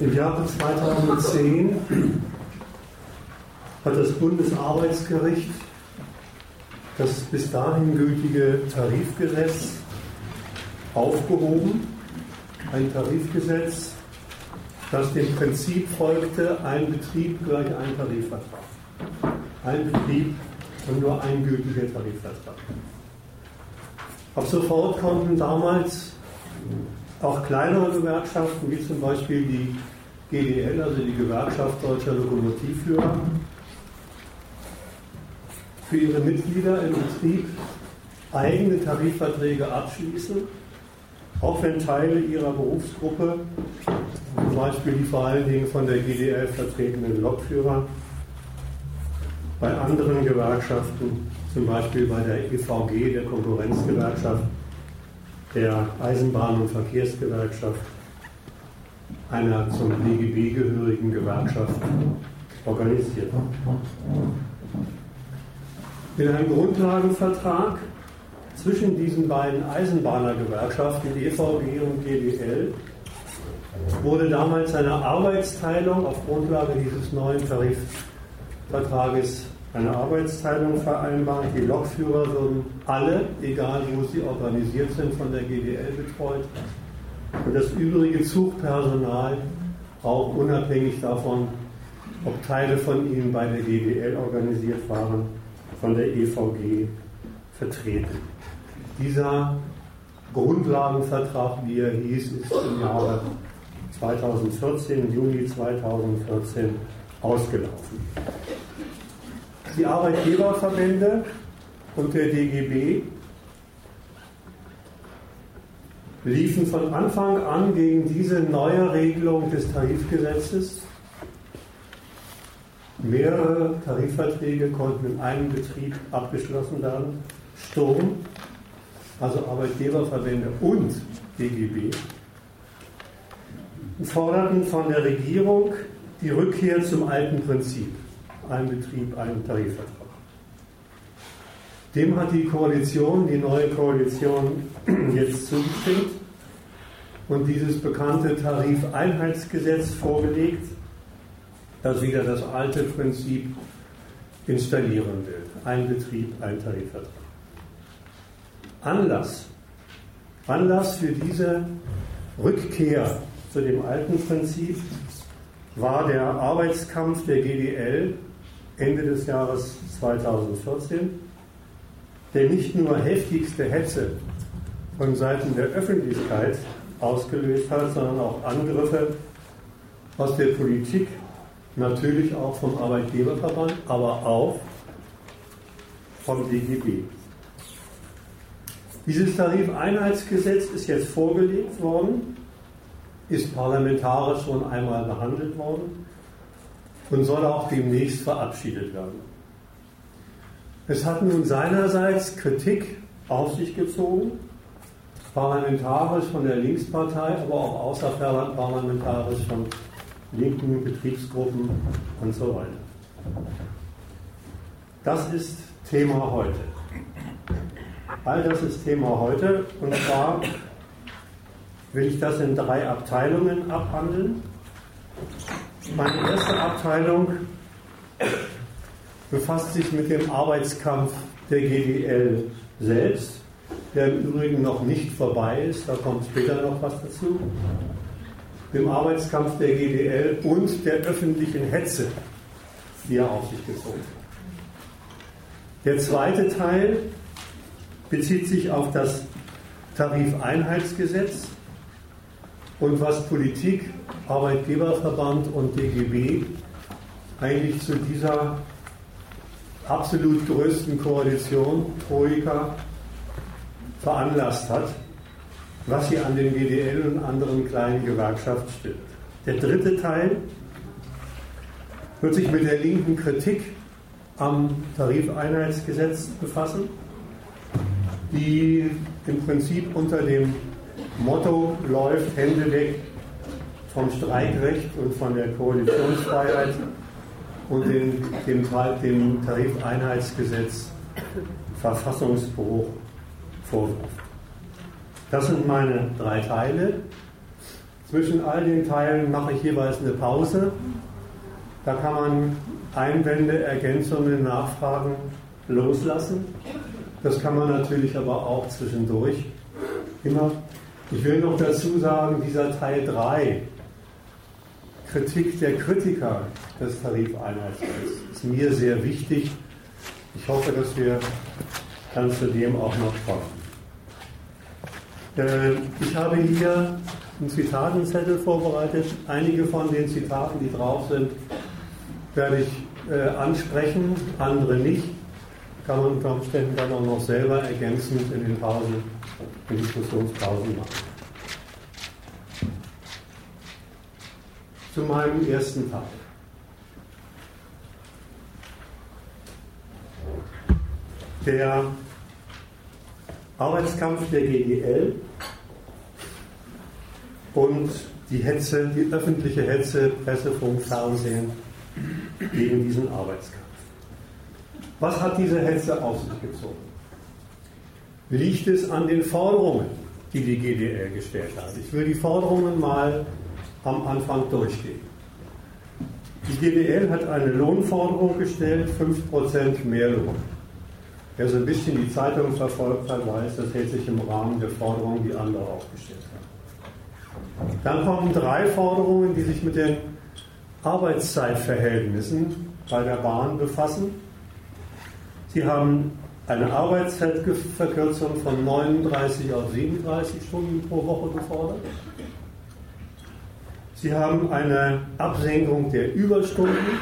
Im Jahre 2010 hat das Bundesarbeitsgericht das bis dahin gültige Tarifgesetz aufgehoben. Ein Tarifgesetz, das dem Prinzip folgte, ein Betrieb gleich ein Tarifvertrag. Ein Betrieb und nur ein gültiger Tarifvertrag. Ab sofort konnten damals auch kleinere Gewerkschaften, wie zum Beispiel die GDL, also die Gewerkschaft Deutscher Lokomotivführer, für ihre Mitglieder im Betrieb eigene Tarifverträge abschließen, auch wenn Teile ihrer Berufsgruppe, zum Beispiel die vor allen Dingen von der GDL vertretenen Lokführer, bei anderen Gewerkschaften, zum Beispiel bei der EVG, der Konkurrenzgewerkschaft, der Eisenbahn- und Verkehrsgewerkschaft, einer zum DGB gehörigen Gewerkschaft organisiert. In einem Grundlagenvertrag zwischen diesen beiden Eisenbahnergewerkschaften, EVG und GDL, wurde damals eine Arbeitsteilung auf Grundlage dieses neuen Tarifvertrages eine Arbeitsteilung vereinbart. Die Lokführer würden alle, egal wo sie organisiert sind, von der GDL betreut. Und das übrige Zugpersonal, auch unabhängig davon, ob Teile von ihnen bei der GDL organisiert waren, von der EVG vertreten. Dieser Grundlagenvertrag, wie er hieß, ist im Jahre 2014, Juni 2014 ausgelaufen. Die Arbeitgeberverbände und der DGB liefen von Anfang an gegen diese neue Regelung des Tarifgesetzes Mehrere Tarifverträge konnten in einem Betrieb abgeschlossen werden. Sturm, also Arbeitgeberverbände und DGB, forderten von der Regierung die Rückkehr zum alten Prinzip. Ein Betrieb, ein Tarifvertrag. Dem hat die Koalition, die neue Koalition jetzt zugestimmt und dieses bekannte Tarifeinheitsgesetz vorgelegt, das wieder das alte Prinzip installieren will. Ein Betrieb, ein Tarifvertrag. Anlass, Anlass für diese Rückkehr zu dem alten Prinzip war der Arbeitskampf der GDL Ende des Jahres 2014, der nicht nur heftigste Hetze von Seiten der Öffentlichkeit ausgelöst hat, sondern auch Angriffe aus der Politik natürlich auch vom Arbeitgeberverband, aber auch vom DGB. Dieses Tarifeinheitsgesetz ist jetzt vorgelegt worden, ist parlamentarisch schon einmal behandelt worden und soll auch demnächst verabschiedet werden. Es hat nun seinerseits Kritik auf sich gezogen, parlamentarisch von der Linkspartei, aber auch außerparlamentarisch von linken Betriebsgruppen und so weiter. Das ist Thema heute. All das ist Thema heute und zwar will ich das in drei Abteilungen abhandeln. Meine erste Abteilung befasst sich mit dem Arbeitskampf der GDL selbst, der im Übrigen noch nicht vorbei ist, da kommt später noch was dazu dem Arbeitskampf der GDL und der öffentlichen Hetze, die er auf sich gezogen hat. Der zweite Teil bezieht sich auf das Tarifeinheitsgesetz und was Politik, Arbeitgeberverband und DGB eigentlich zu dieser absolut größten Koalition, Troika, veranlasst hat was sie an den GDL und anderen kleinen Gewerkschaften stört. Der dritte Teil wird sich mit der linken Kritik am Tarifeinheitsgesetz befassen, die im Prinzip unter dem Motto läuft, Hände weg vom Streikrecht und von der Koalitionsfreiheit und dem, dem, dem Tarifeinheitsgesetz Verfassungsbruch vorwirft. Das sind meine drei Teile. Zwischen all den Teilen mache ich jeweils eine Pause. Da kann man Einwände, Ergänzungen, Nachfragen loslassen. Das kann man natürlich aber auch zwischendurch immer. Ich will noch dazu sagen, dieser Teil 3, Kritik der Kritiker des Tarifeinheitsrechts, ist mir sehr wichtig. Ich hoffe, dass wir dann zu dem auch noch kommen. Äh, ich habe hier einen Zitatenzettel vorbereitet. Einige von den Zitaten, die drauf sind, werde ich äh, ansprechen, andere nicht. Kann man unter Umständen dann auch noch selber ergänzend in den Pausen, Diskussionspausen machen. Zu meinem ersten Teil. Der Arbeitskampf der GDL und die Hetze, die öffentliche Hetze, Pressefunk, Fernsehen gegen diesen Arbeitskampf. Was hat diese Hetze auf sich gezogen? Liegt es an den Forderungen, die die GDL gestellt hat? Ich will die Forderungen mal am Anfang durchgehen. Die GDL hat eine Lohnforderung gestellt, 5% mehr Lohn. Wer so ein bisschen die Zeitung verfolgt hat, weiß, das hält sich im Rahmen der Forderungen, die andere aufgestellt haben. Dann kommen drei Forderungen, die sich mit den Arbeitszeitverhältnissen bei der Bahn befassen. Sie haben eine Arbeitszeitverkürzung von 39 auf 37 Stunden pro Woche gefordert. Sie haben eine Absenkung der Überstunden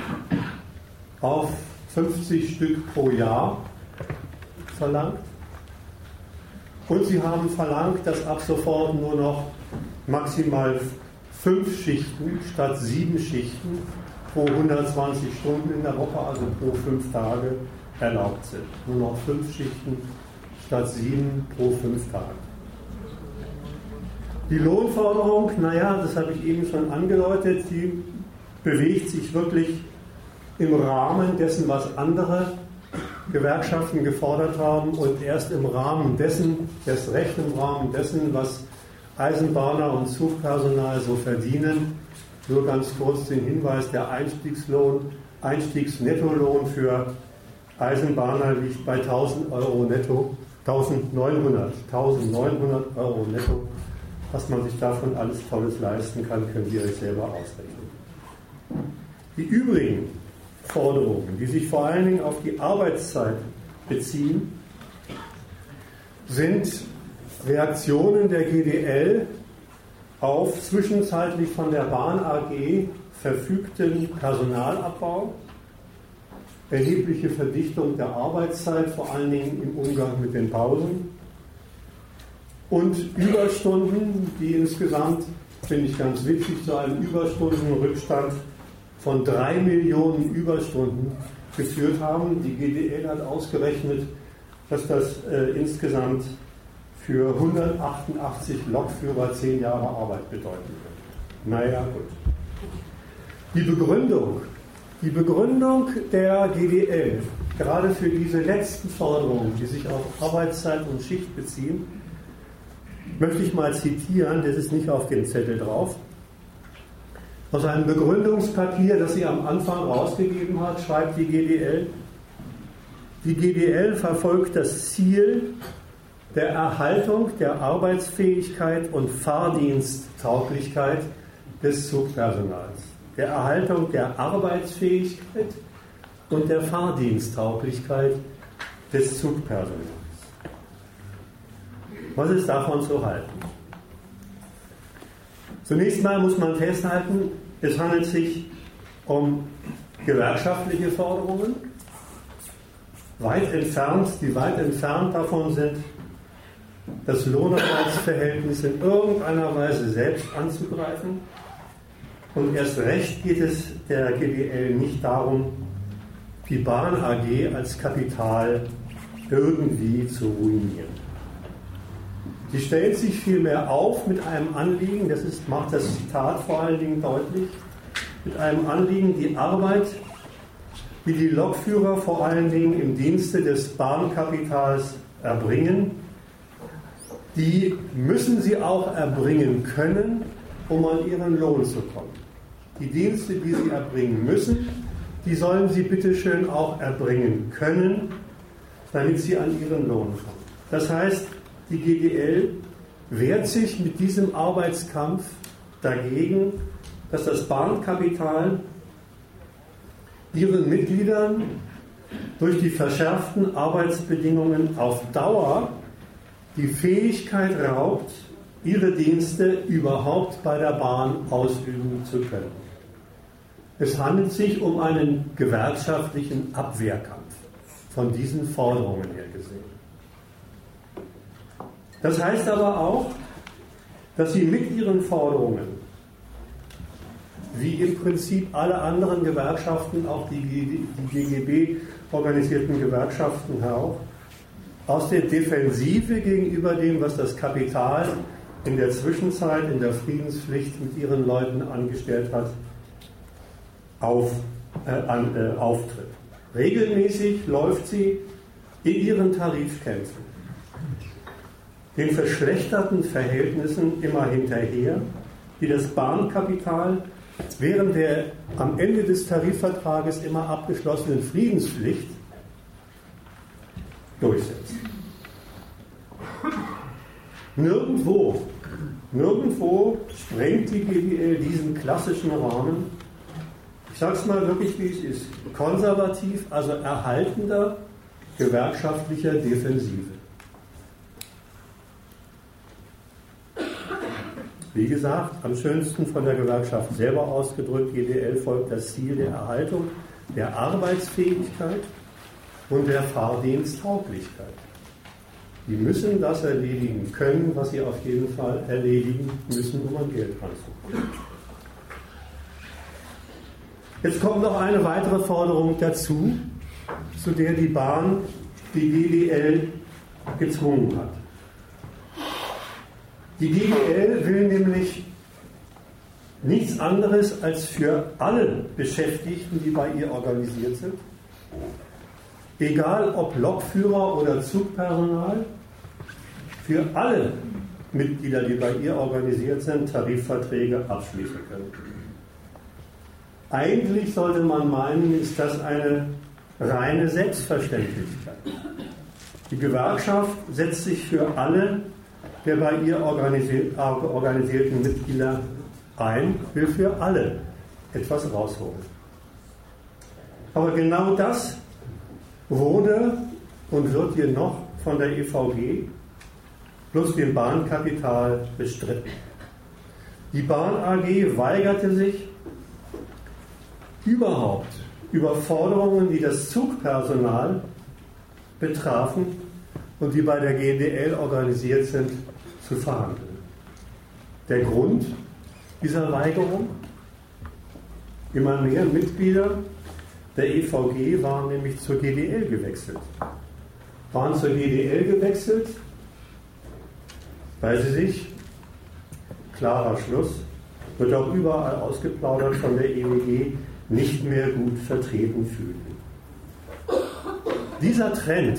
auf 50 Stück pro Jahr verlangt. Und sie haben verlangt, dass ab sofort nur noch maximal fünf Schichten statt sieben Schichten pro 120 Stunden in der Woche, also pro fünf Tage, erlaubt sind. Nur noch fünf Schichten statt sieben pro fünf Tage. Die Lohnforderung, naja, das habe ich eben schon angedeutet, die bewegt sich wirklich im Rahmen dessen, was andere Gewerkschaften gefordert haben und erst im Rahmen dessen, erst recht im Rahmen dessen, was Eisenbahner und Zugpersonal so verdienen. Nur ganz kurz den Hinweis, der Einstiegslohn, Einstiegsnettolohn für Eisenbahner liegt bei 1000 Euro netto, 1900, 1900 Euro netto. Was man sich davon alles Tolles leisten kann, könnt ihr euch selber ausrechnen. Die übrigen Forderungen, die sich vor allen Dingen auf die Arbeitszeit beziehen, sind Reaktionen der GDL auf zwischenzeitlich von der Bahn AG verfügten Personalabbau, erhebliche Verdichtung der Arbeitszeit, vor allen Dingen im Umgang mit den Pausen und Überstunden, die insgesamt, finde ich ganz wichtig, zu einem Überstundenrückstand von drei Millionen Überstunden geführt haben. Die GDL hat ausgerechnet, dass das äh, insgesamt für 188 Lokführer zehn Jahre Arbeit bedeuten wird. Naja, gut. Die Begründung, die Begründung der GDL, gerade für diese letzten Forderungen, die sich auf Arbeitszeit und Schicht beziehen, möchte ich mal zitieren, das ist nicht auf dem Zettel drauf. Aus einem Begründungspapier, das sie am Anfang rausgegeben hat, schreibt die GDL, die GDL verfolgt das Ziel der Erhaltung der Arbeitsfähigkeit und Fahrdiensttauglichkeit des Zugpersonals, der Erhaltung der Arbeitsfähigkeit und der Fahrdiensttauglichkeit des Zugpersonals. Was ist davon zu halten? Zunächst mal muss man festhalten, es handelt sich um gewerkschaftliche Forderungen, weit entfernt, die weit entfernt davon sind, das Lohnarbeitsverhältnis in irgendeiner Weise selbst anzugreifen. Und erst recht geht es der GDL nicht darum, die Bahn AG als Kapital irgendwie zu ruinieren. Sie stellt sich vielmehr auf mit einem Anliegen, das ist, macht das Zitat vor allen Dingen deutlich, mit einem Anliegen, die Arbeit, die die Lokführer vor allen Dingen im Dienste des Bahnkapitals erbringen, die müssen sie auch erbringen können um an ihren Lohn zu kommen. Die Dienste, die sie erbringen müssen, die sollen sie bitteschön auch erbringen können, damit sie an ihren Lohn kommen. Das heißt, die GDL wehrt sich mit diesem Arbeitskampf dagegen, dass das Bahnkapital ihren Mitgliedern durch die verschärften Arbeitsbedingungen auf Dauer die Fähigkeit raubt, ihre Dienste überhaupt bei der Bahn ausüben zu können. Es handelt sich um einen gewerkschaftlichen Abwehrkampf von diesen Forderungen her gesehen. Das heißt aber auch, dass sie mit ihren Forderungen, wie im Prinzip alle anderen Gewerkschaften, auch die, GGB organisierten Gewerkschaften auch, aus der Defensive gegenüber dem, was das Kapital in der Zwischenzeit in der Friedenspflicht mit ihren Leuten angestellt hat, auf, äh, an, äh, auftritt. Regelmäßig läuft sie in ihren Tarifkämpfen den verschlechterten Verhältnissen immer hinterher, die das Bahnkapital während der am Ende des Tarifvertrages immer abgeschlossenen Friedenspflicht durchsetzt. Nirgendwo, nirgendwo sprengt die GDL diesen klassischen Rahmen. Ich sage es mal wirklich, wie es ist. Konservativ, also erhaltender gewerkschaftlicher Defensive. Wie gesagt, am schönsten von der Gewerkschaft selber ausgedrückt, GDL folgt das Ziel der Erhaltung der Arbeitsfähigkeit und der Fahrdiensttauglichkeit. Die müssen das erledigen können, was sie auf jeden Fall erledigen müssen, um an Geld ranzukommen. Jetzt kommt noch eine weitere Forderung dazu, zu der die Bahn die GDL gezwungen hat. Die GDL will nämlich nichts anderes als für alle Beschäftigten, die bei ihr organisiert sind, egal ob Lokführer oder Zugpersonal, für alle Mitglieder, die bei ihr organisiert sind, Tarifverträge abschließen können. Eigentlich sollte man meinen, ist das eine reine Selbstverständlichkeit. Die Gewerkschaft setzt sich für alle der bei ihr organisierten Mitglieder ein, will für alle etwas rausholen. Aber genau das wurde und wird hier noch von der EVG plus dem Bahnkapital bestritten. Die Bahn AG weigerte sich überhaupt über Forderungen, die das Zugpersonal betrafen und die bei der GDL organisiert sind, zu verhandeln. Der Grund dieser Weigerung? Immer mehr Mitglieder der EVG waren nämlich zur GDL gewechselt. Waren zur GDL gewechselt, weil sie sich, klarer Schluss, wird auch überall ausgeplaudert von der EWG, nicht mehr gut vertreten fühlten. Dieser Trend,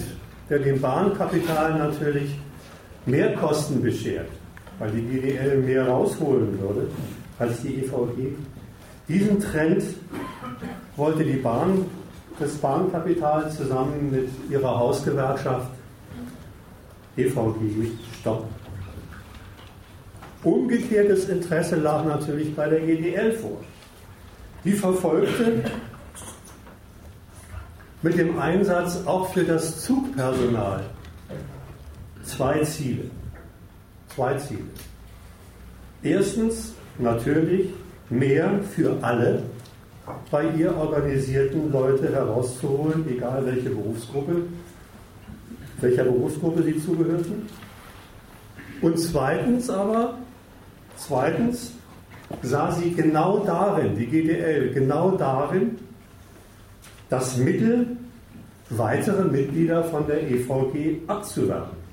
der dem Bahnkapital natürlich mehr Kosten beschert, weil die GDL mehr rausholen würde als die EVG. Diesen Trend wollte die Bahn, das Bahnkapital zusammen mit ihrer Hausgewerkschaft EVG stoppen. Umgekehrtes Interesse lag natürlich bei der GDL vor. Die verfolgte mit dem Einsatz auch für das Zugpersonal zwei Ziele. Zwei Ziele. Erstens natürlich mehr für alle bei ihr organisierten Leute herauszuholen, egal welche Berufsgruppe, welcher Berufsgruppe sie zugehörten. Und zweitens aber, zweitens sah sie genau darin, die GDL, genau darin, das Mittel, weitere Mitglieder von der EVG abzuwerben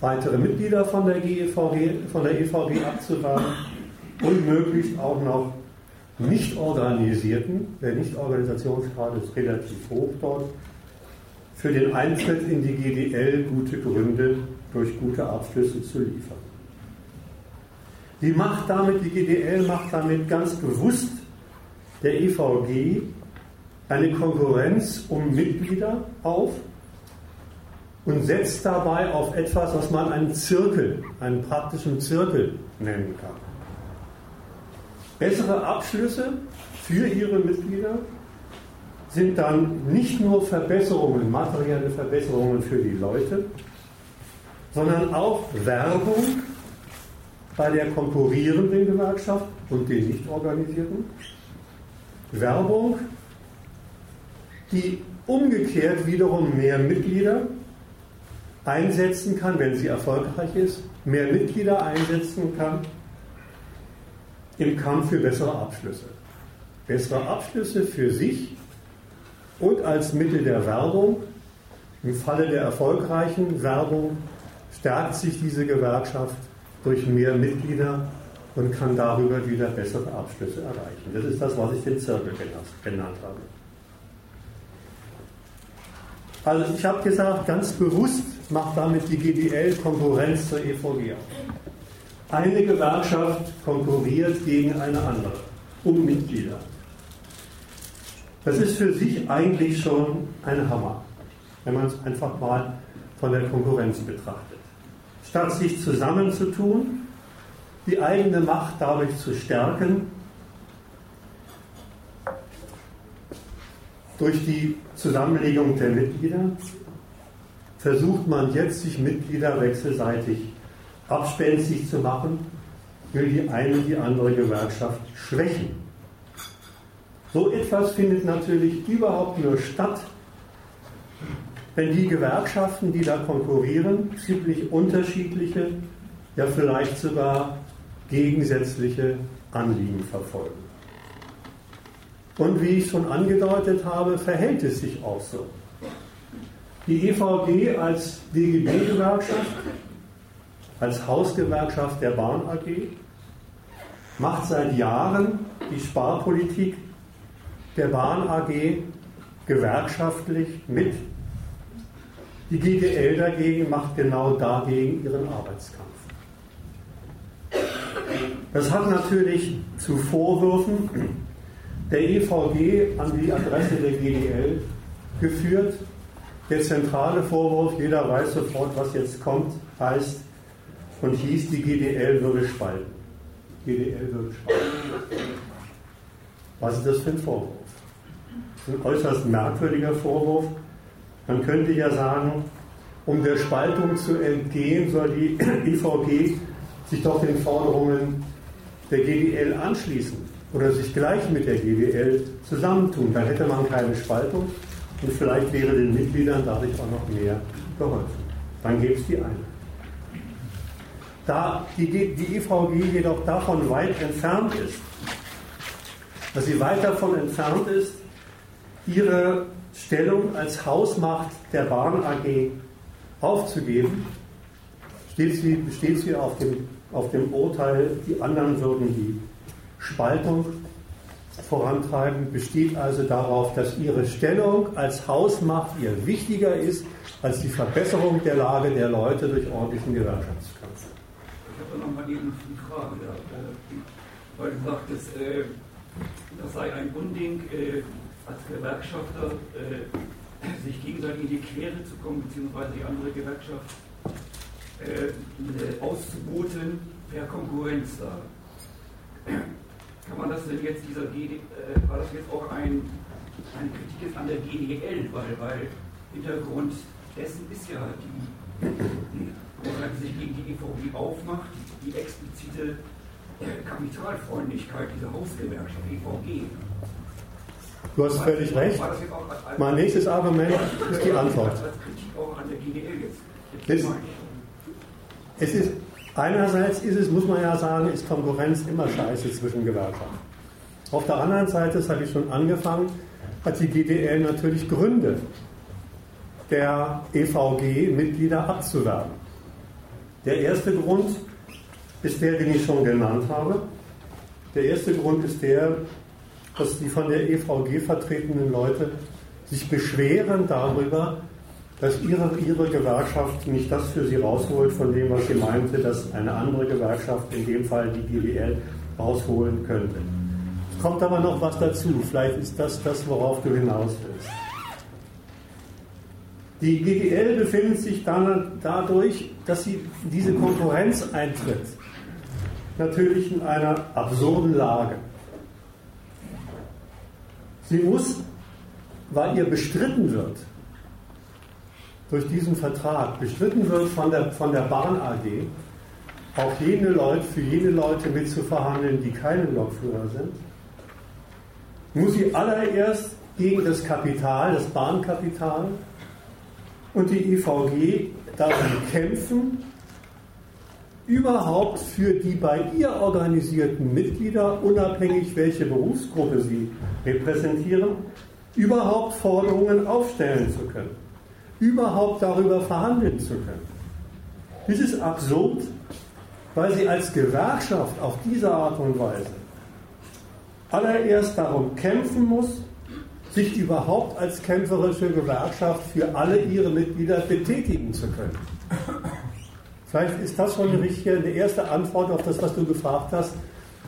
weitere Mitglieder von der, GEVG, von der EVG abzuwerben und möglichst auch noch nicht organisierten, der Nichtorganisationsgrad ist relativ hoch dort, für den Eintritt in die GDL gute Gründe durch gute Abschlüsse zu liefern. Die macht damit, die GDL macht damit ganz bewusst der EVG eine Konkurrenz um Mitglieder auf und setzt dabei auf etwas, was man einen Zirkel, einen praktischen Zirkel nennen kann. Bessere Abschlüsse für ihre Mitglieder sind dann nicht nur Verbesserungen, materielle Verbesserungen für die Leute, sondern auch Werbung bei der konkurrierenden Gewerkschaft und den nicht organisierten. Werbung, die umgekehrt wiederum mehr Mitglieder einsetzen kann, wenn sie erfolgreich ist, mehr Mitglieder einsetzen kann im Kampf für bessere Abschlüsse. Bessere Abschlüsse für sich und als Mittel der Werbung, im Falle der erfolgreichen Werbung, stärkt sich diese Gewerkschaft durch mehr Mitglieder und kann darüber wieder bessere Abschlüsse erreichen. Das ist das, was ich den Zirkel genannt habe. Also ich habe gesagt, ganz bewusst macht damit die GDL Konkurrenz zur EVG. Eine Gewerkschaft konkurriert gegen eine andere um Mitglieder. Das ist für sich eigentlich schon ein Hammer, wenn man es einfach mal von der Konkurrenz betrachtet. Statt sich zusammenzutun, die eigene Macht dadurch zu stärken, durch die Zusammenlegung der Mitglieder, versucht man jetzt, sich Mitglieder wechselseitig abspenstig zu machen, will die eine die andere Gewerkschaft schwächen. So etwas findet natürlich überhaupt nur statt, wenn die Gewerkschaften, die da konkurrieren, ziemlich unterschiedliche, ja vielleicht sogar gegensätzliche Anliegen verfolgen. Und wie ich schon angedeutet habe, verhält es sich auch so. Die EVG als DGB-Gewerkschaft, als Hausgewerkschaft der Bahn AG, macht seit Jahren die Sparpolitik der Bahn AG gewerkschaftlich mit die GDL dagegen macht genau dagegen ihren Arbeitskampf. Das hat natürlich zu Vorwürfen der EVG an die Adresse der GDL geführt. Der zentrale Vorwurf, jeder weiß sofort, was jetzt kommt, heißt und hieß, die GDL würde spalten. GDL würde spalten. Was ist das für ein Vorwurf? Ein äußerst merkwürdiger Vorwurf, man könnte ja sagen, um der Spaltung zu entgehen, soll die IVG sich doch den Forderungen der GDL anschließen oder sich gleich mit der GDL zusammentun. Dann hätte man keine Spaltung und vielleicht wäre den Mitgliedern dadurch auch noch mehr geholfen. Dann gäbe es die eine. Da die, die EVG jedoch davon weit entfernt ist, dass sie weit davon entfernt ist, ihre Stellung als Hausmacht der Bahn AG aufzugeben, steht sie, besteht sie auf dem, auf dem Urteil, die anderen würden die Spaltung vorantreiben, besteht also darauf, dass ihre Stellung als Hausmacht ihr wichtiger ist als die Verbesserung der Lage der Leute durch ordentlichen Gewerkschaftskampf. Ich habe noch mal eine Frage, ja. weil du sagtest, äh, das sei ein Unding, äh, als Gewerkschafter äh, sich gegenseitig in die Quere zu kommen, beziehungsweise die andere Gewerkschaft äh, äh auszuboten per Konkurrenz da. Kann man das denn jetzt dieser GD, äh, war das jetzt auch ein, eine Kritik an der GDL, weil, weil Hintergrund dessen ist ja die, die, die sich gegen die EVG aufmacht, die explizite äh, Kapitalfreundlichkeit dieser Hausgewerkschaft EVG. Du hast völlig recht. Mein nächstes Argument ist die Antwort. Es ist, einerseits ist es, muss man ja sagen, ist Konkurrenz immer scheiße zwischen Gewerkschaften. Auf der anderen Seite, das habe ich schon angefangen, hat die GDL natürlich Gründe, der EVG-Mitglieder abzuwerben. Der erste Grund ist der, den ich schon genannt habe. Der erste Grund ist der, dass die von der EVG vertretenen Leute sich beschweren darüber, dass ihre, ihre Gewerkschaft nicht das für sie rausholt von dem, was sie meinte, dass eine andere Gewerkschaft, in dem Fall die GDL, rausholen könnte. Es kommt aber noch was dazu. Vielleicht ist das das, worauf du hinaus willst. Die GDL befindet sich dann dadurch, dass sie diese Konkurrenz eintritt, natürlich in einer absurden Lage. Sie muss, weil ihr bestritten wird, durch diesen Vertrag, bestritten wird von der, von der Bahn AG, auch jene Leute, für jene Leute mitzuverhandeln, die keine Lokführer sind, muss sie allererst gegen das Kapital, das Bahnkapital und die EVG darum kämpfen, überhaupt für die bei ihr organisierten Mitglieder, unabhängig welche Berufsgruppe sie repräsentieren, überhaupt Forderungen aufstellen zu können, überhaupt darüber verhandeln zu können. Das ist absurd, weil sie als Gewerkschaft auf diese Art und Weise allererst darum kämpfen muss, sich überhaupt als kämpferische Gewerkschaft für alle ihre Mitglieder betätigen zu können. Vielleicht ist das schon eine richtige, eine erste Antwort auf das, was du gefragt hast.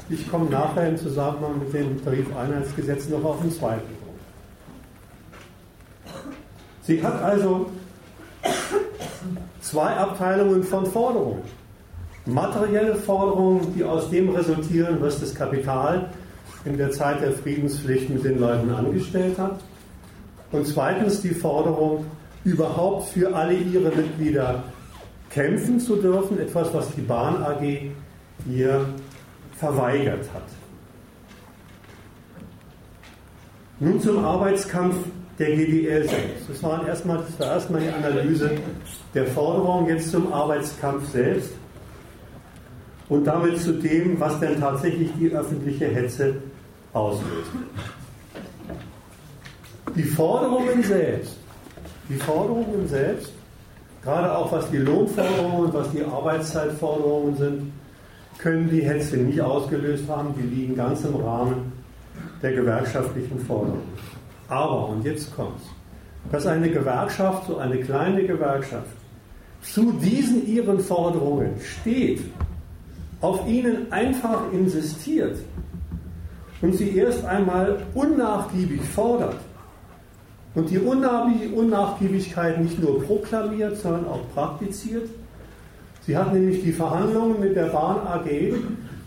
Ich komme nachher im Zusammenhang mit dem Tarifeinheitsgesetz noch auf den zweiten Punkt. Sie hat also zwei Abteilungen von Forderungen. Materielle Forderungen, die aus dem resultieren, was das Kapital in der Zeit der Friedenspflicht mit den Leuten angestellt hat. Und zweitens die Forderung, überhaupt für alle ihre Mitglieder kämpfen zu dürfen, etwas, was die Bahn AG ihr verweigert hat. Nun zum Arbeitskampf der GDL selbst. Das war erstmal, das war erstmal die Analyse der Forderung, jetzt zum Arbeitskampf selbst und damit zu dem, was denn tatsächlich die öffentliche Hetze auslöst. Die Forderungen selbst, die Forderungen selbst, gerade auch was die Lohnforderungen und was die Arbeitszeitforderungen sind, können die Hetze nicht ausgelöst haben. Die liegen ganz im Rahmen der gewerkschaftlichen Forderungen. Aber, und jetzt kommt's, dass eine Gewerkschaft, so eine kleine Gewerkschaft, zu diesen ihren Forderungen steht, auf ihnen einfach insistiert, und sie erst einmal unnachgiebig fordert und die Unnachgiebigkeit nicht nur proklamiert, sondern auch praktiziert. Sie hat nämlich die Verhandlungen mit der Bahn AG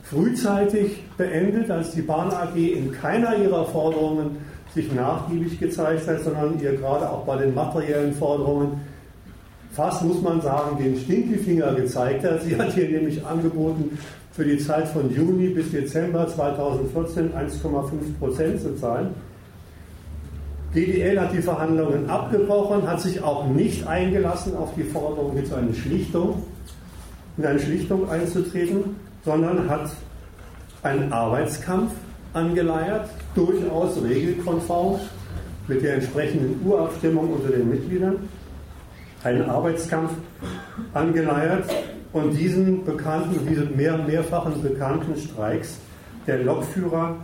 frühzeitig beendet, als die Bahn AG in keiner ihrer Forderungen sich nachgiebig gezeigt hat, sondern ihr gerade auch bei den materiellen Forderungen fast, muss man sagen, den Stinkefinger gezeigt hat. Sie hat hier nämlich angeboten, für die Zeit von Juni bis Dezember 2014 1,5 Prozent zu zahlen. DDL hat die Verhandlungen abgebrochen, hat sich auch nicht eingelassen auf die Forderung, mit einer Schlichtung, in eine Schlichtung einzutreten, sondern hat einen Arbeitskampf angeleiert, durchaus regelkonform mit der entsprechenden Urabstimmung unter den Mitgliedern, einen Arbeitskampf angeleiert, und diesen bekannten, diese mehr, mehrfachen bekannten Streiks der Lokführer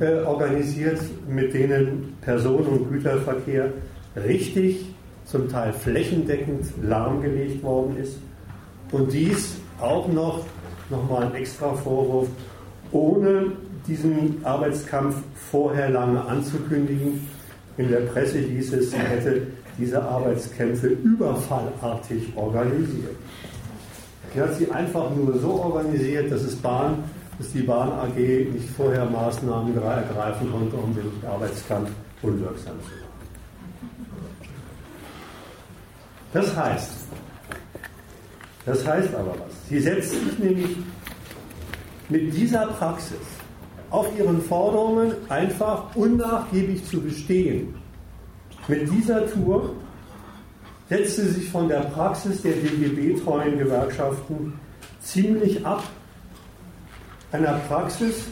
äh, organisiert, mit denen Personen- und Güterverkehr richtig, zum Teil flächendeckend lahmgelegt worden ist. Und dies auch noch, nochmal ein extra Vorwurf, ohne diesen Arbeitskampf vorher lange anzukündigen. In der Presse hieß es, sie hätte diese Arbeitskämpfe überfallartig organisiert. Die hat sie einfach nur so organisiert, dass, es Bahn, dass die Bahn AG nicht vorher Maßnahmen ergreifen konnte, um den Arbeitskampf unwirksam zu machen. Das heißt, das heißt aber was. Sie setzt sich nämlich mit dieser Praxis auf ihren Forderungen einfach unnachgiebig zu bestehen. Mit dieser Tour setzte sich von der Praxis der DGB-treuen Gewerkschaften ziemlich ab. Einer Praxis,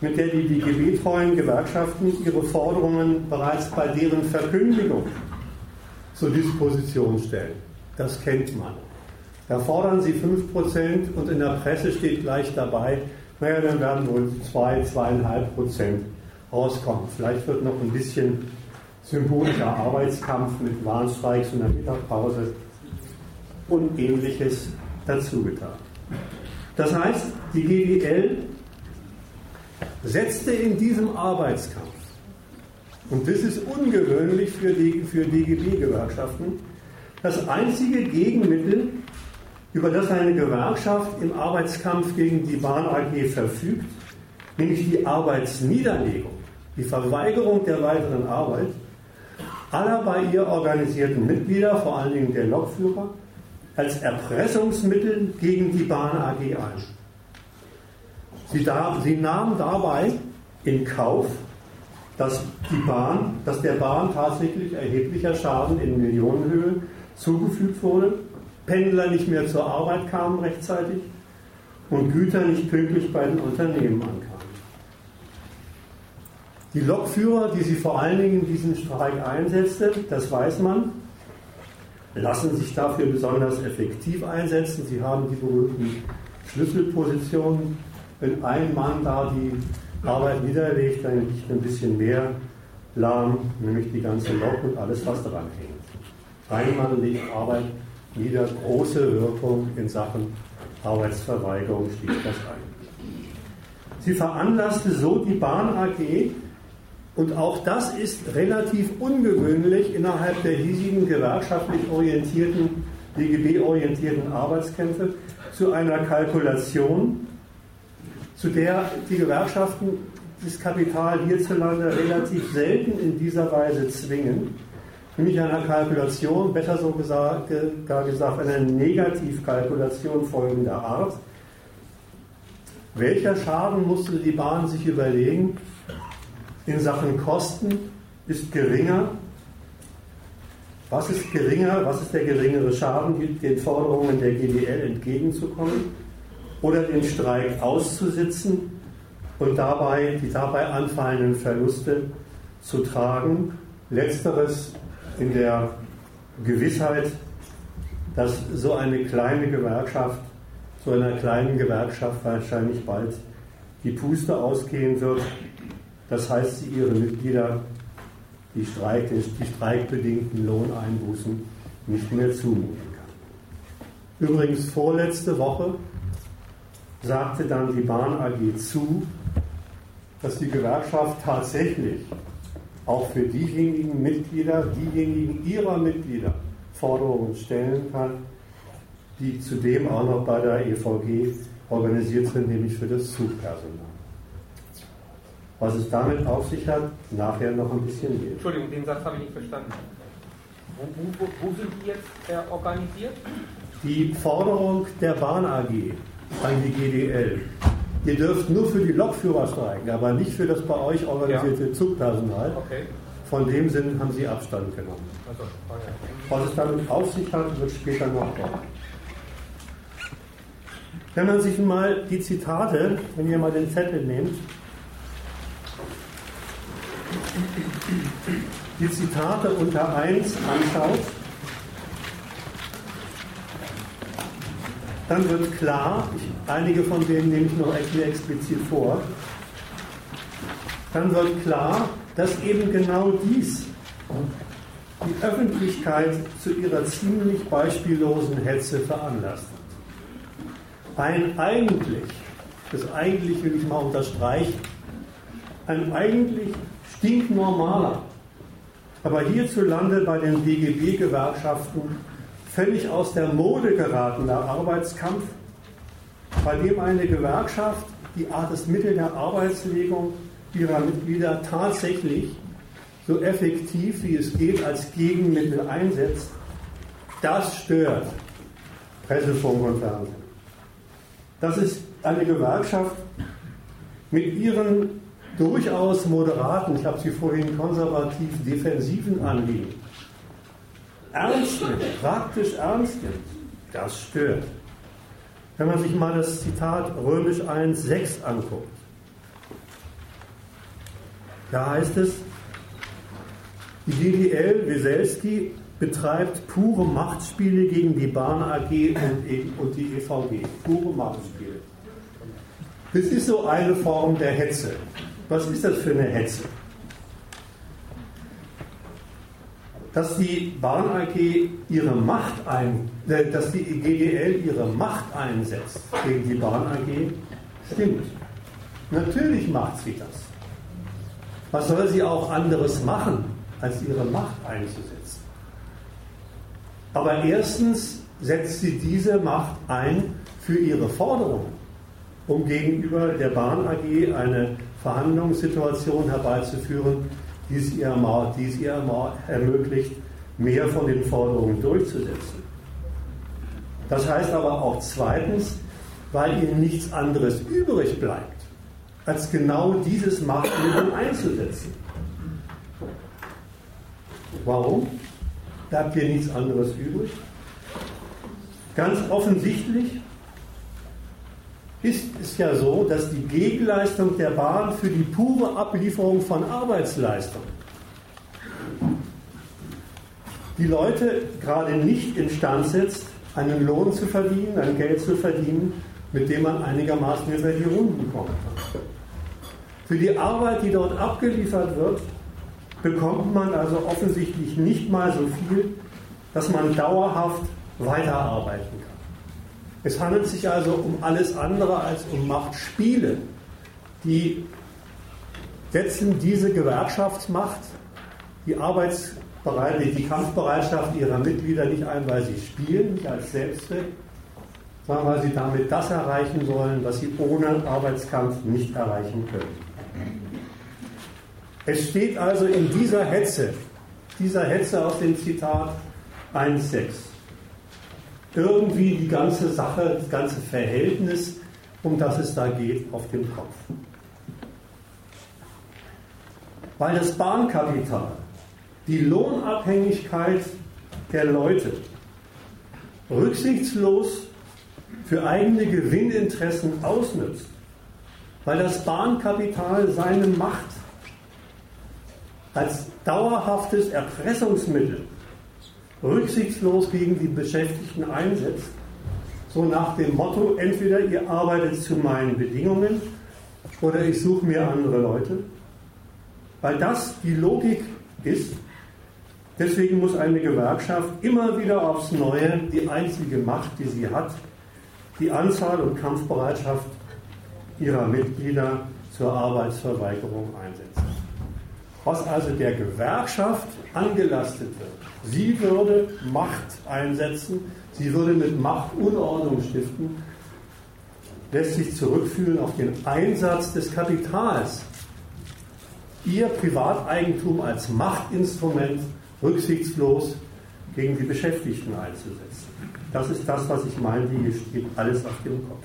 mit der die DGB-treuen Gewerkschaften ihre Forderungen bereits bei deren Verkündigung zur Disposition stellen. Das kennt man. Da fordern sie 5% und in der Presse steht gleich dabei, naja, dann werden wohl 2, zwei, 2,5% rauskommen. Vielleicht wird noch ein bisschen symbolischer Arbeitskampf mit Warnstreiks und der Mittagpause und ähnliches dazugetan. Das heißt, die GDL setzte in diesem Arbeitskampf, und das ist ungewöhnlich für, für DGB-Gewerkschaften, das einzige Gegenmittel, über das eine Gewerkschaft im Arbeitskampf gegen die Bahn AG verfügt, nämlich die Arbeitsniederlegung, die Verweigerung der weiteren Arbeit aller bei ihr organisierten Mitglieder, vor allen Dingen der Lokführer, als Erpressungsmittel gegen die Bahn AG ein. Sie, da, sie nahm dabei in Kauf, dass, die Bahn, dass der Bahn tatsächlich erheblicher Schaden in Millionenhöhe zugefügt wurde, Pendler nicht mehr zur Arbeit kamen rechtzeitig und Güter nicht pünktlich bei den Unternehmen ankamen. Die Lokführer, die sie vor allen Dingen in diesem Streik einsetzte, das weiß man, lassen sich dafür besonders effektiv einsetzen. Sie haben die berühmten Schlüsselpositionen. Wenn ein Mann da die Arbeit niederlegt, dann liegt ein bisschen mehr lahm, nämlich die ganze Lok und alles, was daran hängt. Ein Mann legt Arbeit nieder, große Wirkung in Sachen Arbeitsverweigerung schließt das ein. Sie veranlasste so die Bahn AG, und auch das ist relativ ungewöhnlich innerhalb der hiesigen gewerkschaftlich orientierten, DGB-orientierten Arbeitskämpfe zu einer Kalkulation, zu der die Gewerkschaften das Kapital hierzulande relativ selten in dieser Weise zwingen, nämlich einer Kalkulation, besser so gesagt, gar gesagt, einer Negativkalkulation folgender Art. Welcher Schaden musste die Bahn sich überlegen, in Sachen Kosten ist geringer. Was ist geringer? Was ist der geringere Schaden, den Forderungen der GDL entgegenzukommen oder den Streik auszusitzen und dabei die dabei anfallenden Verluste zu tragen? Letzteres in der Gewissheit, dass so eine kleine Gewerkschaft, so einer kleinen Gewerkschaft wahrscheinlich bald die Puste ausgehen wird das heißt, sie ihre Mitglieder die, Streik, die streikbedingten Lohneinbußen nicht mehr zumuten kann. Übrigens, vorletzte Woche sagte dann die Bahn AG zu, dass die Gewerkschaft tatsächlich auch für diejenigen Mitglieder, diejenigen ihrer Mitglieder Forderungen stellen kann, die zudem auch noch bei der EVG organisiert sind, nämlich für das Zugpersonal. Was es damit auf sich hat, nachher noch ein bisschen mehr. Entschuldigung, den Satz habe ich nicht verstanden. Wo, wo, wo sind die jetzt äh, organisiert? Die Forderung der Bahn AG an die GDL. Ihr dürft nur für die Lokführer streiken, aber nicht für das bei euch organisierte ja. Zugpersonal. Okay. Von dem Sinn haben sie Abstand genommen. Also, Was es damit auf sich hat, wird später noch kommen. Wenn man sich mal die Zitate, wenn ihr mal den Zettel nehmt, die Zitate unter 1 anschaut, dann wird klar, einige von denen nehme ich noch hier explizit vor, dann wird klar, dass eben genau dies die Öffentlichkeit zu ihrer ziemlich beispiellosen Hetze veranlasst hat. Ein eigentlich, das eigentlich will ich mal unterstreichen, ein eigentlich stinknormaler, aber hierzulande bei den DGB-Gewerkschaften völlig aus der Mode geratener Arbeitskampf, bei dem eine Gewerkschaft die Art des Mittel der Arbeitslegung ihrer Mitglieder tatsächlich so effektiv wie es geht als Gegenmittel einsetzt, das stört Pressefunk und Fernsehen. Das ist eine Gewerkschaft mit ihren durchaus moderaten, ich habe sie vorhin konservativ defensiven Anliegen, ernst nimmt, praktisch ernst nimmt, das stört. Wenn man sich mal das Zitat Römisch 1,6 anguckt, da heißt es, die DDL Weselski betreibt pure Machtspiele gegen die Bahn AG und die EVG. Pure Machtspiele. Das ist so eine Form der Hetze. Was ist das für eine Hetze? dass die Bahn AG ihre Macht ein, äh, dass die GDL ihre Macht einsetzt gegen die Bahn AG, stimmt. Natürlich macht sie das. Was soll sie auch anderes machen, als ihre Macht einzusetzen? Aber erstens setzt sie diese Macht ein für ihre Forderungen, um gegenüber der Bahn AG eine Verhandlungssituation herbeizuführen, die es ihr, die es ihr ermöglicht, mehr von den Forderungen durchzusetzen. Das heißt aber auch zweitens, weil ihr nichts anderes übrig bleibt, als genau dieses Machtmittel einzusetzen. Warum? Bleibt ihr nichts anderes übrig? Ganz offensichtlich ist es ja so, dass die Gegenleistung der Bahn für die pure Ablieferung von Arbeitsleistung die Leute gerade nicht instand setzt, einen Lohn zu verdienen, ein Geld zu verdienen, mit dem man einigermaßen über die Runden kommt. Für die Arbeit, die dort abgeliefert wird, bekommt man also offensichtlich nicht mal so viel, dass man dauerhaft weiterarbeiten kann. Es handelt sich also um alles andere als um Machtspiele. Die setzen diese Gewerkschaftsmacht, die Arbeitsbereitschaft, die Kampfbereitschaft ihrer Mitglieder nicht ein, weil sie spielen, nicht als Selbstzweck, sondern weil sie damit das erreichen sollen, was sie ohne Arbeitskampf nicht erreichen können. Es steht also in dieser Hetze, dieser Hetze aus dem Zitat 1.6, irgendwie die ganze Sache, das ganze Verhältnis, um das es da geht, auf dem Kopf. Weil das Bahnkapital die Lohnabhängigkeit der Leute rücksichtslos für eigene Gewinninteressen ausnützt, weil das Bahnkapital seine Macht als dauerhaftes Erpressungsmittel rücksichtslos gegen die Beschäftigten einsetzt, so nach dem Motto, entweder ihr arbeitet zu meinen Bedingungen oder ich suche mir andere Leute, weil das die Logik ist. Deswegen muss eine Gewerkschaft immer wieder aufs Neue die einzige Macht, die sie hat, die Anzahl und Kampfbereitschaft ihrer Mitglieder zur Arbeitsverweigerung einsetzen. Was also der Gewerkschaft angelastet wird, Sie würde Macht einsetzen, sie würde mit Macht Unordnung stiften, lässt sich zurückführen auf den Einsatz des Kapitals, ihr Privateigentum als Machtinstrument rücksichtslos gegen die Beschäftigten einzusetzen. Das ist das, was ich meine, hier steht alles auf dem Kopf.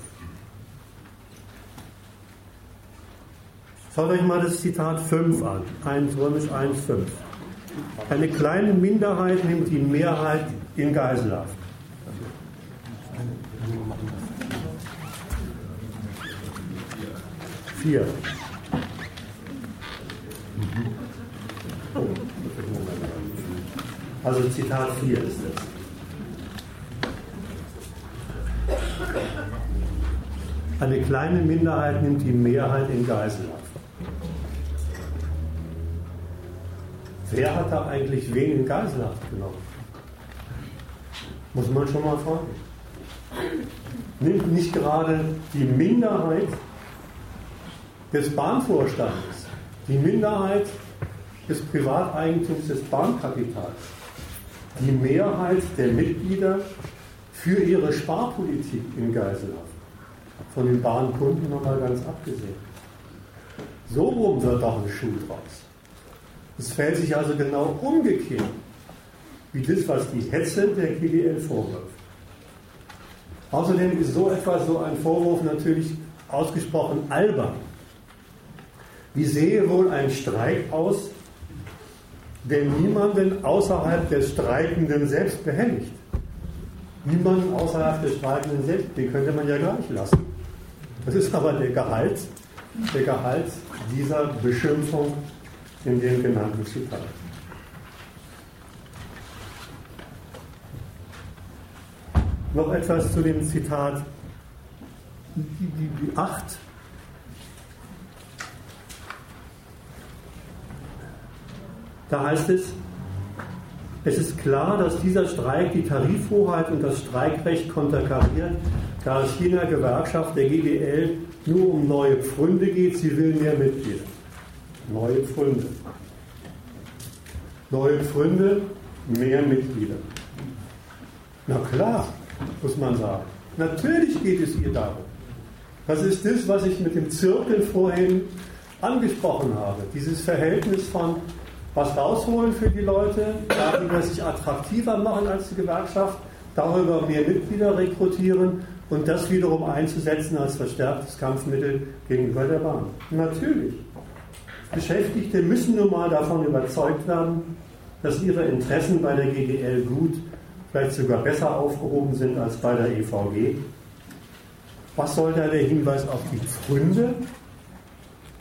Schaut euch mal das Zitat 5 an, 1 Römisch 1, 5. Eine kleine Minderheit nimmt die Mehrheit in Geiselhaft. Vier. Also Zitat 4 ist es. Eine kleine Minderheit nimmt die Mehrheit in Geiselhaft. Wer hat da eigentlich wen in Geiselhaft genommen? Muss man schon mal fragen. Nimmt nicht gerade die Minderheit des Bahnvorstandes, die Minderheit des Privateigentums des Bahnkapitals, die Mehrheit der Mitglieder für ihre Sparpolitik in Geiselhaft. Von den Bahnkunden nochmal ganz abgesehen. So rum wird doch ein Schuh draus. Es fällt sich also genau umgekehrt, wie das, was die Hetze der GDL vorwirft. Außerdem ist so etwas, so ein Vorwurf natürlich ausgesprochen albern. Wie sehe wohl ein Streik aus, der niemanden außerhalb des Streikenden selbst behelligt? Niemanden außerhalb des Streikenden selbst, den könnte man ja gleich lassen. Das ist aber der Gehalt, der Gehalt dieser Beschimpfung in den genannten Zitat. Noch etwas zu dem Zitat die, die, die acht. Da heißt es, Es ist klar, dass dieser Streik die Tarifhoheit und das Streikrecht konterkariert, da es jener Gewerkschaft der GDL nur um neue Pfründe geht, sie will mehr Mitglieder. Neue Pfründe. Neue Pfründe, mehr Mitglieder. Na klar, muss man sagen. Natürlich geht es ihr darum. Das ist das, was ich mit dem Zirkel vorhin angesprochen habe. Dieses Verhältnis von was rausholen für die Leute, darüber sich attraktiver machen als die Gewerkschaft, darüber mehr Mitglieder rekrutieren und das wiederum einzusetzen als verstärktes Kampfmittel gegenüber der Bahn. Natürlich. Beschäftigte müssen nun mal davon überzeugt werden, dass ihre Interessen bei der GDL gut, vielleicht sogar besser aufgehoben sind als bei der EVG. Was soll da der Hinweis auf die Pfründe?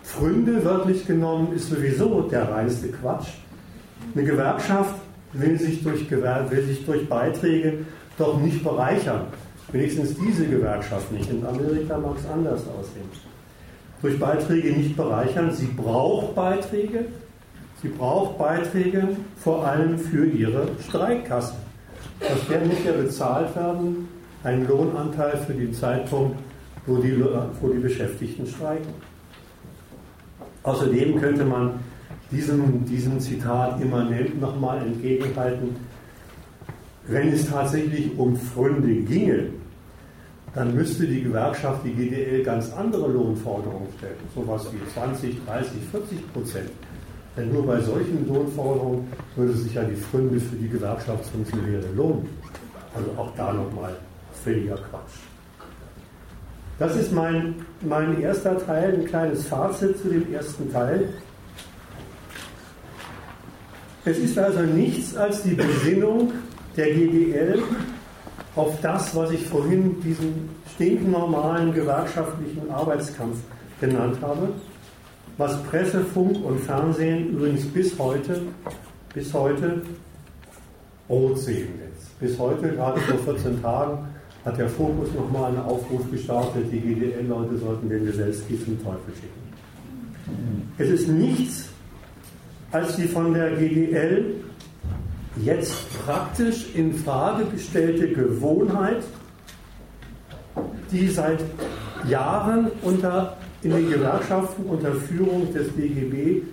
Pfründe wörtlich genommen ist sowieso der reinste Quatsch. Eine Gewerkschaft will sich durch, will sich durch Beiträge doch nicht bereichern. Wenigstens diese Gewerkschaft nicht. In Amerika mag es anders aussehen. Durch Beiträge nicht bereichern. Sie braucht Beiträge. Sie braucht Beiträge vor allem für ihre Streikkasse. Das werden muss ja bezahlt werden, ein Lohnanteil für den Zeitpunkt, wo die, wo die Beschäftigten streiken. Außerdem könnte man diesem, diesem Zitat immanent nochmal entgegenhalten, wenn es tatsächlich um Pfründe ginge, dann müsste die Gewerkschaft, die GDL, ganz andere Lohnforderungen stellen. Sowas wie 20, 30, 40 Prozent. Denn nur bei solchen Lohnforderungen würde sich ja die Pfründe für die Gewerkschaftsfunktionäre lohnen. Also auch da nochmal völliger Quatsch. Das ist mein, mein erster Teil, ein kleines Fazit zu dem ersten Teil. Es ist also nichts als die Besinnung der GDL auf das, was ich vorhin diesen stinknormalen gewerkschaftlichen Arbeitskampf genannt habe, was Presse, Funk und Fernsehen übrigens bis heute, bis heute rot sehen lässt. Bis heute, gerade vor 14 Tagen, hat der Fokus nochmal einen Aufruf gestartet, die GDL-Leute sollten den Geselski zum Teufel schicken. Es ist nichts als die von der GDL jetzt praktisch in Frage gestellte Gewohnheit, die seit Jahren unter, in den Gewerkschaften unter Führung des DGB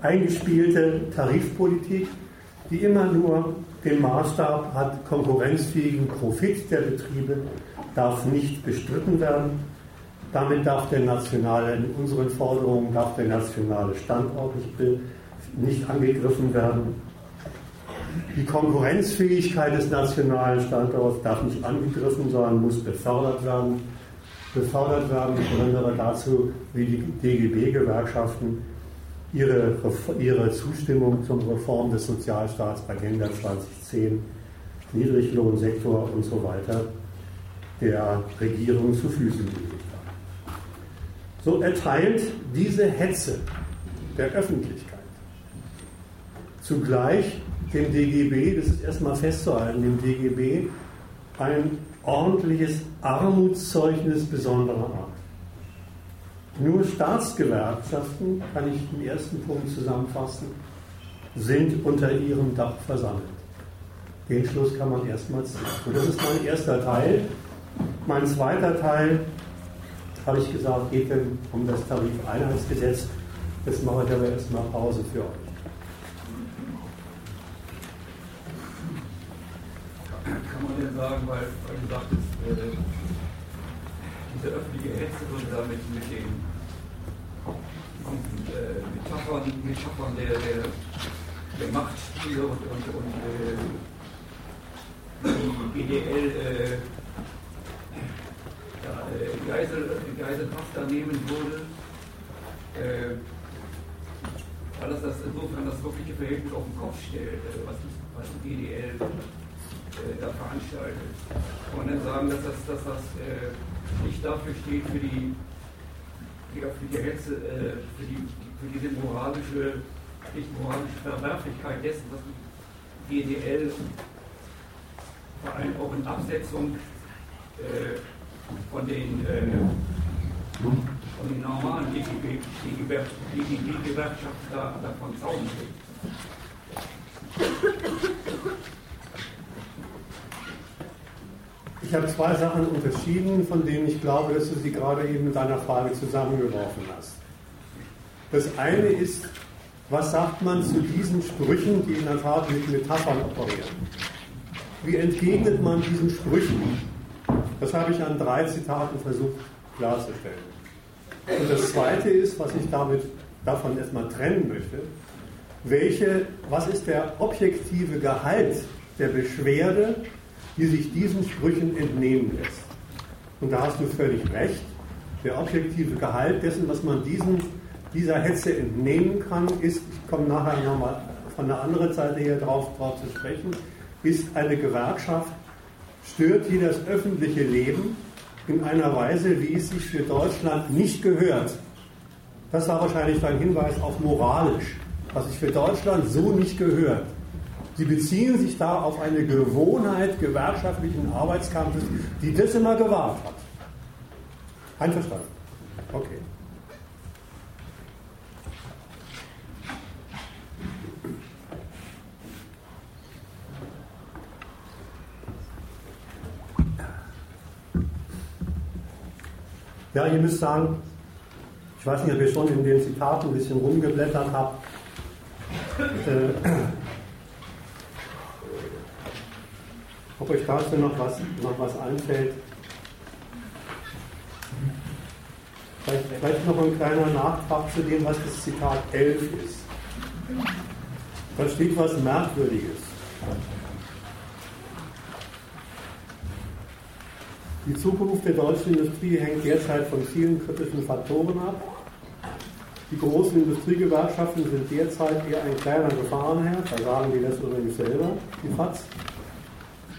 eingespielte Tarifpolitik, die immer nur den Maßstab hat, konkurrenzfähigen Profit der Betriebe darf nicht bestritten werden. Damit darf der nationale, in unseren Forderungen darf der nationale Standort nicht, nicht angegriffen werden. Die Konkurrenzfähigkeit des nationalen Standorts darf nicht angegriffen, sondern muss befördert werden. Befördert werden, insbesondere dazu, wie die DGB-Gewerkschaften ihre, ihre Zustimmung zur Reform des Sozialstaats Agenda 2010, Niedriglohnsektor und so weiter der Regierung zu Füßen gelegt haben. So erteilt diese Hetze der Öffentlichkeit zugleich dem DGB, das ist erstmal festzuhalten, dem DGB ein ordentliches Armutszeugnis besonderer Art. Nur Staatsgewerkschaften, kann ich im ersten Punkt zusammenfassen, sind unter ihrem Dach versammelt. Den Schluss kann man erstmal ziehen. Und das ist mein erster Teil. Mein zweiter Teil, habe ich gesagt, geht dann um das Tarifeinheitsgesetz. Jetzt mache ich aber erstmal Pause für euch. Man denn sagen, weil, weil du sagtest, äh, diese öffentliche Hetze und damit mit den äh, Metaphern, Metaphern der, der, der Machtspiele und, und, und äh, die GDL äh, ja, äh, Geisel, Geiselhaft da nehmen würde, äh, weil das, das insofern das wirkliche Verhältnis auf den Kopf stellt, äh, was, was die GDL äh, da veranstaltet. Kann man dann sagen, dass das, dass das äh, nicht dafür steht, für die, für die Hetze, äh, für, die, für diese moralische, nicht moralische Verwerflichkeit dessen, was die GDL vor allem auch in Absetzung äh, von den äh, von den normalen DGB-Gewerkschaften da, davon Zaun kriegt. Ich habe zwei Sachen unterschieden, von denen ich glaube, dass du sie gerade eben in deiner Frage zusammengeworfen hast. Das eine ist, was sagt man zu diesen Sprüchen, die in der Tat mit Metaphern operieren? Wie entgegnet man diesen Sprüchen? Das habe ich an drei Zitaten versucht klarzustellen. Und das zweite ist, was ich damit davon erstmal trennen möchte, welche, was ist der objektive Gehalt der Beschwerde, die sich diesen Sprüchen entnehmen lässt. Und da hast du völlig recht. Der objektive Gehalt dessen, was man diesen, dieser Hetze entnehmen kann, ist, ich komme nachher nochmal von der anderen Seite her drauf, drauf zu sprechen, ist eine Gewerkschaft, stört hier das öffentliche Leben in einer Weise, wie es sich für Deutschland nicht gehört. Das war wahrscheinlich dein Hinweis auf moralisch, was sich für Deutschland so nicht gehört. Sie beziehen sich da auf eine Gewohnheit gewerkschaftlichen Arbeitskampfes, die das immer gewahrt hat. Einverstanden? Okay. Ja, ihr müsst sagen, ich weiß nicht, ob ihr schon in den Zitaten ein bisschen rumgeblättert habt. Äh, ob euch dazu noch was, noch was einfällt. Vielleicht, vielleicht noch ein kleiner Nachtrag zu dem, was das Zitat 11 ist. Da steht was Merkwürdiges. Die Zukunft der deutschen Industrie hängt derzeit von vielen kritischen Faktoren ab. Die großen Industriegewerkschaften sind derzeit eher ein kleiner Gefahrenherr, da sagen die das übrigens selber, die FATS.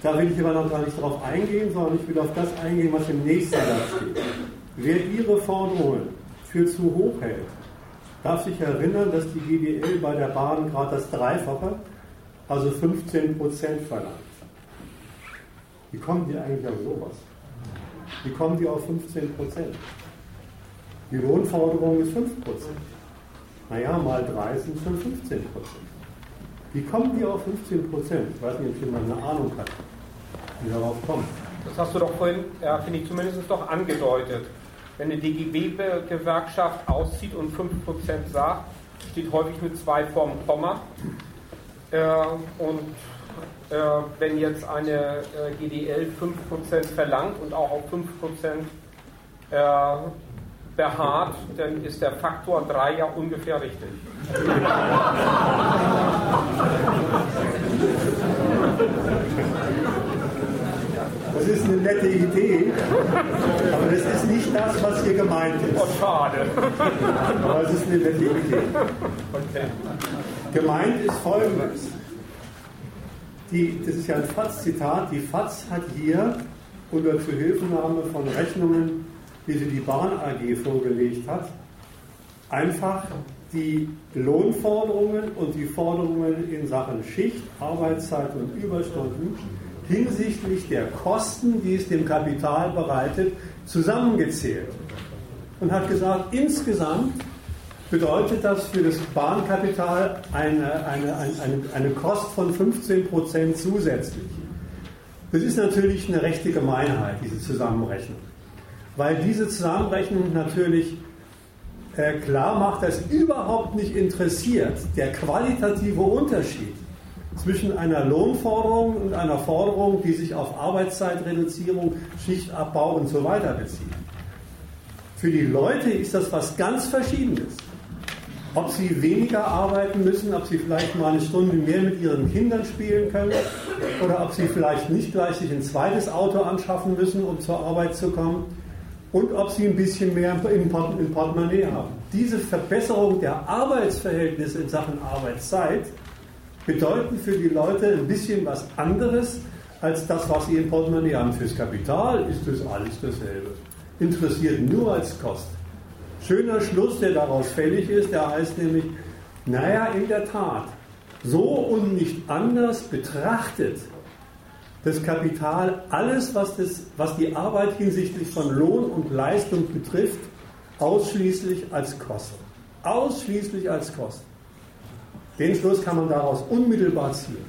Da will ich aber noch gar nicht darauf eingehen, sondern ich will auf das eingehen, was im nächsten Satz steht. Wer ihre Forderungen für zu hoch hält, darf sich erinnern, dass die GDL bei der Bahn gerade das Dreifache, also 15% verlangt. Wie kommen die eigentlich auf sowas? Wie kommen die auf 15% Die Lohnforderung ist 5% Naja, mal 3 sind schon 15% Wie kommen die auf 15% Ich weiß nicht, ob jemand eine Ahnung hat die darauf kommt. Das hast du doch vorhin, ja, finde ich zumindest doch angedeutet. Wenn eine DGB-Gewerkschaft auszieht und 5% sagt, steht häufig mit zwei vorm Komma. Äh, und äh, wenn jetzt eine äh, GDL 5% verlangt und auch auf 5% äh, beharrt, dann ist der Faktor 3 ja ungefähr richtig. Das ist eine nette Idee, aber das ist nicht das, was hier gemeint ist. Oh, schade. Aber es ist eine nette Idee. Okay. Gemeint ist folgendes. Die, das ist ja ein FATS-Zitat. Die FATS hat hier unter Zuhilfenahme von Rechnungen, wie sie die Bahn AG vorgelegt hat, einfach die Lohnforderungen und die Forderungen in Sachen Schicht, Arbeitszeit und Überstunden hinsichtlich der Kosten, die es dem Kapital bereitet, zusammengezählt und hat gesagt, insgesamt bedeutet das für das Bahnkapital eine, eine, eine, eine Kost von 15 Prozent zusätzlich. Das ist natürlich eine rechte Gemeinheit, diese Zusammenrechnung. Weil diese Zusammenrechnung natürlich äh, klar macht, dass überhaupt nicht interessiert der qualitative Unterschied zwischen einer Lohnforderung und einer Forderung, die sich auf Arbeitszeitreduzierung, Schichtabbau und so weiter bezieht. Für die Leute ist das was ganz Verschiedenes. Ob sie weniger arbeiten müssen, ob sie vielleicht mal eine Stunde mehr mit ihren Kindern spielen können oder ob sie vielleicht nicht gleich sich ein zweites Auto anschaffen müssen, um zur Arbeit zu kommen und ob sie ein bisschen mehr im Portemonnaie haben. Diese Verbesserung der Arbeitsverhältnisse in Sachen Arbeitszeit bedeuten für die Leute ein bisschen was anderes als das, was sie im Portemonnaie haben. Fürs Kapital ist das alles dasselbe. Interessiert nur als Kost. Schöner Schluss, der daraus fällig ist, der heißt nämlich, naja, in der Tat, so und nicht anders betrachtet das Kapital alles, was, das, was die Arbeit hinsichtlich von Lohn und Leistung betrifft, ausschließlich als Kosten. Ausschließlich als Kosten. Den Schluss kann man daraus unmittelbar ziehen.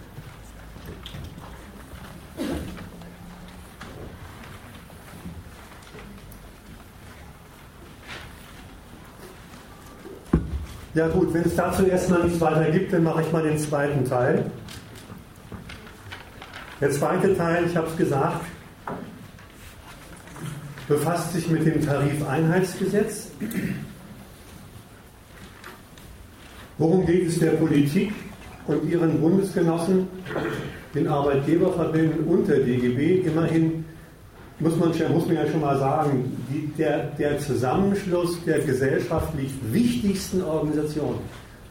Ja gut, wenn es dazu erstmal nichts weiter gibt, dann mache ich mal den zweiten Teil. Der zweite Teil, ich habe es gesagt, befasst sich mit dem Tarifeinheitsgesetz. Worum geht es der Politik und ihren Bundesgenossen, den Arbeitgeberverbänden und der DGB? Immerhin muss man, muss man ja schon mal sagen, die, der, der Zusammenschluss der gesellschaftlich wichtigsten Organisationen,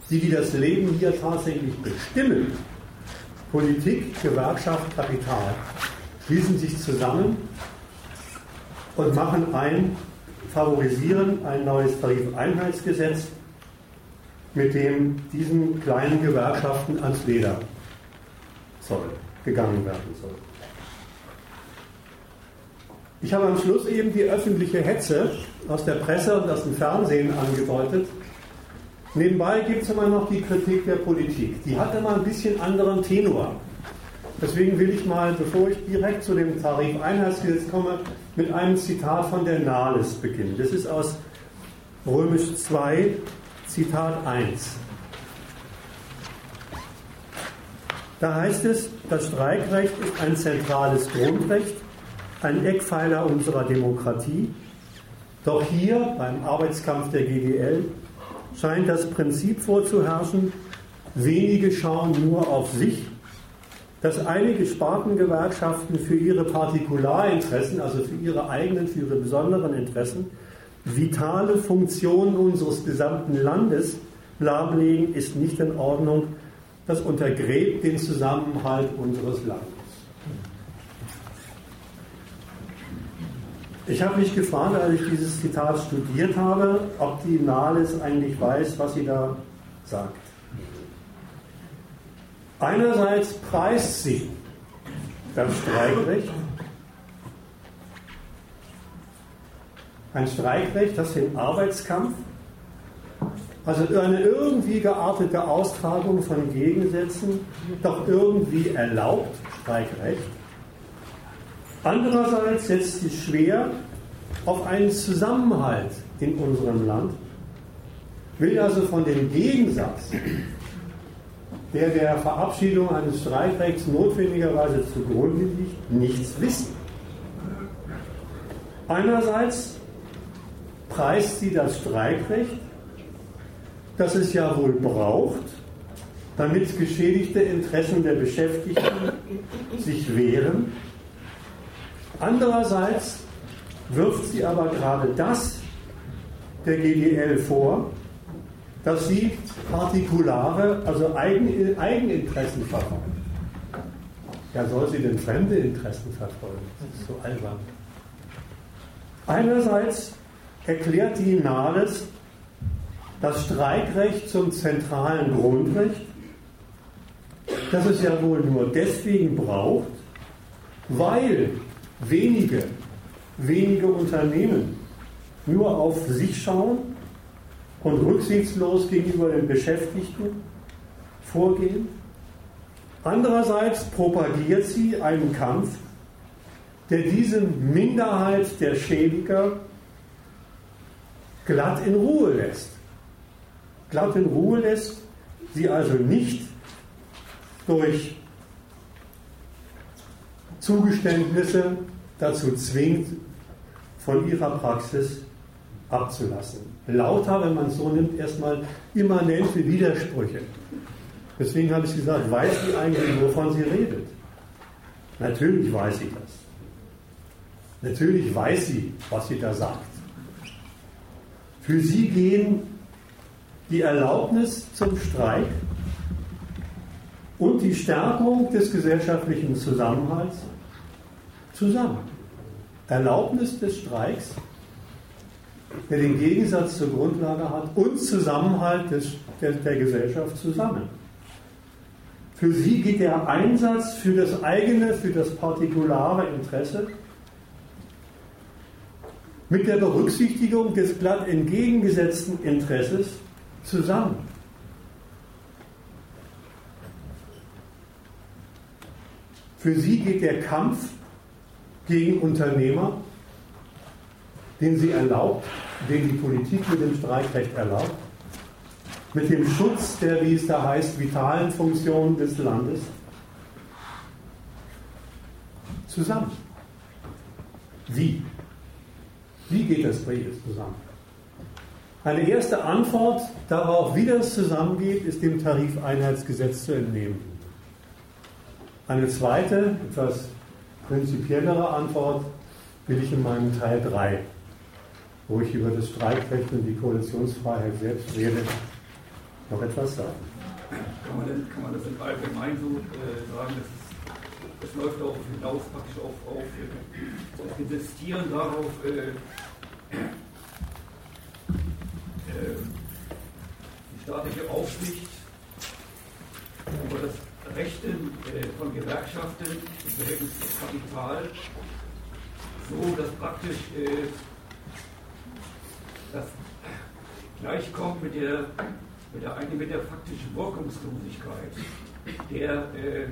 die, die das Leben hier tatsächlich bestimmen, Politik, Gewerkschaft, Kapital, schließen sich zusammen und machen ein, favorisieren ein neues Tarifeinheitsgesetz, mit dem diesen kleinen Gewerkschaften ans Leder soll, gegangen werden soll. Ich habe am Schluss eben die öffentliche Hetze aus der Presse und aus dem Fernsehen angedeutet. Nebenbei gibt es immer noch die Kritik der Politik. Die hat immer ein bisschen anderen Tenor. Deswegen will ich mal, bevor ich direkt zu dem Tarifeinheitsgesetz komme, mit einem Zitat von der Nahles beginnen. Das ist aus Römisch 2, Zitat 1. Da heißt es, das Streikrecht ist ein zentrales Grundrecht ein Eckpfeiler unserer Demokratie. Doch hier beim Arbeitskampf der GDL scheint das Prinzip vorzuherrschen, wenige schauen nur auf sich, dass einige Spartengewerkschaften für ihre Partikularinteressen, also für ihre eigenen, für ihre besonderen Interessen, vitale Funktionen unseres gesamten Landes lahmlegen, ist nicht in Ordnung. Das untergräbt den Zusammenhalt unseres Landes. Ich habe mich gefragt, als ich dieses Zitat studiert habe, ob die Nahles eigentlich weiß, was sie da sagt. Einerseits preist sie das Streikrecht, ein Streikrecht, das den Arbeitskampf, also eine irgendwie geartete Austragung von Gegensätzen, doch irgendwie erlaubt, Streikrecht. Andererseits setzt sie schwer auf einen Zusammenhalt in unserem Land, will also von dem Gegensatz, der der Verabschiedung eines Streikrechts notwendigerweise zugrunde liegt, nichts wissen. Einerseits preist sie das Streikrecht, das es ja wohl braucht, damit geschädigte Interessen der Beschäftigten sich wehren Andererseits wirft sie aber gerade das der GDL vor, dass sie partikulare, also Eigen, Eigeninteressen verfolgt. Ja, soll sie denn fremde Interessen verfolgen? Das ist so albern. Einerseits erklärt die Nahles das Streikrecht zum zentralen Grundrecht, das es ja wohl nur deswegen braucht, weil wenige, wenige Unternehmen nur auf sich schauen und rücksichtslos gegenüber den Beschäftigten vorgehen. Andererseits propagiert sie einen Kampf, der diese Minderheit der Schädiger glatt in Ruhe lässt. Glatt in Ruhe lässt, sie also nicht durch Zugeständnisse dazu zwingt, von ihrer Praxis abzulassen. Lauter, wenn man es so nimmt, erstmal immanente Widersprüche. Deswegen habe ich gesagt, weiß sie eigentlich, wovon sie redet? Natürlich weiß sie das. Natürlich weiß sie, was sie da sagt. Für sie gehen die Erlaubnis zum Streik und die Stärkung des gesellschaftlichen Zusammenhalts zusammen. Erlaubnis des Streiks, der den Gegensatz zur Grundlage hat, und Zusammenhalt des, der, der Gesellschaft zusammen. Für sie geht der Einsatz für das eigene, für das partikulare Interesse mit der Berücksichtigung des glatt entgegengesetzten Interesses zusammen. Für sie geht der Kampf gegen Unternehmer, den sie erlaubt, den die Politik mit dem Streikrecht erlaubt, mit dem Schutz der, wie es da heißt, vitalen Funktionen des Landes zusammen. Wie? Wie geht das bei ihr zusammen? Eine erste Antwort darauf, wie das zusammengeht, ist dem Tarifeinheitsgesetz zu entnehmen. Eine zweite, etwas prinzipiellere Antwort will ich in meinem Teil 3, wo ich über das Streikrecht und die Koalitionsfreiheit selbst rede, noch etwas sagen. Kann man, denn, kann man das im Allgemeinen so äh, sagen, dass es, es läuft auch hinaus praktisch auf, auf, das Investieren darauf, äh, äh, die staatliche Aufsicht über das Rechte äh, von Gewerkschaften im Verhältnis zum Kapital, so dass praktisch äh, das gleichkommt mit der, mit der, mit der faktischen Wirkungslosigkeit der äh,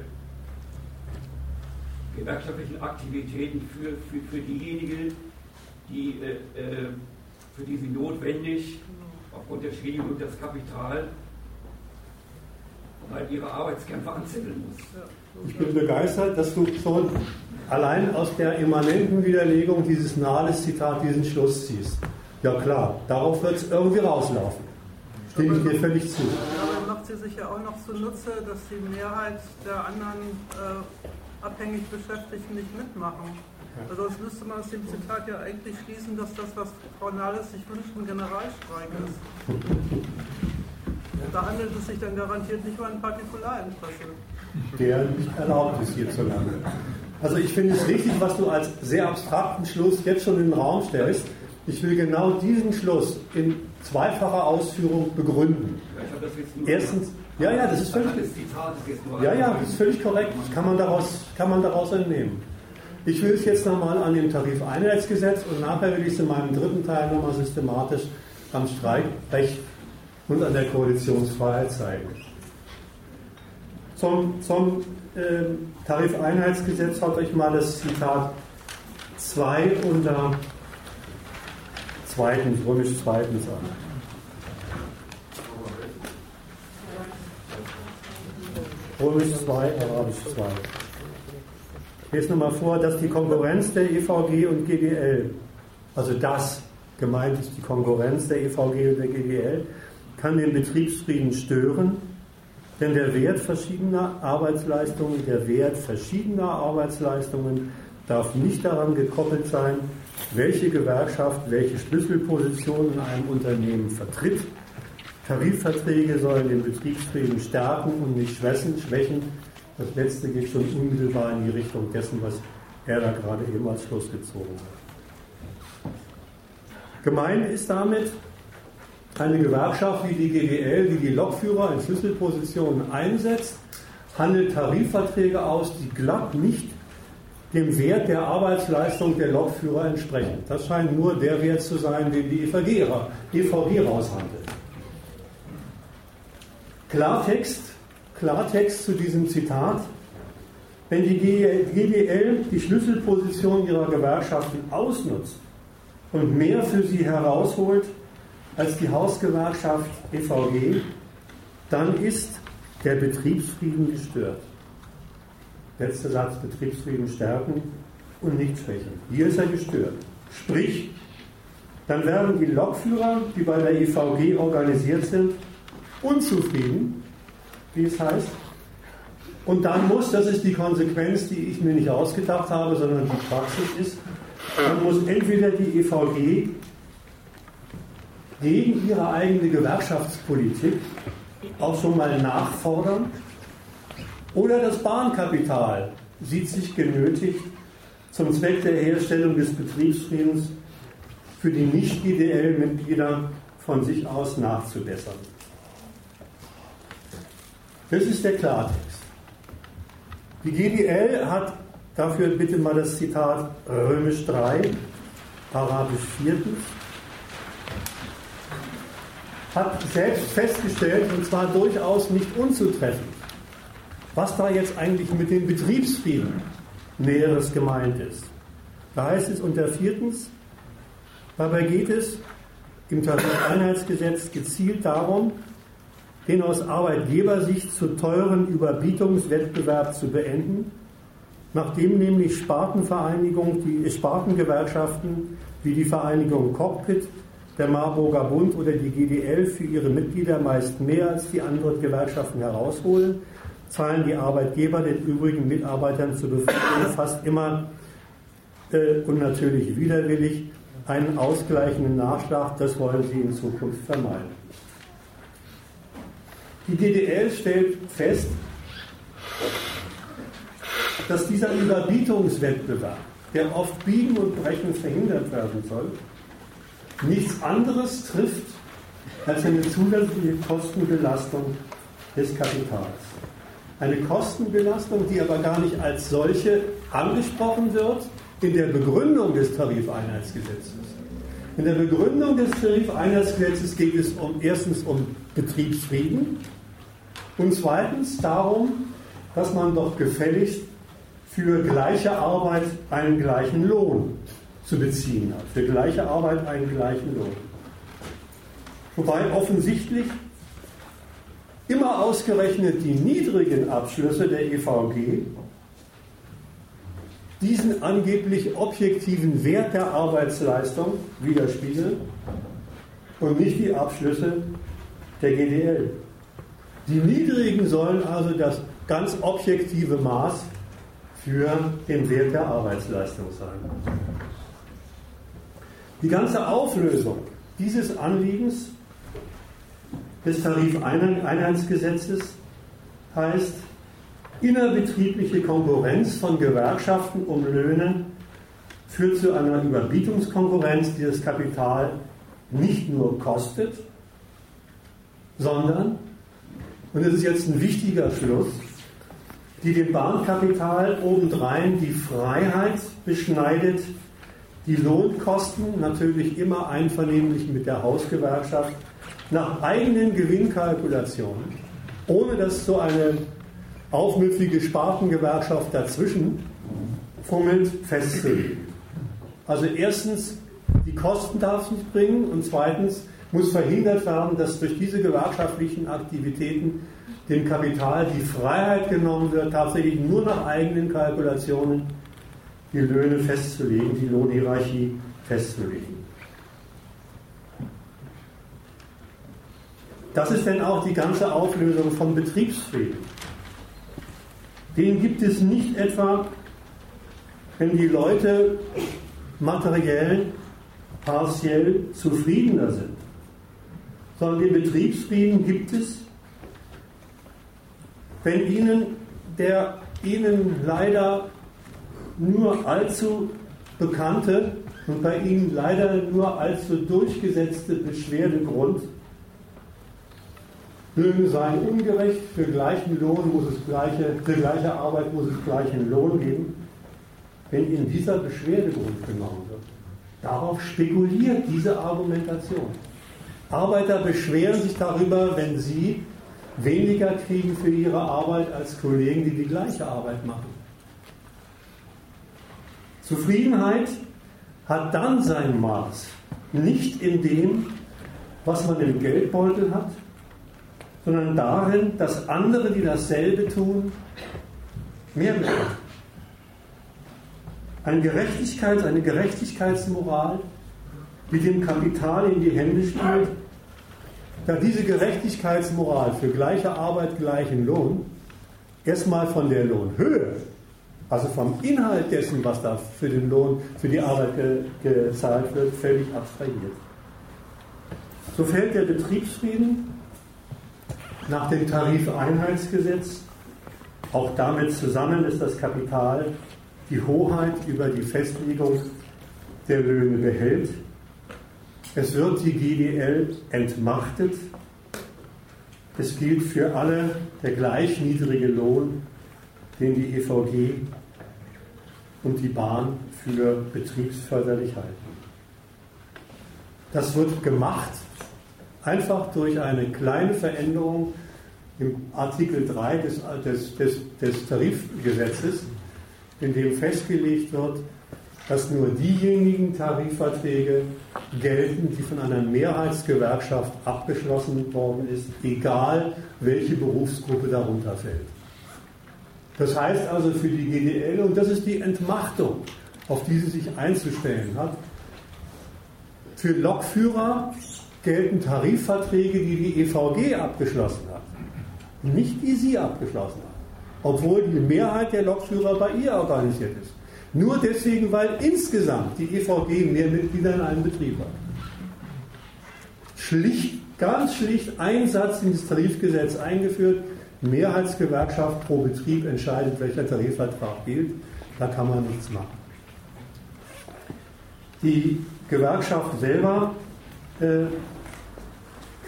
gewerkschaftlichen Aktivitäten für, für, für diejenigen, die, äh, äh, für die sie notwendig aufgrund der Schädigung das Kapital halt ihre Arbeitskämpfe anzetteln muss. Ich bin begeistert, dass du schon allein aus der immanenten Widerlegung dieses Nahles-Zitat diesen Schluss ziehst. Ja klar, darauf wird es irgendwie rauslaufen. Stimme ich dir völlig zu. Ja, aber macht sie sich ja auch noch zunutze, dass die Mehrheit der anderen äh, abhängig Beschäftigten nicht mitmachen. Also sonst müsste man aus dem Zitat ja eigentlich schließen, dass das, was Frau Nahles sich wünscht, ein Generalstreik ist. Da handelt es sich dann garantiert nicht um ein Partikularinteresse. Der nicht erlaubt ist hierzulande. Also ich finde es richtig, was du als sehr abstrakten Schluss jetzt schon in den Raum stellst. Ich will genau diesen Schluss in zweifacher Ausführung begründen. Erstens, ja, ja, das ist völlig, ja, ja, das ist völlig korrekt. Das kann man daraus, kann man daraus entnehmen. Ich will es jetzt nochmal an dem Tarifeinheitsgesetz und nachher will ich es in meinem dritten Teil nochmal systematisch am Streikrecht und an der Koalitionsfreiheit zeigen. Zum, zum äh, Tarifeinheitsgesetz schaut euch mal das Zitat 2 unter zweitens, römisch zweitens an. Römisch 2, Arabisch 2. Ich lese nochmal vor, dass die Konkurrenz der EVG und GDL, also das gemeint ist die Konkurrenz der EVG und der GDL, kann den Betriebsfrieden stören, denn der Wert verschiedener Arbeitsleistungen, der Wert verschiedener Arbeitsleistungen darf nicht daran gekoppelt sein, welche Gewerkschaft welche Schlüsselposition in einem Unternehmen vertritt. Tarifverträge sollen den Betriebsfrieden stärken und nicht schwächen. Das letzte geht schon unmittelbar in die Richtung dessen, was er da gerade eben als Schluss gezogen hat. Gemeint ist damit, eine Gewerkschaft wie die GDL, die die Lokführer in Schlüsselpositionen einsetzt, handelt Tarifverträge aus, die glatt nicht dem Wert der Arbeitsleistung der Lokführer entsprechen. Das scheint nur der Wert zu sein, den die EVG, EVG raushandelt. Klartext, Klartext zu diesem Zitat. Wenn die GDL die Schlüsselposition ihrer Gewerkschaften ausnutzt und mehr für sie herausholt, als die Hausgewerkschaft EVG, dann ist der Betriebsfrieden gestört. Letzter Satz, Betriebsfrieden stärken und nicht schwächen. Hier ist er gestört. Sprich, dann werden die Lokführer, die bei der EVG organisiert sind, unzufrieden, wie es heißt. Und dann muss, das ist die Konsequenz, die ich mir nicht ausgedacht habe, sondern die Praxis ist, dann muss entweder die EVG gegen ihre eigene Gewerkschaftspolitik auch schon mal nachfordern. Oder das Bahnkapital sieht sich genötigt, zum Zweck der Herstellung des Betriebsfriedens für die Nicht-GDL-Mitglieder von sich aus nachzubessern. Das ist der Klartext. Die GDL hat, dafür bitte mal das Zitat Römisch 3, Arabisch 4 hat selbst festgestellt, und zwar durchaus nicht unzutreffend, was da jetzt eigentlich mit dem Betriebsfrieden Näheres gemeint ist. Da heißt es unter viertens, dabei geht es im Tarifeinheitsgesetz gezielt darum, den aus Arbeitgebersicht zu teuren Überbietungswettbewerb zu beenden, nachdem nämlich Spartenvereinigungen, die Spartengewerkschaften wie die Vereinigung Cockpit, der Marburger Bund oder die GDL für ihre Mitglieder meist mehr als die anderen Gewerkschaften herausholen, zahlen die Arbeitgeber den übrigen Mitarbeitern zur Befriedigung fast immer äh, und natürlich widerwillig einen ausgleichenden Nachschlag. Das wollen sie in Zukunft vermeiden. Die GDL stellt fest, dass dieser Überbietungswettbewerb, der oft Biegen und Brechen verhindert werden soll, nichts anderes trifft als eine zusätzliche Kostenbelastung des Kapitals. Eine Kostenbelastung, die aber gar nicht als solche angesprochen wird in der Begründung des Tarifeinheitsgesetzes. In der Begründung des Tarifeinheitsgesetzes geht es um, erstens um Betriebsfrieden und zweitens darum, dass man doch gefälligst für gleiche Arbeit einen gleichen Lohn zu beziehen hat. Für gleiche Arbeit einen gleichen Lohn. Wobei offensichtlich immer ausgerechnet die niedrigen Abschlüsse der EVG diesen angeblich objektiven Wert der Arbeitsleistung widerspiegeln und nicht die Abschlüsse der GDL. Die niedrigen sollen also das ganz objektive Maß für den Wert der Arbeitsleistung sein. Die ganze Auflösung dieses Anliegens des Tarifeinheitsgesetzes heißt innerbetriebliche Konkurrenz von Gewerkschaften um Löhne führt zu einer Überbietungskonkurrenz, die das Kapital nicht nur kostet, sondern, und das ist jetzt ein wichtiger Schluss, die dem Bahnkapital obendrein die Freiheit beschneidet, die Lohnkosten natürlich immer einvernehmlich mit der Hausgewerkschaft nach eigenen Gewinnkalkulationen, ohne dass so eine aufmüpfige Spartengewerkschaft dazwischen fummelt, festzulegen. Also erstens, die Kosten darf es nicht bringen und zweitens muss verhindert werden, dass durch diese gewerkschaftlichen Aktivitäten dem Kapital die Freiheit genommen wird, tatsächlich nur nach eigenen Kalkulationen die Löhne festzulegen, die Lohnhierarchie festzulegen. Das ist denn auch die ganze Auflösung von Betriebsfrieden. Den gibt es nicht etwa, wenn die Leute materiell partiell zufriedener sind, sondern den Betriebsfrieden gibt es, wenn ihnen der ihnen leider nur allzu bekannte und bei ihnen leider nur allzu durchgesetzte Beschwerdegrund Löhne seien ungerecht, für gleichen Lohn muss es gleiche, für gleiche Arbeit muss es gleichen Lohn geben, wenn in dieser Beschwerdegrund genommen wird. Darauf spekuliert diese Argumentation. Arbeiter beschweren sich darüber, wenn sie weniger kriegen für ihre Arbeit als Kollegen, die die gleiche Arbeit machen. Zufriedenheit hat dann sein Maß, nicht in dem, was man im Geldbeutel hat, sondern darin, dass andere, die dasselbe tun, mehr bekommen. Eine Gerechtigkeit, eine Gerechtigkeitsmoral, die dem Kapital in die Hände spielt, da diese Gerechtigkeitsmoral für gleiche Arbeit gleichen Lohn erstmal von der Lohnhöhe, also vom Inhalt dessen, was da für den Lohn, für die Arbeit ge gezahlt wird, völlig abstrahiert. So fällt der Betriebsfrieden nach dem Tarifeinheitsgesetz auch damit zusammen, dass das Kapital die Hoheit über die Festlegung der Löhne behält. Es wird die GDL entmachtet. Es gilt für alle der gleich niedrige Lohn, den die EVG und die Bahn für betriebsförderlich halten. Das wird gemacht einfach durch eine kleine Veränderung im Artikel 3 des, des, des, des Tarifgesetzes, in dem festgelegt wird, dass nur diejenigen Tarifverträge gelten, die von einer Mehrheitsgewerkschaft abgeschlossen worden ist, egal welche Berufsgruppe darunter fällt. Das heißt also für die GDL, und das ist die Entmachtung, auf die sie sich einzustellen hat, für Lokführer gelten Tarifverträge, die die EVG abgeschlossen hat, nicht die sie abgeschlossen hat, obwohl die Mehrheit der Lokführer bei ihr organisiert ist. Nur deswegen, weil insgesamt die EVG mehr Mitglieder in einem Betrieb hat. Schlicht, ganz schlicht ein Satz ins Tarifgesetz eingeführt. Mehrheitsgewerkschaft pro Betrieb entscheidet, welcher Tarifvertrag gilt. Da kann man nichts machen. Die Gewerkschaft selber äh,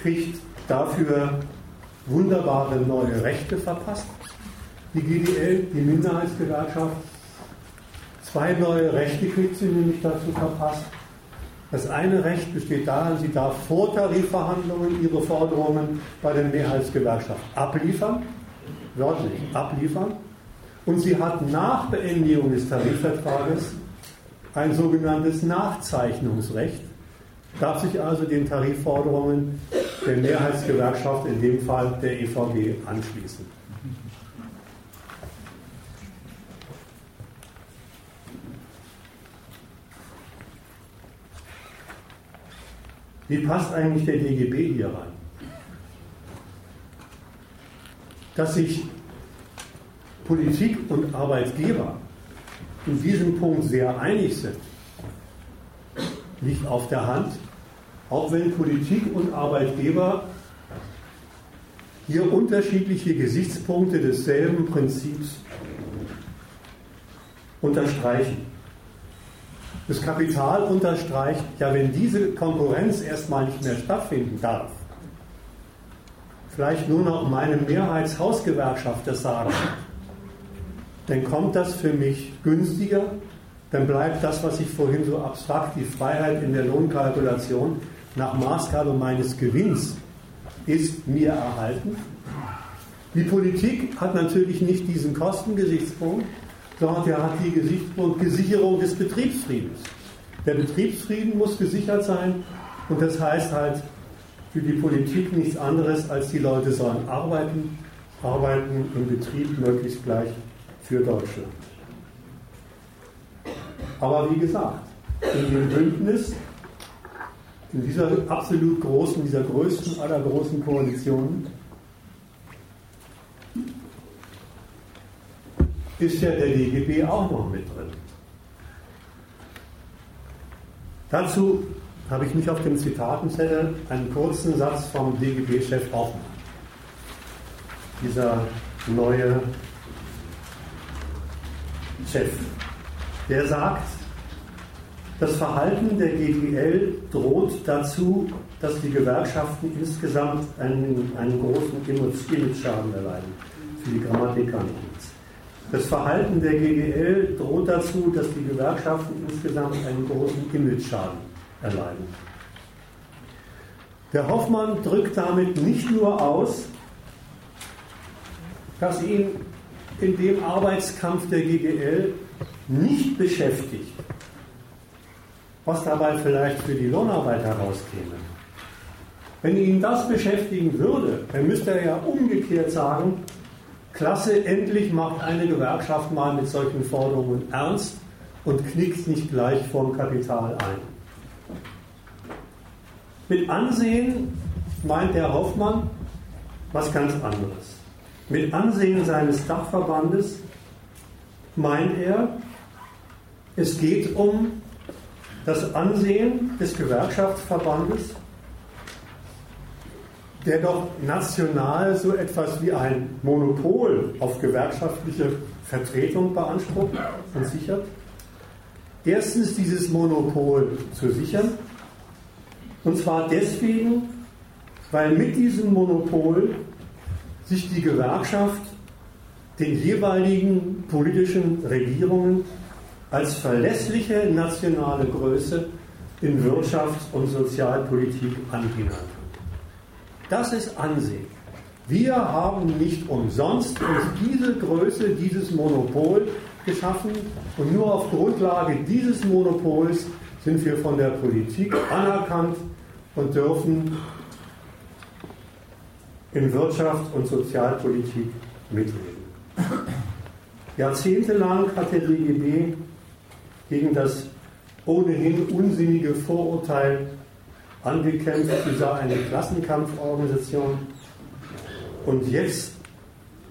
kriegt dafür wunderbare neue Rechte verpasst. Die GDL, die Minderheitsgewerkschaft, Zwei neue Rechte kriegt sie nämlich dazu verpasst. Das eine Recht besteht darin, sie darf vor Tarifverhandlungen ihre Forderungen bei der Mehrheitsgewerkschaft abliefern, wörtlich abliefern. Und sie hat nach Beendigung des Tarifvertrages ein sogenanntes Nachzeichnungsrecht, darf sich also den Tarifforderungen der Mehrheitsgewerkschaft, in dem Fall der EVG, anschließen. Wie passt eigentlich der DGB hier rein? Dass sich Politik und Arbeitgeber in diesem Punkt sehr einig sind, liegt auf der Hand, auch wenn Politik und Arbeitgeber hier unterschiedliche Gesichtspunkte desselben Prinzips unterstreichen. Das Kapital unterstreicht, ja, wenn diese Konkurrenz erstmal nicht mehr stattfinden darf, vielleicht nur noch meine Mehrheitshausgewerkschaft sagen, dann kommt das für mich günstiger, dann bleibt das, was ich vorhin so abstrakt, die Freiheit in der Lohnkalkulation nach Maßgabe meines Gewinns ist mir erhalten. Die Politik hat natürlich nicht diesen Kostengesichtspunkt, sondern der hat die Gesichtspunkt Gesicherung des Betriebsfriedens. Der Betriebsfrieden muss gesichert sein und das heißt halt für die Politik nichts anderes, als die Leute sollen arbeiten, arbeiten im Betrieb möglichst gleich für Deutschland. Aber wie gesagt, in dem Bündnis, in dieser absolut großen, dieser größten aller großen Koalitionen, ist ja der DGB auch noch mit drin. Dazu habe ich mich auf dem Zitatenzettel einen kurzen Satz vom DGB-Chef Hoffmann. Dieser neue Chef. Der sagt, das Verhalten der GDL droht dazu, dass die Gewerkschaften insgesamt einen, einen großen Image-Schaden erleiden. Für die Grammatiker nicht. Das Verhalten der GGL droht dazu, dass die Gewerkschaften insgesamt einen großen Image-Schaden erleiden. Der Hoffmann drückt damit nicht nur aus, dass ihn in dem Arbeitskampf der GGL nicht beschäftigt, was dabei vielleicht für die Lohnarbeit herauskäme. Wenn ihn das beschäftigen würde, dann müsste er ja umgekehrt sagen, Klasse, endlich macht eine Gewerkschaft mal mit solchen Forderungen ernst und knickt nicht gleich vom Kapital ein. Mit Ansehen meint der Hoffmann was ganz anderes. Mit Ansehen seines Dachverbandes meint er, es geht um das Ansehen des Gewerkschaftsverbandes der doch national so etwas wie ein Monopol auf gewerkschaftliche Vertretung beansprucht und sichert. Erstens dieses Monopol zu sichern, und zwar deswegen, weil mit diesem Monopol sich die Gewerkschaft den jeweiligen politischen Regierungen als verlässliche nationale Größe in Wirtschafts- und Sozialpolitik kann. Das ist Ansehen. Wir haben nicht umsonst uns diese Größe, dieses Monopol geschaffen und nur auf Grundlage dieses Monopols sind wir von der Politik anerkannt und dürfen in Wirtschaft und Sozialpolitik mitreden. Jahrzehntelang hat der DGB gegen das ohnehin unsinnige Vorurteil angekämpft, sie sei eine Klassenkampforganisation. Und jetzt,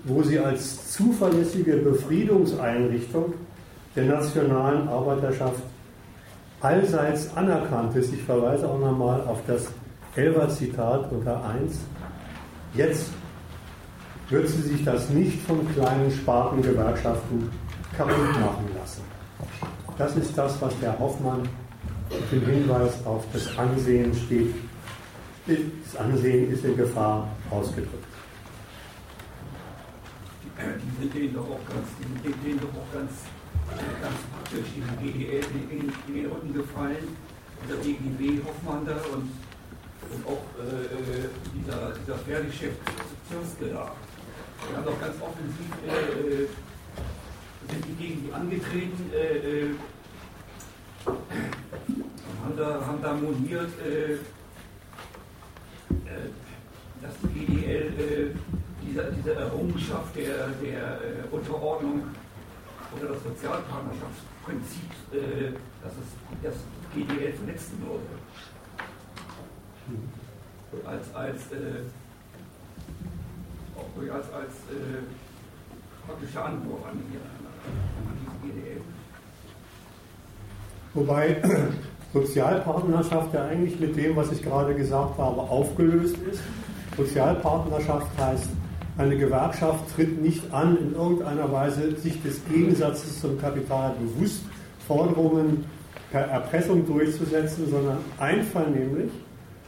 wo sie als zuverlässige Befriedungseinrichtung der nationalen Arbeiterschaft allseits anerkannt ist, ich verweise auch nochmal auf das Elver-Zitat unter 1, jetzt wird sie sich das nicht von kleinen Spartengewerkschaften kaputt machen lassen. Das ist das, was der Hoffmann mit dem Hinweis auf das Ansehen steht. Das Ansehen ist in Gefahr ausgedrückt. Die denen doch auch ganz, die denen doch auch ganz, ganz praktisch die GDL in, den Rücken gefallen. Der DGB Hoffmann da und, und auch äh dieser, dieser Pferdechef Zirske da. Wir haben doch ganz offensiv äh, äh, sind die gegen die angetreten, äh, äh, haben, da, haben da moniert, äh, äh dass die GDL äh, diese, diese Errungenschaft der, der Unterordnung oder das Sozialpartnerschaftsprinzip, dass es das GDL verletzen würde. Als, als, auch als, als praktische Antwort an die. Wobei Sozialpartnerschaft ja eigentlich mit dem, was ich gerade gesagt habe, aufgelöst ist. Sozialpartnerschaft heißt, eine Gewerkschaft tritt nicht an, in irgendeiner Weise sich des Gegensatzes zum Kapital bewusst Forderungen per Erpressung durchzusetzen, sondern einvernehmlich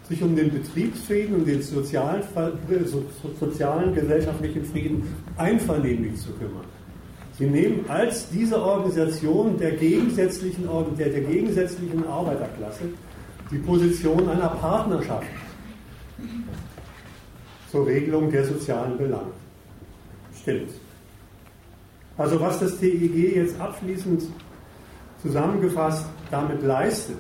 sich um den betriebsfähigen und den sozialen, sozialen gesellschaftlichen Frieden einvernehmlich zu kümmern. Sie nehmen als diese Organisation der gegensätzlichen, der, der gegensätzlichen Arbeiterklasse die Position einer Partnerschaft zur Regelung der sozialen Belange. Stimmt. Also was das TEG jetzt abschließend zusammengefasst damit leistet,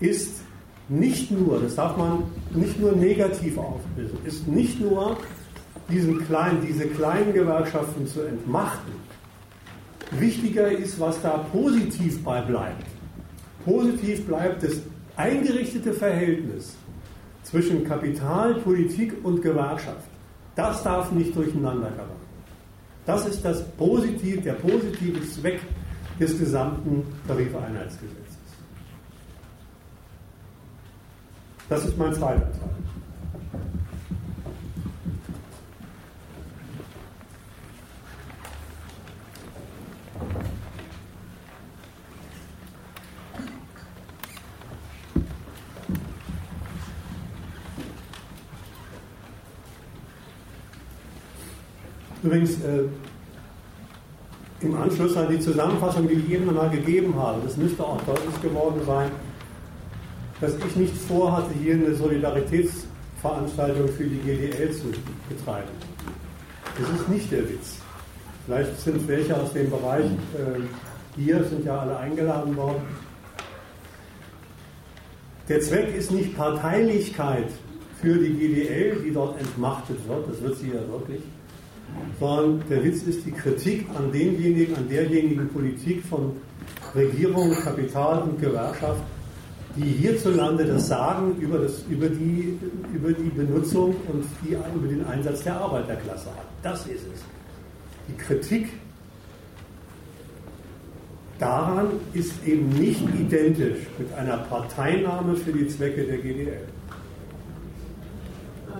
ist nicht nur, das darf man nicht nur negativ auflösen, ist nicht nur diesen kleinen, diese kleinen Gewerkschaften zu entmachten, Wichtiger ist, was da positiv bei bleibt. Positiv bleibt das eingerichtete Verhältnis zwischen Kapital, Politik und Gewerkschaft. Das darf nicht durcheinander geraten. Das ist das Positiv, der positive Zweck des gesamten Tarifeinheitsgesetzes. Das ist mein zweiter Teil. Übrigens, äh, im Anschluss an die Zusammenfassung, die ich eben einmal gegeben habe, das müsste auch deutlich geworden sein, dass ich nicht vorhatte, hier eine Solidaritätsveranstaltung für die GDL zu betreiben. Das ist nicht der Witz. Vielleicht sind welche aus dem Bereich äh, hier, sind ja alle eingeladen worden. Der Zweck ist nicht Parteilichkeit für die GDL, die dort entmachtet wird, das wird sie ja wirklich, sondern der Witz ist die Kritik an denjenigen, an derjenigen Politik von Regierung, Kapital und Gewerkschaft, die hierzulande das Sagen über, das, über, die, über die Benutzung und die, über den Einsatz der Arbeiterklasse hat. Das ist es. Die Kritik daran ist eben nicht identisch mit einer Parteinahme für die Zwecke der GDL.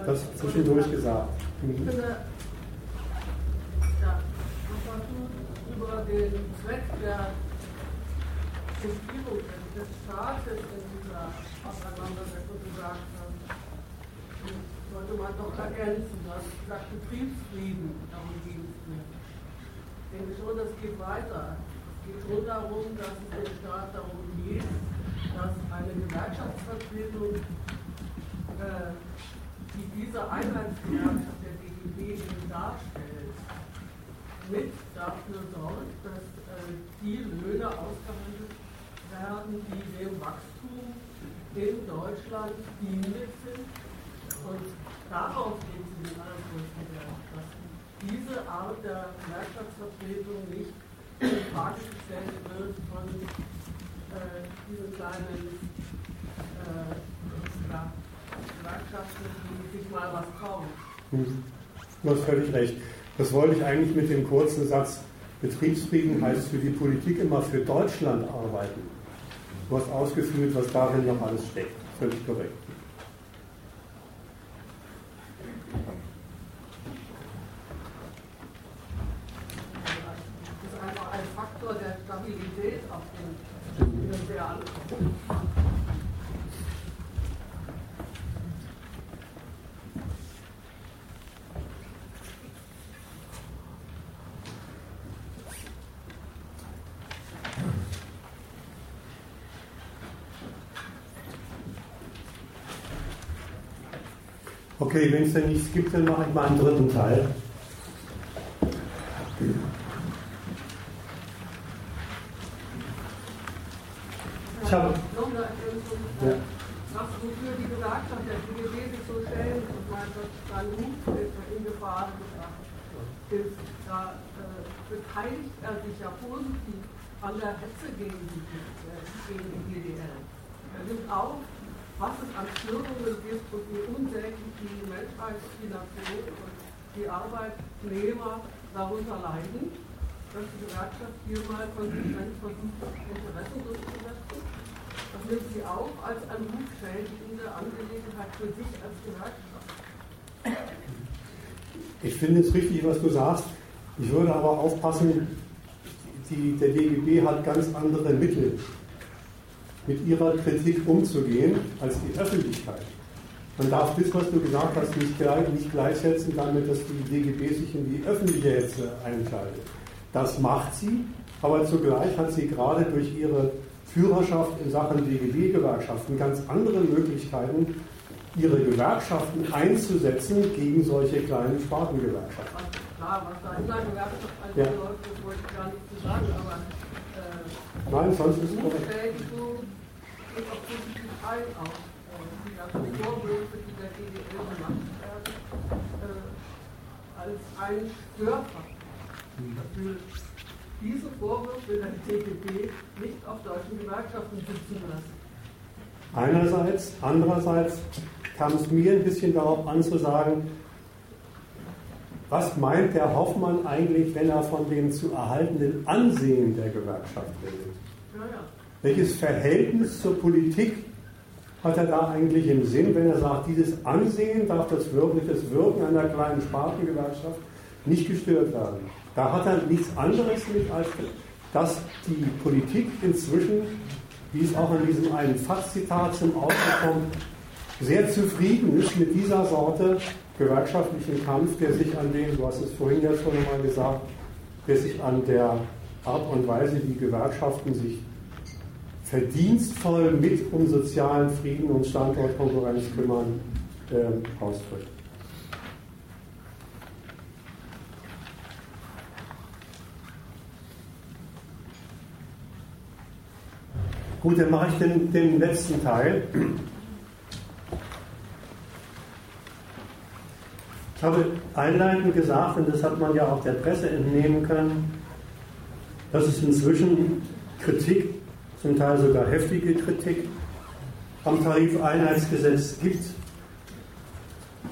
Das zwischendurch gesagt. Ich finde, über den Zweck der Regierung des Staates in dieser Auseinandersetzung gesagt haben, sollte man doch ergänzen. Hast gesagt, Betriebsfrieden, darum mir. Ich denke schon, das geht weiter. Es geht schon darum, dass es dem Staat darum geht, dass eine Gewerkschaftsvertretung, äh, die diese Einheitsgewerkschaft der DGB darstellt, mit dafür sorgt, dass äh, die Löhne ausgehandelt werden, die dem Wachstum in Deutschland dienlich sind. Und darauf legen sie den allergrößten Wert, dass diese Art der Gewerkschaftsvertretung nicht in Frage gestellt wird von äh, diesen kleinen äh, ja, die sich mal was trauen. Du hast völlig recht. Das wollte ich eigentlich mit dem kurzen Satz, Betriebsfrieden heißt für die Politik immer für Deutschland arbeiten. Du hast ausgeführt, was darin noch alles steckt. Völlig korrekt. Das ist einfach ein Faktor der Stabilität, auf den wir ankommen. Okay, wenn es denn nichts gibt, dann mache ich mal einen dritten Teil. Ich habe. Noch. Ja. Was wofür die Gewerkschaft der DGB sich so schämt und dass sein Ruf in Gefahr gebracht ist, da äh, beteiligt er sich ja positiv an der Hetze gegen die, äh, gegen die GDL. Er nimmt auf, was es an Störungen gibt und wie unsäglich die Menschheit, die und die Arbeitnehmer darunter leiden, dass die Gewerkschaft hier mal konsequent versucht, Interessen durchzusetzen. Das nimmt sie auch als eine rufschädigende Angelegenheit für sich als Gewerkschaft. Ich finde es richtig, was du sagst. Ich würde aber aufpassen, die, der DGB hat ganz andere Mittel, mit ihrer Kritik umzugehen, als die Öffentlichkeit. Man darf das, was du gesagt hast, nicht, gleich, nicht gleichsetzen damit, dass die DGB sich in die öffentliche Hetze einkleidet. Das macht sie, aber zugleich hat sie gerade durch ihre Führerschaft in Sachen DGB-Gewerkschaften ganz andere Möglichkeiten, ihre Gewerkschaften einzusetzen gegen solche kleinen Spartengewerkschaften. Klar, was da in der Gewerkschaft alles Ja. läuft, das wollte ich gar nicht zu sagen, aber äh, Nein, sonst ist es korrekt. Geht auf positiv ein auch. Äh, die ganzen Vorwürfe, die der GDL gemacht werden, äh, als ein Störfaktor. Will diese Vorwürfe der DGB nicht auf deutschen Gewerkschaften sitzen lassen. Einerseits, andererseits kam es mir ein bisschen darauf an zu sagen, was meint der Hoffmann eigentlich, wenn er von dem zu erhaltenden Ansehen der Gewerkschaft redet? Ja, ja. Welches Verhältnis zur Politik hat er da eigentlich im Sinn, wenn er sagt, dieses Ansehen darf das Wirken, das Wirken einer kleinen Spartengewerkschaft nicht gestört werden? Da hat er nichts anderes mit, als dass die Politik inzwischen, wie es auch in diesem einen Fast-Zitat zum Ausdruck kommt, sehr zufrieden ist mit dieser Sorte gewerkschaftlichen Kampf, der sich an den, du hast es vorhin ja schon einmal gesagt, der sich an der Art und Weise, wie Gewerkschaften sich verdienstvoll mit um sozialen Frieden und Standortkonkurrenz kümmern, äh, ausdrückt. Gut, dann mache ich den, den letzten Teil. Ich habe einleitend gesagt, und das hat man ja auch der Presse entnehmen können, dass es inzwischen Kritik, zum Teil sogar heftige Kritik, am Tarifeinheitsgesetz gibt.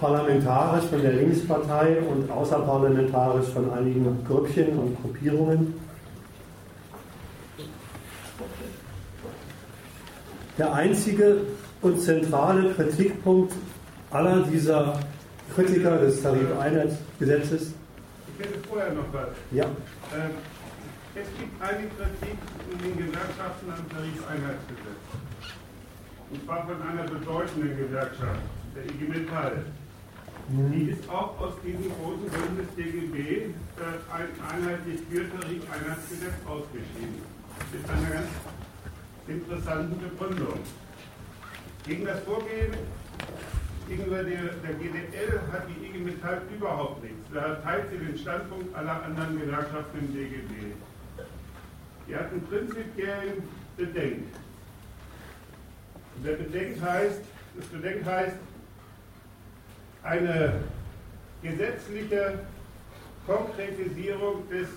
Parlamentarisch von der Linkspartei und außerparlamentarisch von einigen Grüppchen und Gruppierungen. Der einzige und zentrale Kritikpunkt aller dieser Kritiker des Tarifeinheitsgesetzes, Ich hätte vorher noch was. ja, Ähm, Es gibt eine Kritik in den Gewerkschaften am Tarifeinheitsgesetz. Und zwar von einer bedeutenden Gewerkschaft, der IG Metall. Die ist auch aus diesem großen Bündnis DGB äh, ein einheitlich für Tarifeinheitsgesetz ausgeschieden. Mit einer ganz interessanten Begründung. Gegen das Vorgehen Gegenüber der, der GDL hat die IG Metall überhaupt nichts. Da teilt sie den Standpunkt aller anderen Gewerkschaften im DGB. Die hatten prinzipiellen Bedenk. Und der Bedenk heißt, das Bedenk heißt, eine gesetzliche Konkretisierung des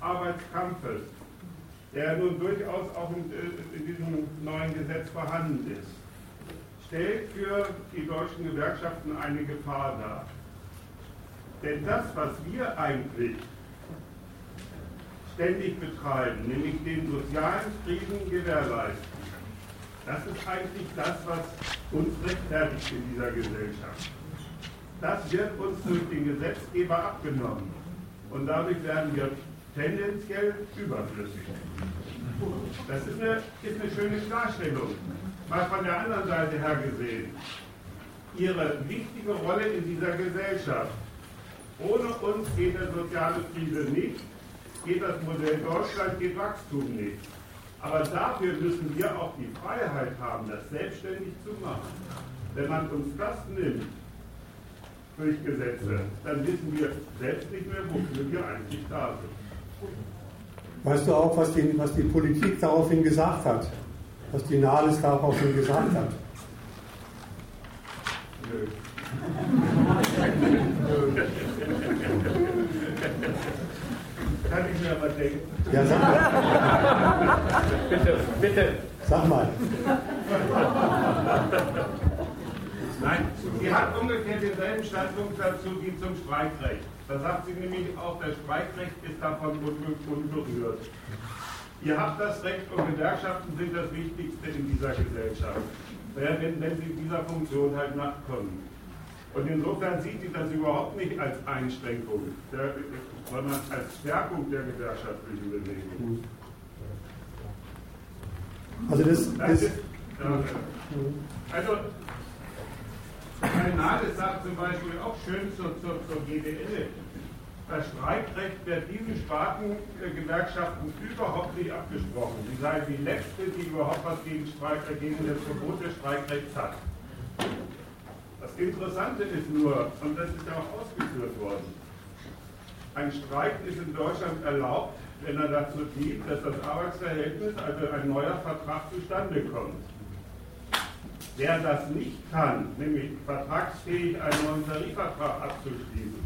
Arbeitskampfes, der nun durchaus auch in, äh, in diesem neuen Gesetz vorhanden ist, stellt für die deutschen Gewerkschaften eine Gefahr dar. Denn das, was wir eigentlich ständig betreiben, nämlich den sozialen Frieden gewährleisten, das ist eigentlich das, was uns rechtfertigt in dieser Gesellschaft. Das wird uns durch den Gesetzgeber abgenommen. Und dadurch werden wir tendenziell überflüssig. Das ist eine, ist eine schöne Klarstellung. Mal von der anderen Seite her gesehen. Ihre wichtige Rolle in dieser Gesellschaft. Ohne uns geht der soziale Friede nicht, geht das Modell Deutschland, geht Wachstum nicht. Aber dafür müssen wir auch die Freiheit haben, das selbstständig zu machen. Wenn man uns das nimmt, durch Gesetze, dann wissen wir selbst nicht mehr, wofür wir eigentlich da sind. Weißt du auch, was die, was die Politik daraufhin gesagt hat? Was die Nahles daraufhin gesagt hat? Nö. Kann ich mir aber denken. Ja, sag mal. bitte, bitte. Sag mal. Nein, sie hat ungefähr denselben Standpunkt dazu wie zum Streikrecht. Da sagt sie nämlich auch, das Streikrecht ist davon unberührt. Ihr habt das Recht und Gewerkschaften sind das Wichtigste in dieser Gesellschaft, wenn, wenn sie dieser Funktion halt nachkommen. Und insofern sieht sie das überhaupt nicht als Einschränkung, der, sondern als Stärkung der gesellschaftlichen Bewegung. Also das, das, ist, also Nahles sagt zum Beispiel auch schön zur, zur, zur GDL, das Streikrecht wird diesen Spartengewerkschaften überhaupt nicht abgesprochen. Sie seien die letzte, die überhaupt was gegen, Streik, gegen das Verbot des Streikrechts hat. Das Interessante ist nur, und das ist ja auch ausgeführt worden, ein Streik ist in Deutschland erlaubt, wenn er dazu dient, dass das Arbeitsverhältnis, also ein neuer Vertrag zustande kommt. Wer das nicht kann, nämlich vertragsfähig einen neuen Tarifvertrag abzuschließen,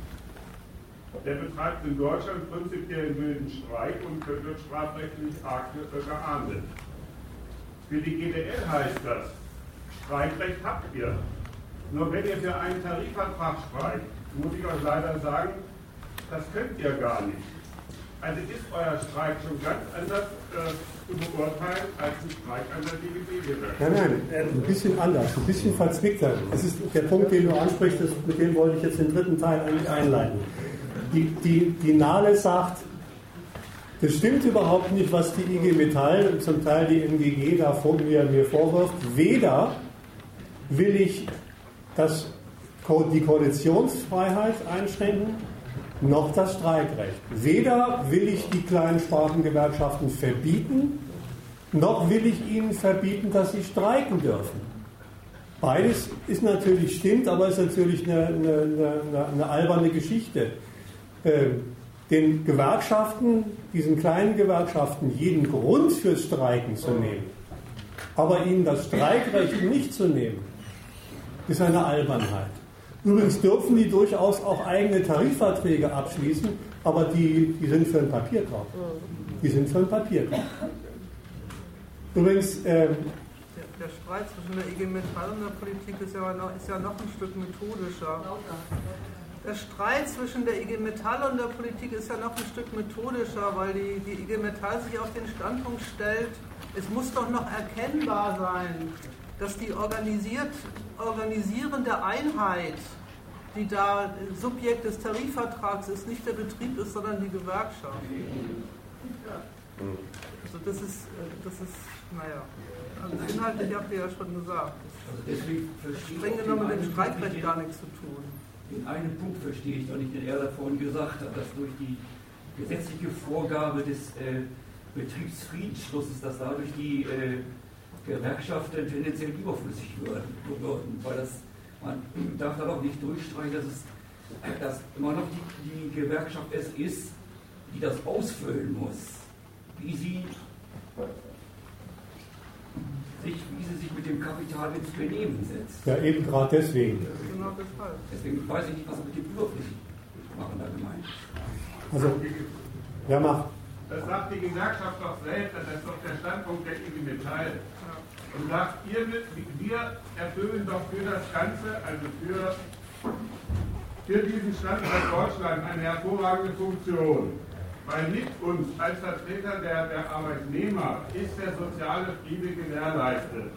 der betreibt in Deutschland prinzipiell einen wilden Streik und wird strafrechtlich arg geahndet. Für die GDL heißt das, Streikrecht habt ihr. Nur wenn ihr für einen Tarifvertrag streikt, muss ich euch leider sagen, das könnt ihr gar nicht. Also ist euer Streik schon ganz anders äh, zu beurteilen als ein Streik an der DGB-Gewerkschaft. Nein, nein, ein bisschen anders, ein bisschen verzwickter. Das ist der Punkt, den du ansprichst, das, mit dem wollte ich jetzt den dritten Teil eigentlich einleiten. Die, die, die Nale sagt, das stimmt überhaupt nicht, was die IG Metall und zum Teil die MGG da vor mir, mir vorwirft. Weder will ich das, die Koalitionsfreiheit einschränken, noch das Streikrecht. Weder will ich die kleinen Spartengewerkschaften verbieten, noch will ich ihnen verbieten, dass sie streiken dürfen. Beides ist natürlich stimmt, aber ist natürlich eine, eine, eine, eine alberne Geschichte. Ähm, den Gewerkschaften, diesen kleinen Gewerkschaften, jeden Grund fürs Streiken zu nehmen, aber ihnen das Streikrecht nicht zu nehmen, ist eine Albernheit. Übrigens dürfen die durchaus auch eigene Tarifverträge abschließen, aber die, die sind für ein Papierkorb. Die sind für ein Papierkorb. Übrigens. Ähm, der, Streit zwischen der IG Metall und der Politik ist ja, noch, ist ja noch ein Stück methodischer. Der Streit zwischen der IG Metall und der Politik ist ja noch ein Stück methodischer, weil die, die IG Metall sich auf den Standpunkt stellt, es muss doch noch erkennbar sein, dass die organisiert, organisierende Einheit, die da Subjekt des Tarifvertrags ist, nicht der Betrieb ist, sondern die Gewerkschaft. Also das ist, das ist, naja, also inhaltlich habt ihr ja schon gesagt. Also streng genommen mit dem Streikrecht gar nichts zu tun. In einem Punkt verstehe ich, weil ich den er vorhin gesagt hat, dass durch die gesetzliche Vorgabe des äh, Betriebsfriedensschlusses, dass dadurch die äh, Gewerkschaften tendenziell überflüssig würden, weil das Man darf aber auch nicht durchstreichen, dass, es, dass immer noch die, die Gewerkschaft es ist, die das ausfüllen muss, wie sie sich, wie sie sich mit dem Kapital ins Benehmen setzt. Ja, eben gerade deswegen. Genau deshalb. Deswegen weiß ich nicht, was mit dem überflüssig machen da gemeint ist. Also, ja, mach. Das sagt die Gewerkschaft doch selbst, das ist doch der Standpunkt der IG Metall. Und sagt, ihr, wir erfüllen doch für das Ganze, also für, für diesen Standort Deutschland eine hervorragende Funktion. Weil mit uns als Vertreter der, der Arbeitnehmer ist der soziale Friede gewährleistet.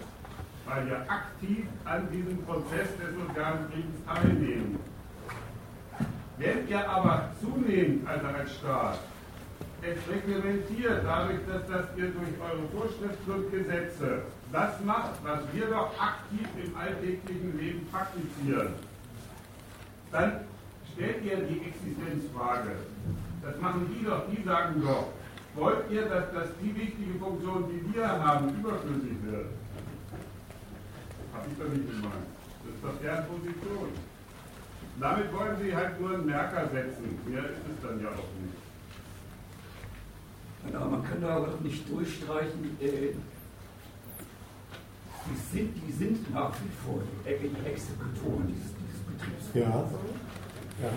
Weil wir aktiv an diesem Prozess des sozialen Friedens teilnehmen. Wenn ihr aber zunehmend, also als Staat, es reglementiert, dadurch, dass das ihr durch eure Vorschriften und Gesetze das macht, was wir doch aktiv im alltäglichen Leben praktizieren, dann stellt ihr die Existenzfrage. Das machen die doch, die sagen doch, wollt ihr, dass, dass die wichtige Funktion, die wir haben, überflüssig wird? Hab ich doch nicht gemeint. Das ist doch deren Position. Damit wollen sie halt nur einen Merker setzen. Mehr ist es dann ja auch nicht. Aber man kann da aber nicht durchstreichen, äh, die, sind, die sind nach wie vor die, die Exekutoren dieses, dieses Betriebs. Ja. ja.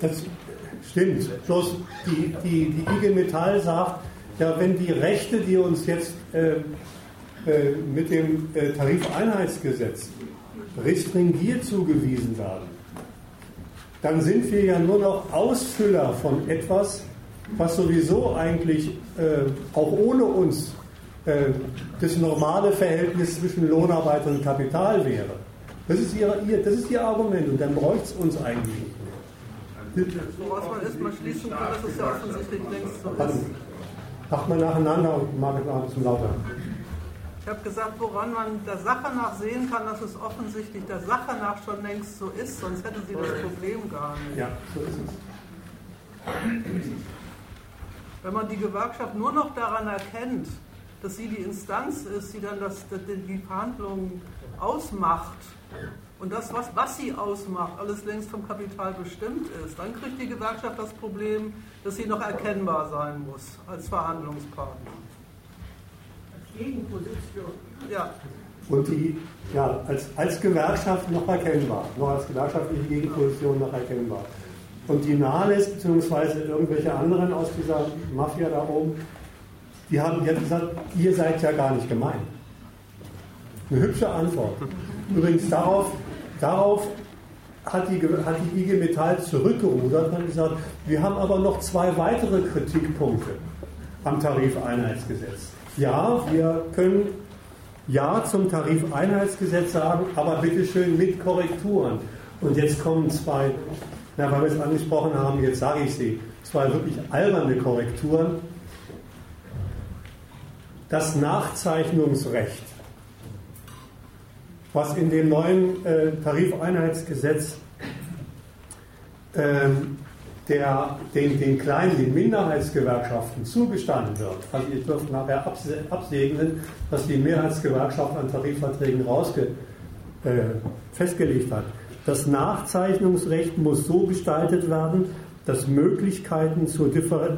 Das stimmt. Bloß die, die, die IG Metall sagt, ja, wenn die Rechte, die uns jetzt äh, äh, mit dem äh, Tarifeinheitsgesetz restringiert zugewiesen werden, dann sind wir ja nur noch Ausfüller von etwas, was sowieso eigentlich äh, auch ohne uns äh, das normale Verhältnis zwischen Lohnarbeit und Kapital wäre. Das ist ihr, ihr, das ist ihr Argument und dann bräuchte es uns eigentlich nicht mehr. Woraus man erstmal schließen kann, dass es ja offensichtlich längst so ist. Macht mal nacheinander und mag es ein bisschen lauter. Ich habe gesagt, woran man der Sache nach sehen kann, dass es offensichtlich der Sache nach schon längst so ist, sonst hätte sie das Problem gar nicht. Ja, so ist es. Wenn man die Gewerkschaft nur noch daran erkennt, dass sie die Instanz ist, die dann das, die Verhandlungen ausmacht und das, was, was sie ausmacht, alles längst vom Kapital bestimmt ist, dann kriegt die Gewerkschaft das Problem, dass sie noch erkennbar sein muss als Verhandlungspartner. Gegenposition. Ja, Und die, ja, als, als Gewerkschaft noch erkennbar, noch als gewerkschaftliche Gegenposition noch erkennbar. Und die Nahles, beziehungsweise irgendwelche anderen aus dieser Mafia da oben, die haben, die gesagt, ihr seid ja gar nicht gemein. Eine hübsche Antwort. Übrigens darauf, darauf hat die, hat die IG Metall zurückgerudert und gesagt, wir haben aber noch zwei weitere Kritikpunkte am Tarifeinheitsgesetz. Ja, wir können Ja zum Tarifeinheitsgesetz sagen, aber bitteschön mit Korrekturen. Und jetzt kommen zwei, na, weil wir es angesprochen haben, jetzt sage ich sie, zwei wirklich alberne Korrekturen. Das Nachzeichnungsrecht, was in dem neuen äh, Tarifeinheitsgesetz ähm, der, den, den kleinen, den Minderheitsgewerkschaften zugestanden wird. Also ihr dürft nachher absegnen, dass die Mehrheitsgewerkschaft an Tarifverträgen rausge, äh, festgelegt hat. Das Nachzeichnungsrecht muss so gestaltet werden, dass Möglichkeiten zur,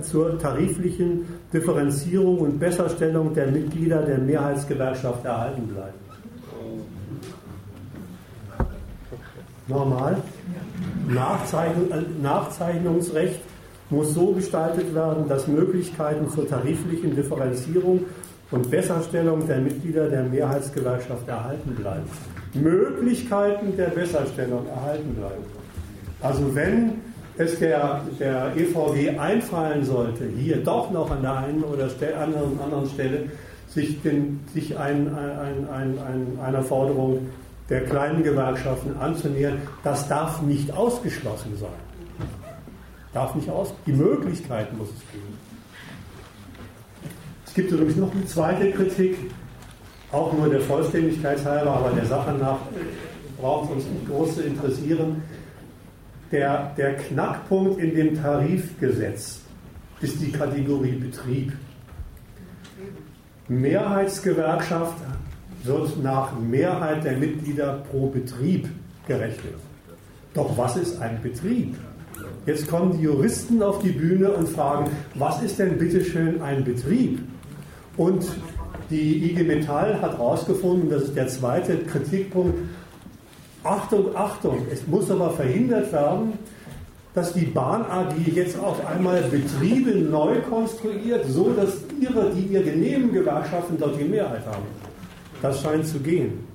zur, tariflichen Differenzierung und Besserstellung der Mitglieder der Mehrheitsgewerkschaft erhalten bleiben. Normal. Nachzeichnung, äh, Nachzeichnungsrecht muss so gestaltet werden, dass Möglichkeiten zur tariflichen Differenzierung und Besserstellung der Mitglieder der Mehrheitsgewerkschaft erhalten bleiben. Möglichkeiten der Besserstellung erhalten bleiben. Also wenn es der, der EVG einfallen sollte, hier doch noch an der einen oder anderen, anderen Stelle sich, den, sich ein, ein, ein, ein, einer Forderung der kleinen Gewerkschaften anzunähern, das darf nicht ausgeschlossen sein. Darf nicht aus, die Möglichkeit muss es geben. Es gibt übrigens noch eine zweite Kritik, auch nur der Vollständigkeit halber, aber der Sache nach braucht es uns nicht groß zu interessieren. Der, der Knackpunkt in dem Tarifgesetz ist die Kategorie Betrieb. Mehrheitsgewerkschaft wird nach Mehrheit der Mitglieder pro Betrieb gerechnet. Doch was ist ein Betrieb? Jetzt kommen die Juristen auf die Bühne und fragen, was ist denn bitteschön ein Betrieb? Und die IG Metall hat herausgefunden, das ist der zweite Kritikpunkt, Achtung, Achtung, es muss aber verhindert werden, dass die Bahn AG jetzt auf einmal Betriebe neu konstruiert, so dass ihre, die ihr genehmen Gewerkschaften dort die Mehrheit haben. Das scheint zu gehen.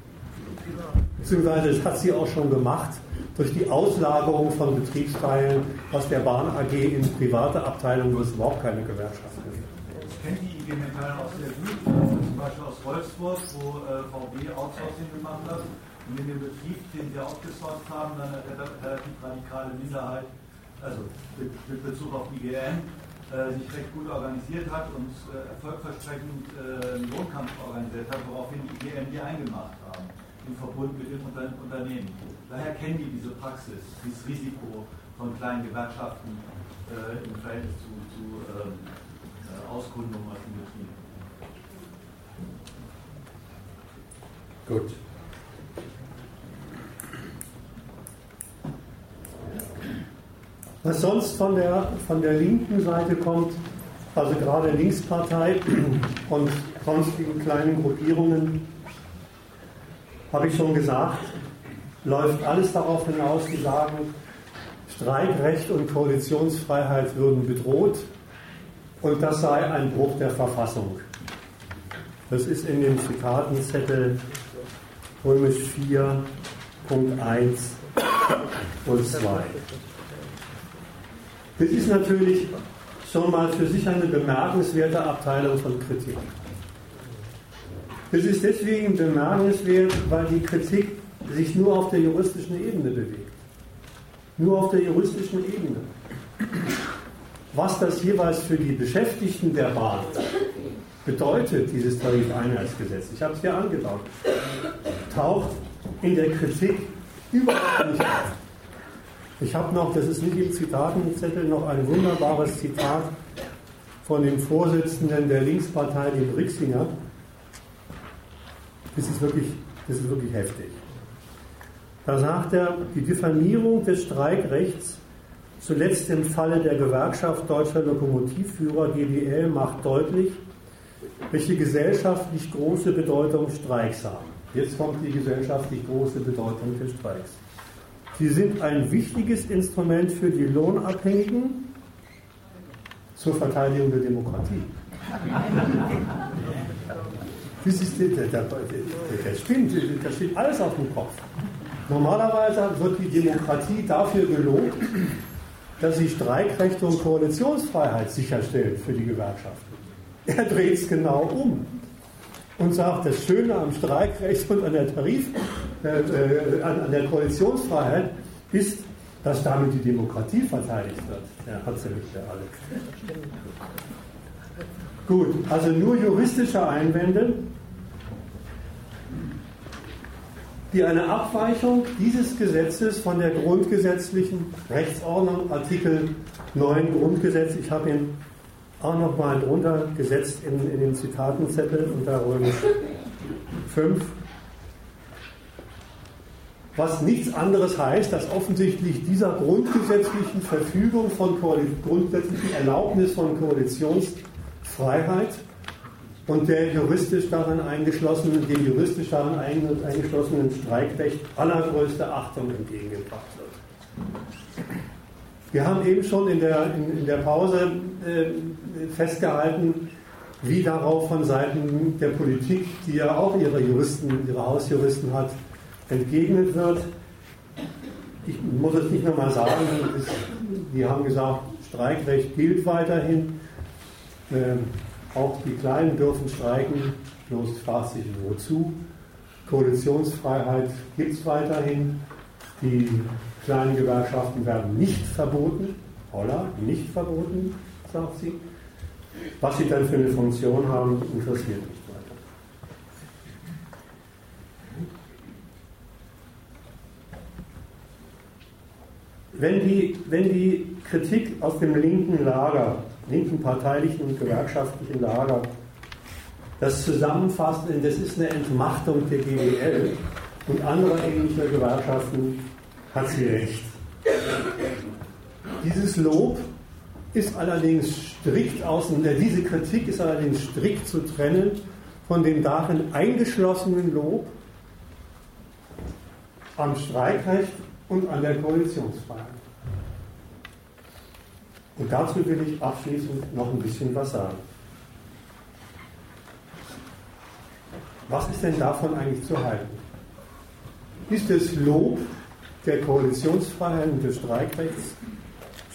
Beziehungsweise das hat sie auch schon gemacht durch die Auslagerung von Betriebsteilen aus der Bahn AG in private Abteilungen, wo es überhaupt keine Gewerkschaften gibt. Ich kenne die IG Metall auch sehr gut, zum Beispiel aus Wolfsburg, wo äh, VW Outsourcing gemacht hat. Und in dem Betrieb, den wir outgesourced haben, dann eine relativ radikale Minderheit, also mit, mit Bezug auf IGN, äh, sich recht gut organisiert hat und äh, erfolgversprechend einen Lohnkampf organisiert hat, woraufhin IGN die eingemacht haben, im Verbund mit dem Unter Unternehmen. Daher kennen die diese Praxis, dieses Risiko von kleinen Gewerkschaften äh, im Verhältnis zu, zu ähm, äh, Auskundung aus dem Betrieb. Gut. Was sonst von der, von der linken Seite kommt, also gerade Linkspartei und sonstigen kleinen Gruppierungen, habe ich schon gesagt, läuft alles darauf hinaus, die sagen, Streikrecht und Koalitionsfreiheit würden bedroht und das sei ein Bruch der Verfassung. Das ist in dem Zitatenzettel Römisch 4, Punkt 1 und 2. Das ist natürlich schon mal für sich eine bemerkenswerte Abteilung von Kritik. Es ist deswegen bemerkenswert, weil die Kritik sich nur auf der juristischen Ebene bewegt. Nur auf der juristischen Ebene. Was das jeweils für die Beschäftigten der Bahn bedeutet, dieses Tarifeinheitsgesetz, ich habe es hier angebaut, taucht in der Kritik überhaupt nicht auf. Ich habe noch, das ist nicht im Zitatenzettel, noch ein wunderbares Zitat von dem Vorsitzenden der Linkspartei, dem Rixinger. Das ist wirklich, das ist wirklich heftig. Da sagt er, die Diffamierung des Streikrechts, zuletzt im Falle der Gewerkschaft Deutscher Lokomotivführer GDL, macht deutlich, welche gesellschaftlich große Bedeutung Streiks haben. Jetzt kommt die gesellschaftlich große Bedeutung des Streiks. Sie sind ein wichtiges Instrument für die Lohnabhängigen zur Verteidigung der Demokratie. Das ist, der stimmt, das steht alles auf dem Kopf. Normalerweise wird die Demokratie dafür gelobt, dass sie Streikrechte und Koalitionsfreiheit sicherstellt für die Gewerkschaften. Er dreht es genau um und sagt, das Schöne am Streikrecht und an der Tarif, äh, äh, an, der Koalitionsfreiheit ist, dass damit die Demokratie verteidigt wird. Er hat sie nicht, der Alex. Gut, also nur juristische Einwände die eine Abweichung dieses Gesetzes von der grundgesetzlichen Rechtsordnung, Artikel 9 Grundgesetz, ich habe ihn auch nochmal drunter gesetzt in, in den Zitatenzettel unter Römisch 5, was nichts anderes heißt, dass offensichtlich dieser grundgesetzlichen Verfügung von grundsätzlichen Erlaubnis von Koalitionsfreiheit und der juristisch darin eingeschlossenen, dem juristisch darin eingeschlossenen Streikrecht allergrößte Achtung entgegengebracht wird. Wir haben eben schon in der, in, in der Pause äh, festgehalten, wie darauf von Seiten der Politik, die ja auch ihre Juristen, ihre Hausjuristen hat, entgegnet wird. Ich muss es nicht nochmal sagen, die haben gesagt, Streikrecht gilt weiterhin. Ähm, auch die Kleinen dürfen streiken, bloß fragt sich wozu. Koalitionsfreiheit gibt es weiterhin. Die kleinen Gewerkschaften werden nicht verboten. Holla, nicht verboten, sagt sie. Was sie dann für eine Funktion haben, interessiert weiter. Wenn die, wenn die Kritik aus dem linken Lager linken parteilichen und gewerkschaftlichen Lager das zusammenfassen, das ist eine Entmachtung der GDL und anderer ähnlicher Gewerkschaften, hat sie recht. Dieses Lob ist allerdings strikt außen, diese Kritik ist allerdings strikt zu trennen von dem darin eingeschlossenen Lob am Streikrecht und an der Koalitionsfreiheit. Und dazu will ich abschließend noch ein bisschen was sagen. Was ist denn davon eigentlich zu halten? Ist es Lob der Koalitionsfreiheit und des Streikrechts?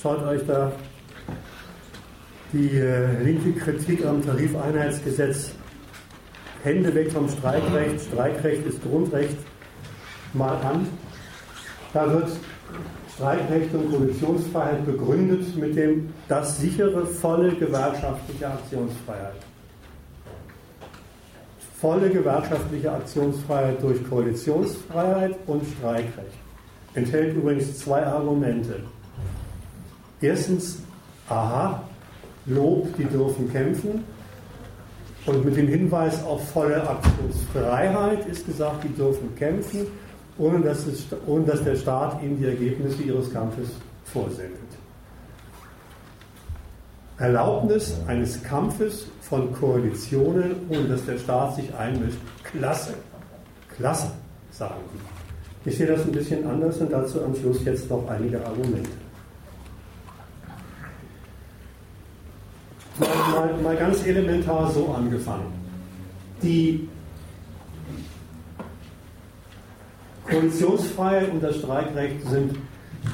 Schaut euch da die äh, linke Kritik am Tarifeinheitsgesetz Hände weg vom Streikrecht, Streikrecht ist Grundrecht mal an. Da wird Streikrecht und Koalitionsfreiheit begründet mit dem das sichere volle gewerkschaftliche Aktionsfreiheit volle gewerkschaftliche Aktionsfreiheit durch Koalitionsfreiheit und Streikrecht. Enthält übrigens zwei Argumente. Erstens, aha, Lob, die dürfen kämpfen. Und mit dem Hinweis auf volle Aktionsfreiheit ist gesagt, die dürfen kämpfen, ohne dass, es, ohne dass der Staat ihnen die Ergebnisse ihres Kampfes vorsendet. Erlaubnis eines Kampfes von Koalitionen, ohne dass der Staat sich einmischt. Klasse, klasse, sagen die. Ich sehe das ein bisschen anders und dazu am Schluss jetzt noch einige Argumente. Mal, mal, mal ganz elementar so angefangen. Die Koalitionsfreiheit und das Streikrecht sind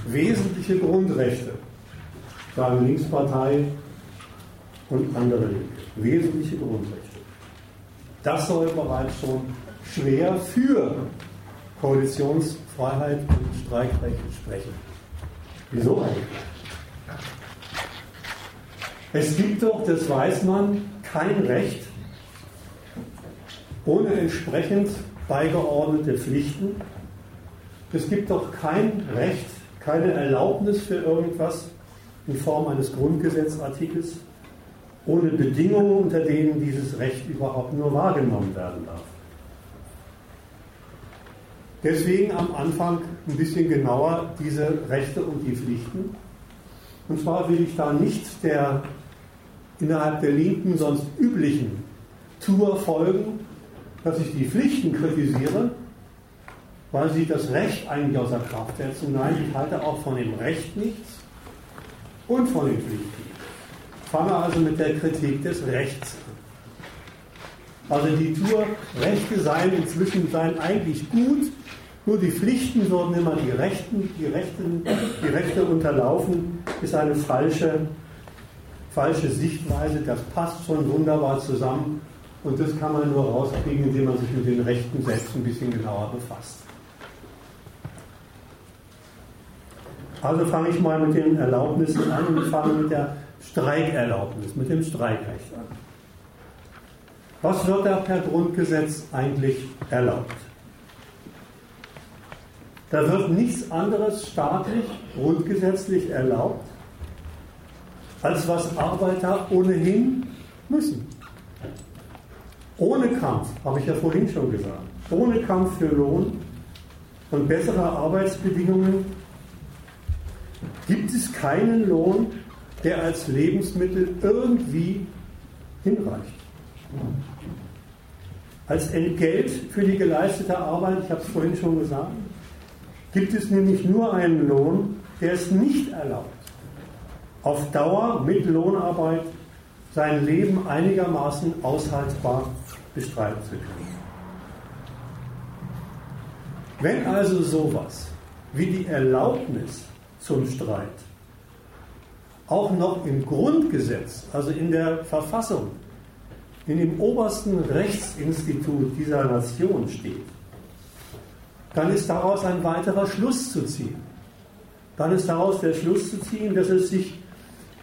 wesentliche Grundrechte, sagen Linkspartei, und andere. Wesentliche Grundrechte. Das soll bereits schon schwer für Koalitionsfreiheit und Streikrecht sprechen. Wieso eigentlich? Es gibt doch, das weiß man, kein Recht ohne entsprechend beigeordnete Pflichten. Es gibt doch kein Recht, keine Erlaubnis für irgendwas in Form eines Grundgesetzartikels ohne Bedingungen, unter denen dieses Recht überhaupt nur wahrgenommen werden darf. Deswegen am Anfang ein bisschen genauer diese Rechte und die Pflichten. Und zwar will ich da nicht der innerhalb der Linken sonst üblichen Tour folgen, dass ich die Pflichten kritisiere, weil sie das Recht eigentlich außer Kraft setzen. Nein, ich halte auch von dem Recht nichts und von den Pflichten fange also mit der Kritik des Rechts an. Also die Tour, Rechte seien inzwischen seien eigentlich gut, nur die Pflichten würden immer die Rechten, die Rechten, die Rechte unterlaufen, ist eine falsche, falsche Sichtweise. Das passt schon wunderbar zusammen und das kann man nur rauskriegen, indem man sich mit den Rechten selbst ein bisschen genauer befasst. Also fange ich mal mit den Erlaubnissen an und fange mit der Streikerlaubnis, mit dem Streikrecht an. Was wird da per Grundgesetz eigentlich erlaubt? Da wird nichts anderes staatlich, grundgesetzlich erlaubt, als was Arbeiter ohnehin müssen. Ohne Kampf, habe ich ja vorhin schon gesagt, ohne Kampf für Lohn und bessere Arbeitsbedingungen gibt es keinen Lohn, der als Lebensmittel irgendwie hinreicht. Als Entgelt für die geleistete Arbeit, ich habe es vorhin schon gesagt, gibt es nämlich nur einen Lohn, der es nicht erlaubt, auf Dauer mit Lohnarbeit sein Leben einigermaßen aushaltbar bestreiten zu können. Wenn also sowas wie die Erlaubnis zum Streit auch noch im Grundgesetz, also in der Verfassung, in dem obersten Rechtsinstitut dieser Nation steht, dann ist daraus ein weiterer Schluss zu ziehen. Dann ist daraus der Schluss zu ziehen, dass es sich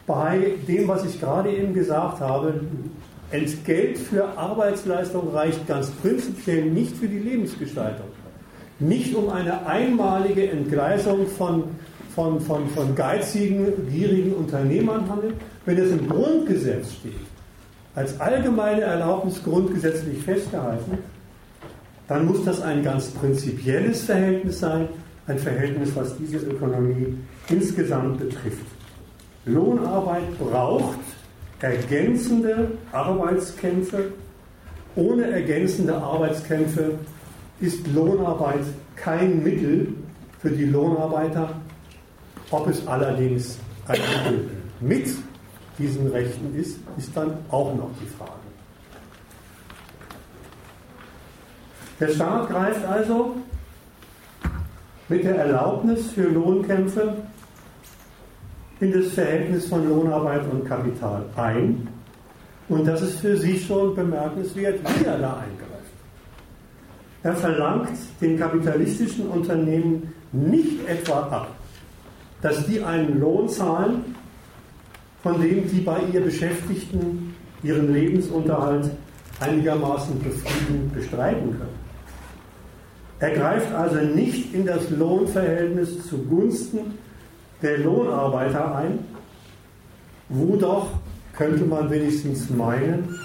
bei dem, was ich gerade eben gesagt habe, Entgelt für Arbeitsleistung reicht ganz prinzipiell nicht für die Lebensgestaltung. Nicht um eine einmalige Entgleisung von von, von, von geizigen, gierigen Unternehmern handelt, wenn es im Grundgesetz steht, als allgemeine Erlaubnis grundgesetzlich festgehalten, dann muss das ein ganz prinzipielles Verhältnis sein, ein Verhältnis, was diese Ökonomie insgesamt betrifft. Lohnarbeit braucht ergänzende Arbeitskämpfe. Ohne ergänzende Arbeitskämpfe ist Lohnarbeit kein Mittel für die Lohnarbeiter, ob es allerdings ein Mittel mit diesen Rechten ist, ist dann auch noch die Frage. Der Staat greift also mit der Erlaubnis für Lohnkämpfe in das Verhältnis von Lohnarbeit und Kapital ein. Und das ist für Sie schon bemerkenswert, wie er da eingreift. Er verlangt den kapitalistischen Unternehmen nicht etwa ab, dass die einen Lohn zahlen, von dem die bei ihr Beschäftigten ihren Lebensunterhalt einigermaßen befriedigend bestreiten können. Er greift also nicht in das Lohnverhältnis zugunsten der Lohnarbeiter ein, wo doch, könnte man wenigstens meinen,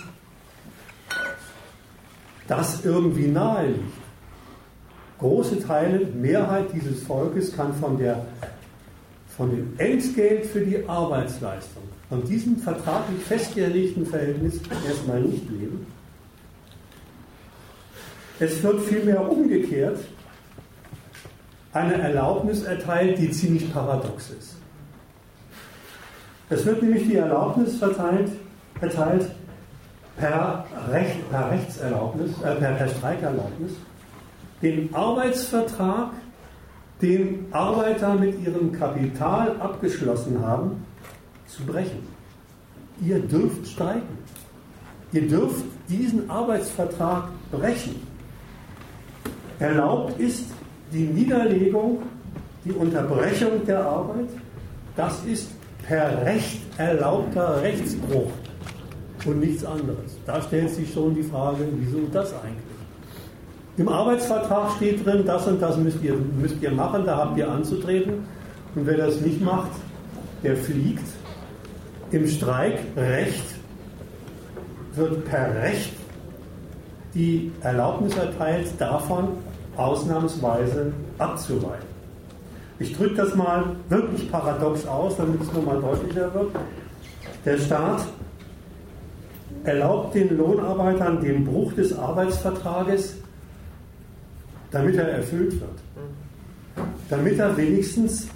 das irgendwie nahe liegt. Große Teile, Mehrheit dieses Volkes kann von, der, von dem Entgelt für die Arbeitsleistung, von diesem vertraglich festgelegten Verhältnis erstmal nicht leben. Es wird vielmehr umgekehrt eine Erlaubnis erteilt, die ziemlich paradox ist. Es wird nämlich die Erlaubnis verteilt, erteilt per, Recht, per Rechtserlaubnis, äh, per, per Streikerlaubnis, den Arbeitsvertrag, den Arbeiter mit ihrem Kapital abgeschlossen haben, zu brechen. Ihr dürft streiken. Ihr dürft diesen Arbeitsvertrag brechen. Erlaubt ist die Niederlegung, die Unterbrechung der Arbeit, das ist per Recht erlaubter Rechtsbruch und nichts anderes. Da stellt sich schon die Frage, wieso das eigentlich? Im Arbeitsvertrag steht drin, das und das müsst ihr, müsst ihr machen, da habt ihr anzutreten. Und wer das nicht macht, der fliegt. Im Streikrecht wird per Recht die Erlaubnis erteilt, davon ausnahmsweise abzuweichen. Ich drücke das mal wirklich paradox aus, damit es nochmal deutlicher wird. Der Staat erlaubt den Lohnarbeitern den Bruch des Arbeitsvertrages, damit er erfüllt wird. Damit er wenigstens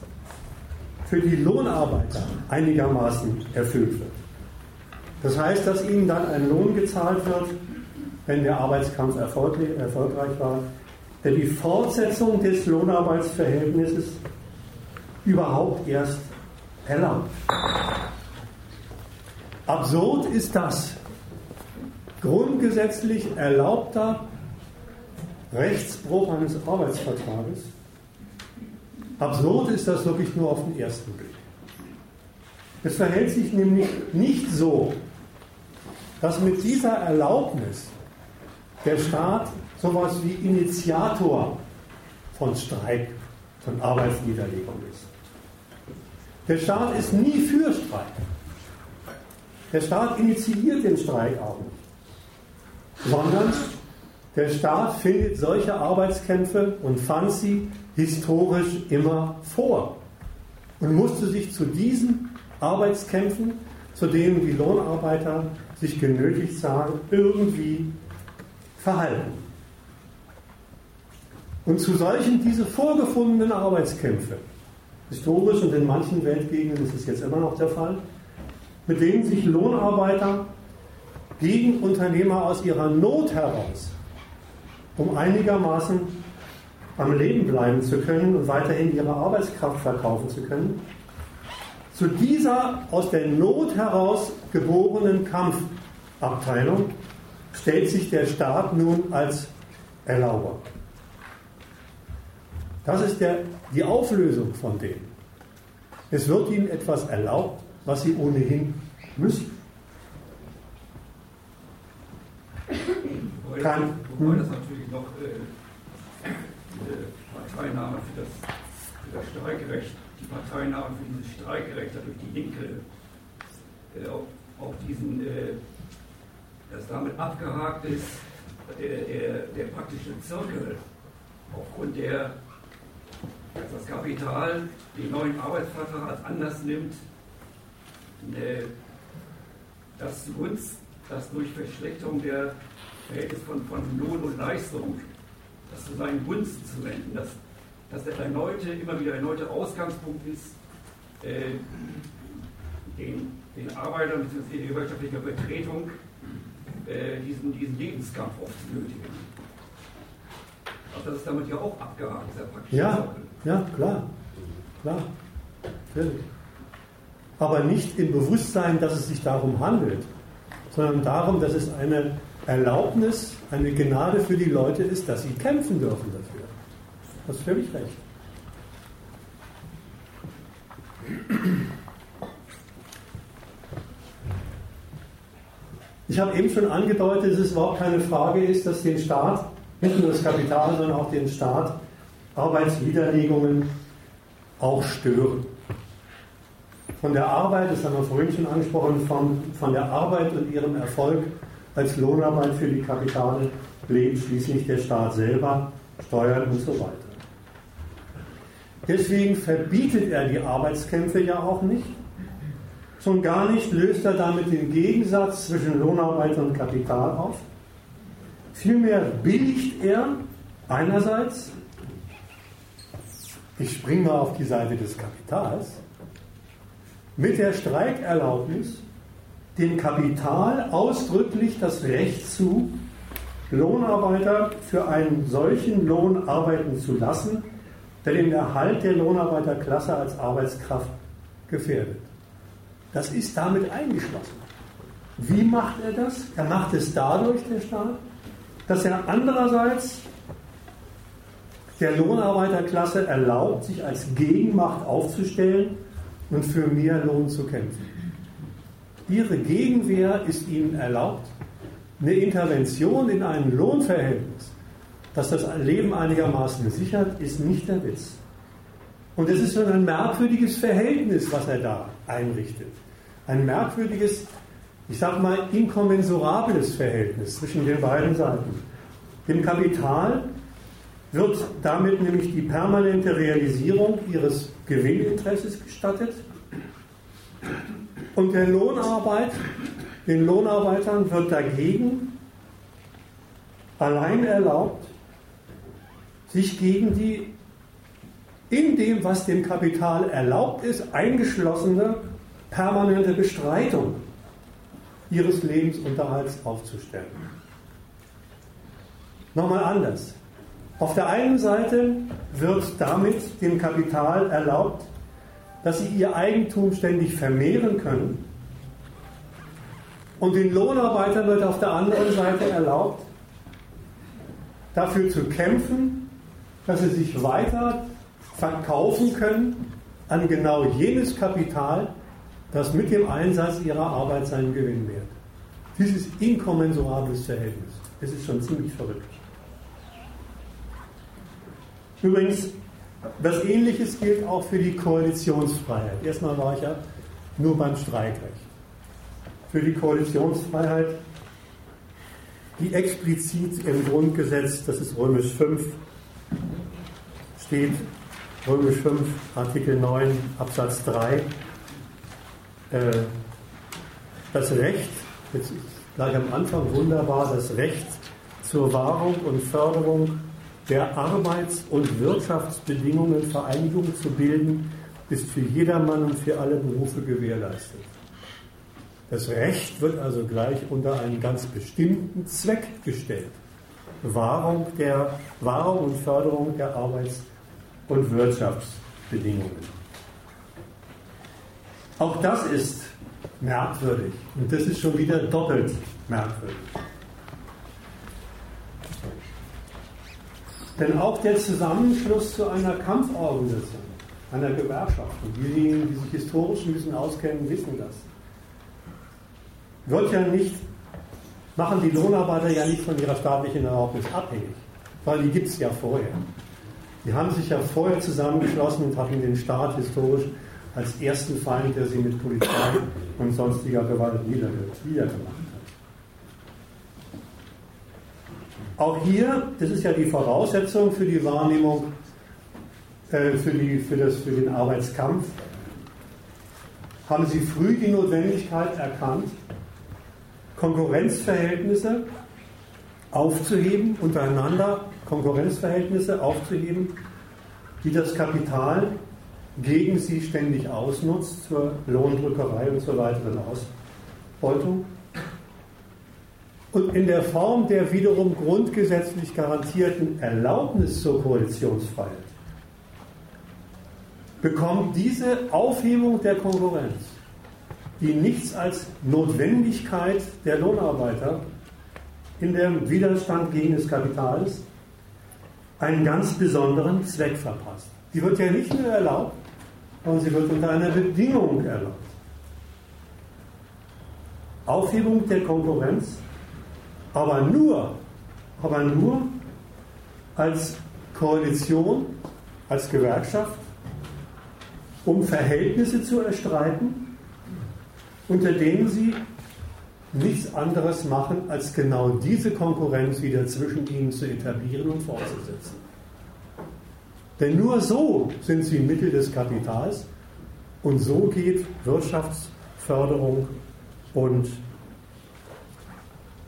für die Lohnarbeiter einigermaßen erfüllt wird. Das heißt, dass ihnen dann ein Lohn gezahlt wird, wenn der Arbeitskampf erfolgreich war, der die Fortsetzung des Lohnarbeitsverhältnisses überhaupt erst erlaubt. Absurd ist das. Grundgesetzlich erlaubter Rechtsbruch eines Arbeitsvertrages. Absurd ist das wirklich nur auf den ersten Blick. Es verhält sich nämlich nicht so, dass mit dieser Erlaubnis der Staat sowas wie Initiator von Streik, von Arbeitsniederlegung ist. Der Staat ist nie für Streik. Der Staat initiiert den Streik auch nicht, sondern der Staat findet solche Arbeitskämpfe und fand sie historisch immer vor und musste sich zu diesen Arbeitskämpfen, zu denen die Lohnarbeiter sich genötigt sahen, irgendwie verhalten. Und zu solchen diese vorgefundenen Arbeitskämpfe, historisch und in manchen Weltgegenden ist es jetzt immer noch der Fall, mit denen sich Lohnarbeiter gegen Unternehmer aus ihrer Not heraus, um einigermaßen am Leben bleiben zu können und weiterhin ihre Arbeitskraft verkaufen zu können, zu dieser aus der Not heraus geborenen Kampfabteilung stellt sich der Staat nun als Erlauber. Das ist der, die Auflösung von dem. Es wird ihnen etwas erlaubt, was sie ohnehin müssen. Wobei hm? das natürlich noch äh, Parteinahme für das, für das Streikrecht, die Parteinahme für dieses Streikrecht durch die Linke äh, auf, auf, diesen, äh, dass damit abgehakt ist der, der, der praktische Zirkel, aufgrund der dass das Kapital den neuen Arbeitsvertrag als Anlass nimmt, äh, das zugunsten, das durch Verschlechterung der Verhältnis von, von Lohn und Leistung, das zu seinen Gunsten zu wenden, dass, dass der erneute, immer wieder erneute Ausgangspunkt ist, äh, den, den Arbeitern bzw. die wirtschaftliche Vertretung äh, diesen, diesen Lebenskampf aufzunötigen. Also das ist damit ja auch abgehakt, sehr praktisch. Ja, ja, klar. Klar. Natürlich. Aber nicht im Bewusstsein, dass es sich darum handelt, sondern darum, dass es eine Erlaubnis, eine Gnade für die Leute ist, dass sie kämpfen dürfen dafür. Das ist völlig recht. Ich habe eben schon angedeutet, dass es überhaupt keine Frage ist, dass den Staat, nicht nur das Kapital, sondern auch den Staat, Arbeitswiderlegungen auch stören. Von der Arbeit, das haben wir vorhin schon angesprochen, von, von der Arbeit und ihrem Erfolg als Lohnarbeit für die Kapitale lebt schließlich der Staat selber, Steuern und so weiter. Deswegen verbietet er die Arbeitskämpfe ja auch nicht. Schon gar nicht löst er damit den Gegensatz zwischen Lohnarbeit und Kapital auf. Vielmehr billigt er einerseits, ich springe mal auf die Seite des Kapitals, mit der Streikerlaubnis dem Kapital ausdrücklich das Recht zu, Lohnarbeiter für einen solchen Lohn arbeiten zu lassen, der den Erhalt der Lohnarbeiterklasse als Arbeitskraft gefährdet. Das ist damit eingeschlossen. Wie macht er das? Er macht es dadurch, der Staat, dass er andererseits der Lohnarbeiterklasse erlaubt, sich als Gegenmacht aufzustellen und für mehr Lohn zu kämpfen. Ihre Gegenwehr ist ihnen erlaubt. Eine Intervention in ein Lohnverhältnis, das das Leben einigermaßen sichert, ist nicht der Witz. Und es ist schon ein merkwürdiges Verhältnis, was er da einrichtet. Ein merkwürdiges, ich sage mal, inkommensurables Verhältnis zwischen den beiden Seiten. Dem Kapital wird damit nämlich die permanente Realisierung ihres Gewinninteresses gestattet und der Lohnarbeit, den Lohnarbeitern wird dagegen allein erlaubt, sich gegen die in dem, was dem Kapital erlaubt ist, eingeschlossene permanente Bestreitung ihres Lebensunterhalts aufzustellen. Nochmal anders. Auf der einen Seite wird damit dem Kapital erlaubt, dass sie ihr Eigentum ständig vermehren können. Und den Lohnarbeitern wird auf der anderen Seite erlaubt, dafür zu kämpfen, dass sie sich weiter verkaufen können an genau jenes Kapital, das mit dem Einsatz ihrer Arbeit seinen Gewinn mehrt. Dieses inkommensurables Verhältnis. Es ist schon ziemlich verrückt. Übrigens, was Ähnliches gilt auch für die Koalitionsfreiheit. Erstmal war ich ja nur beim Streikrecht. Für die Koalitionsfreiheit, die explizit im Grundgesetz, das ist Römisch 5, steht, Römisch 5, Artikel 9, Absatz 3, äh, das Recht, jetzt gleich am Anfang wunderbar, das Recht zur Wahrung und Förderung der Arbeits- und Wirtschaftsbedingungen Vereinigung zu bilden, ist für jedermann und für alle Berufe gewährleistet. Das Recht wird also gleich unter einen ganz bestimmten Zweck gestellt. Wahrung, der, Wahrung und Förderung der Arbeits- und Wirtschaftsbedingungen. Auch das ist merkwürdig und das ist schon wieder doppelt merkwürdig. Denn auch der Zusammenschluss zu einer Kampforganisation, einer Gewerkschaft, und diejenigen, die sich historisch ein bisschen auskennen, wissen das, wird ja nicht, machen die Lohnarbeiter ja nicht von ihrer staatlichen Erlaubnis abhängig, weil die gibt es ja vorher. Die haben sich ja vorher zusammengeschlossen und hatten den Staat historisch als ersten Feind, der sie mit Polizei und sonstiger Gewalt niedergemacht hat. Auch hier, das ist ja die Voraussetzung für die Wahrnehmung, äh, für, die, für, das, für den Arbeitskampf, haben Sie früh die Notwendigkeit erkannt, Konkurrenzverhältnisse aufzuheben, untereinander Konkurrenzverhältnisse aufzuheben, die das Kapital gegen sie ständig ausnutzt zur Lohndrückerei und zur weiteren Ausbeutung. Und in der Form der wiederum grundgesetzlich garantierten Erlaubnis zur Koalitionsfreiheit bekommt diese Aufhebung der Konkurrenz, die nichts als Notwendigkeit der Lohnarbeiter in dem Widerstand gegen das Kapital ist, einen ganz besonderen Zweck verpasst. Die wird ja nicht nur erlaubt, sondern sie wird unter einer Bedingung erlaubt. Aufhebung der Konkurrenz, aber nur, aber nur als Koalition, als Gewerkschaft, um Verhältnisse zu erstreiten, unter denen sie nichts anderes machen, als genau diese Konkurrenz wieder zwischen ihnen zu etablieren und fortzusetzen. Denn nur so sind sie Mittel des Kapitals und so geht Wirtschaftsförderung und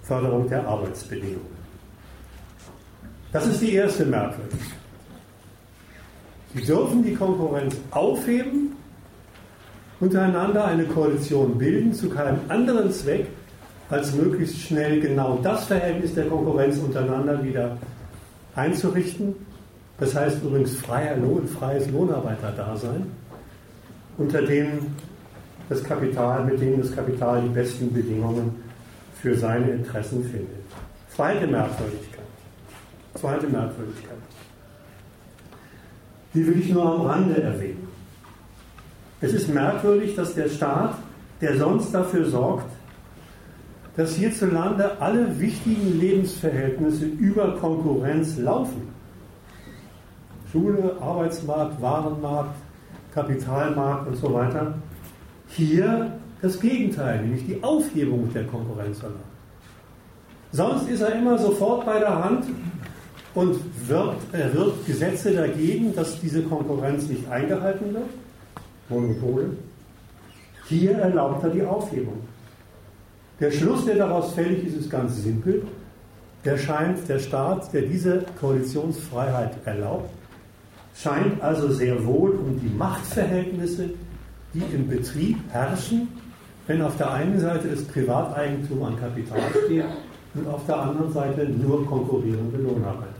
Förderung der Arbeitsbedingungen. Das ist die erste Merkwürdigkeit. Sie dürfen die Konkurrenz aufheben, untereinander eine Koalition bilden, zu keinem anderen Zweck, als möglichst schnell genau das Verhältnis der Konkurrenz untereinander wieder einzurichten. Das heißt übrigens freier Lohn, freies Lohnarbeiterdasein, unter dem das Kapital, mit denen das Kapital die besten Bedingungen für seine Interessen findet. Zweite Merkwürdigkeit. Zweite Merkwürdigkeit. Die will ich nur am Rande erwähnen. Es ist merkwürdig, dass der Staat, der sonst dafür sorgt, dass hierzulande alle wichtigen Lebensverhältnisse über Konkurrenz laufen. Schule, Arbeitsmarkt, Warenmarkt, Kapitalmarkt und so weiter. Hier das Gegenteil, nämlich die Aufhebung der Konkurrenz erlaubt. Sonst ist er immer sofort bei der Hand und wirkt, er wirkt Gesetze dagegen, dass diese Konkurrenz nicht eingehalten wird. Monopole. Hier erlaubt er die Aufhebung. Der Schluss, der daraus fällig ist, ist ganz simpel. Der scheint, der Staat, der diese Koalitionsfreiheit erlaubt, scheint also sehr wohl um die Machtverhältnisse, die im Betrieb herrschen, wenn auf der einen Seite das Privateigentum an Kapital steht und auf der anderen Seite nur konkurrierende Lohnarbeiter.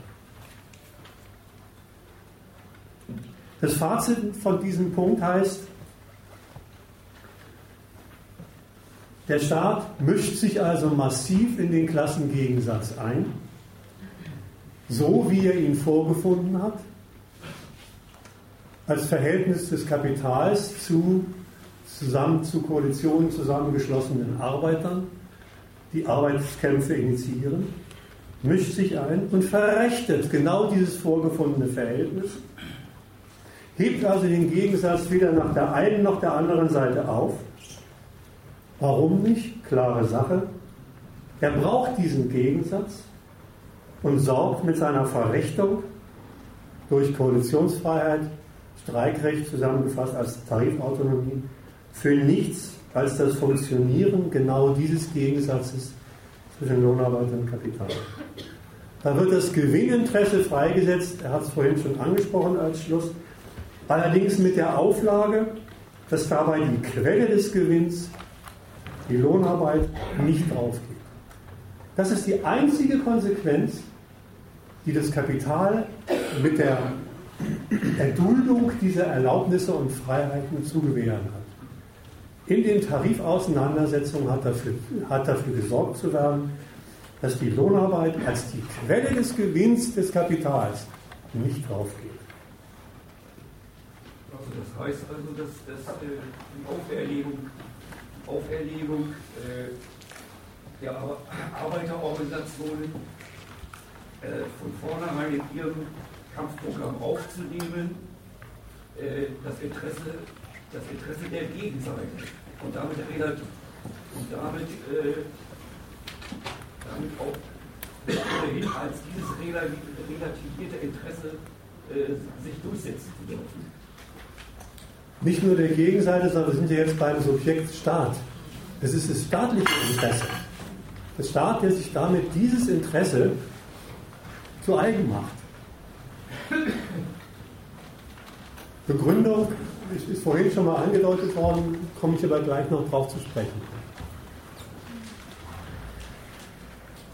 Das Fazit von diesem Punkt heißt, Der Staat mischt sich also massiv in den Klassengegensatz ein, so wie er ihn vorgefunden hat, als Verhältnis des Kapitals zu, zusammen, zu Koalitionen zusammengeschlossenen Arbeitern, die Arbeitskämpfe initiieren, mischt sich ein und verrechtet genau dieses vorgefundene Verhältnis, hebt also den Gegensatz weder nach der einen noch der anderen Seite auf Warum nicht? Klare Sache. Er braucht diesen Gegensatz und sorgt mit seiner Verrichtung durch Koalitionsfreiheit, Streikrecht zusammengefasst als Tarifautonomie für nichts als das Funktionieren genau dieses Gegensatzes zwischen Lohnarbeit und Kapital. Da wird das Gewinninteresse freigesetzt, er hat es vorhin schon angesprochen als Schluss, allerdings mit der Auflage, dass dabei die Quelle des Gewinns die Lohnarbeit nicht aufgeht. Das ist die einzige Konsequenz, die das Kapital mit der Erduldung dieser Erlaubnisse und Freiheiten zu gewähren hat. In den Tarifauseinandersetzungen hat dafür, hat dafür gesorgt zu werden, dass die Lohnarbeit als die Quelle des Gewinns des Kapitals nicht draufgeht. Also das heißt also, dass, dass äh, die Auferlegung Auferlegung äh, der Arbeiterorganisationen äh, von vornherein in ihrem Kampfprogramm aufzunehmen, äh, das, Interesse, das Interesse der Gegenseite und damit, und damit, damit auch ohnehin als dieses relativierte Interesse äh, sich durchsetzen zu dürfen. Nicht nur der Gegenseite, sondern wir sind ja jetzt beim Subjekt Staat. Es ist das staatliche Interesse. Der Staat, der sich damit dieses Interesse zu eigen macht. Begründung ist, ist vorhin schon mal angedeutet worden, komme ich aber gleich noch drauf zu sprechen.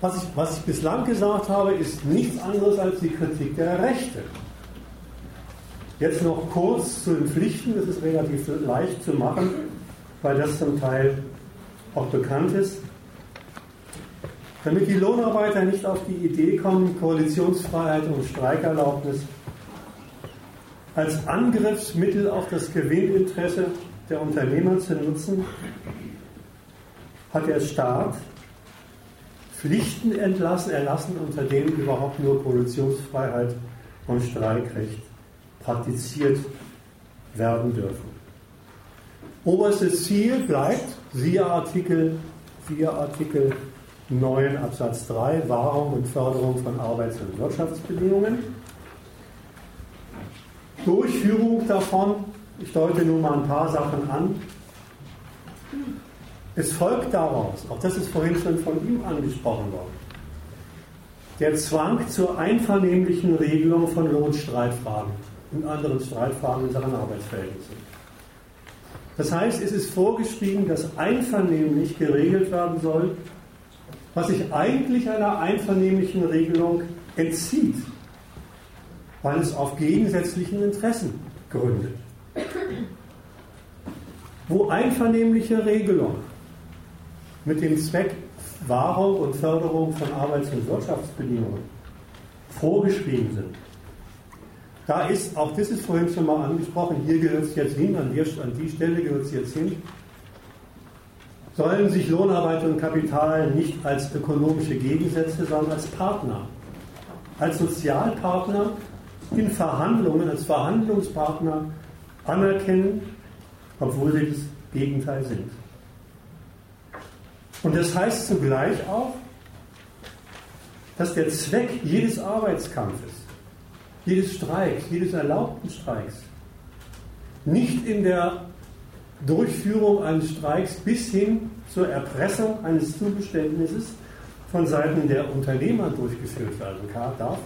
Was ich, was ich bislang gesagt habe, ist nichts anderes als die Kritik der Rechte. Jetzt noch kurz zu den Pflichten, das ist relativ leicht zu machen, weil das zum Teil auch bekannt ist. Damit die Lohnarbeiter nicht auf die Idee kommen, Koalitionsfreiheit und Streikerlaubnis als Angriffsmittel auf das Gewinninteresse der Unternehmer zu nutzen, hat der Staat Pflichten entlassen, erlassen, unter denen überhaupt nur Koalitionsfreiheit und Streikrecht praktiziert werden dürfen. Oberstes Ziel bleibt, siehe Artikel 4 Artikel 9 Absatz 3, Wahrung und Förderung von Arbeits- und Wirtschaftsbedingungen. Durchführung davon, ich deute nun mal ein paar Sachen an, es folgt daraus, auch das ist vorhin schon von ihm angesprochen worden, der Zwang zur einvernehmlichen Regelung von Lohnstreitfragen und anderen Streitfragen in Sachen Arbeitsverhältnisse. Das heißt, es ist vorgeschrieben, dass einvernehmlich geregelt werden soll, was sich eigentlich einer einvernehmlichen Regelung entzieht, weil es auf gegensätzlichen Interessen gründet. Wo einvernehmliche Regelung mit dem Zweck Wahrung und Förderung von Arbeits- und Wirtschaftsbedingungen vorgeschrieben sind. Da ist, auch das ist vorhin schon mal angesprochen, hier gehört es jetzt hin, an die, an die Stelle gehört es jetzt hin, sollen sich Lohnarbeit und Kapital nicht als ökonomische Gegensätze, sondern als Partner, als Sozialpartner in Verhandlungen, als Verhandlungspartner anerkennen, obwohl sie das Gegenteil sind. Und das heißt zugleich auch, dass der Zweck jedes Arbeitskampfes, jedes Streiks, jedes erlaubten Streiks nicht in der Durchführung eines Streiks bis hin zur Erpressung eines Zugeständnisses von Seiten der Unternehmer durchgeführt werden darf,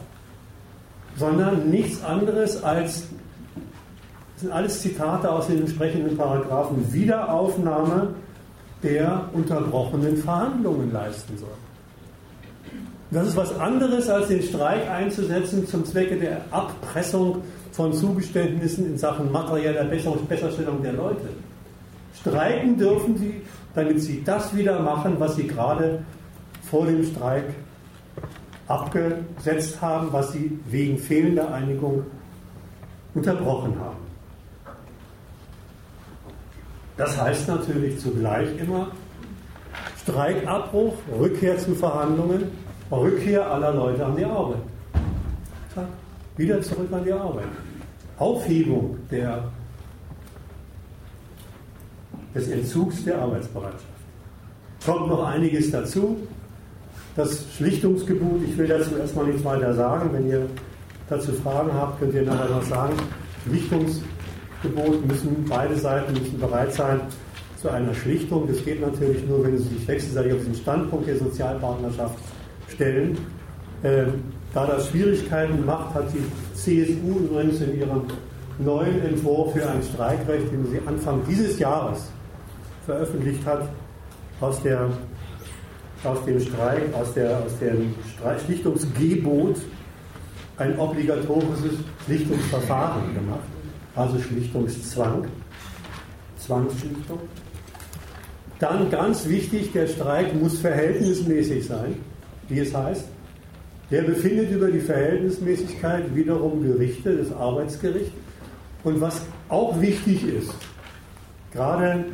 sondern nichts anderes als, das sind alles Zitate aus den entsprechenden Paragraphen, Wiederaufnahme der unterbrochenen Verhandlungen leisten soll. Das ist was anderes, als den Streik einzusetzen zum Zwecke der Abpressung von Zugeständnissen in Sachen materieller Besserstellung der Leute. Streiken dürfen sie, damit sie das wieder machen, was sie gerade vor dem Streik abgesetzt haben, was sie wegen fehlender Einigung unterbrochen haben. Das heißt natürlich zugleich immer Streikabbruch, Rückkehr zu Verhandlungen, Rückkehr aller Leute an die Arbeit. Wieder zurück an die Arbeit. Aufhebung der, des Entzugs der Arbeitsbereitschaft. Kommt noch einiges dazu. Das Schlichtungsgebot, ich will dazu erstmal nichts weiter sagen. Wenn ihr dazu Fragen habt, könnt ihr nachher noch sagen. Schlichtungsgebot Gebot müssen beide Seiten müssen bereit sein zu einer Schlichtung. Das geht natürlich nur, wenn sie sich wechselseitig auf den Standpunkt der Sozialpartnerschaft stellen. Ähm, da das Schwierigkeiten macht, hat die CSU übrigens in ihrem neuen Entwurf für ein Streikrecht, den sie Anfang dieses Jahres veröffentlicht hat, aus, der, aus dem Streik, aus, der, aus dem Schlichtungsgebot ein obligatorisches Schlichtungsverfahren gemacht also Schlichtungszwang, Zwangsschlichtung. Dann ganz wichtig, der Streik muss verhältnismäßig sein, wie es heißt. Der befindet über die Verhältnismäßigkeit wiederum Gerichte, das Arbeitsgericht. Und was auch wichtig ist, gerade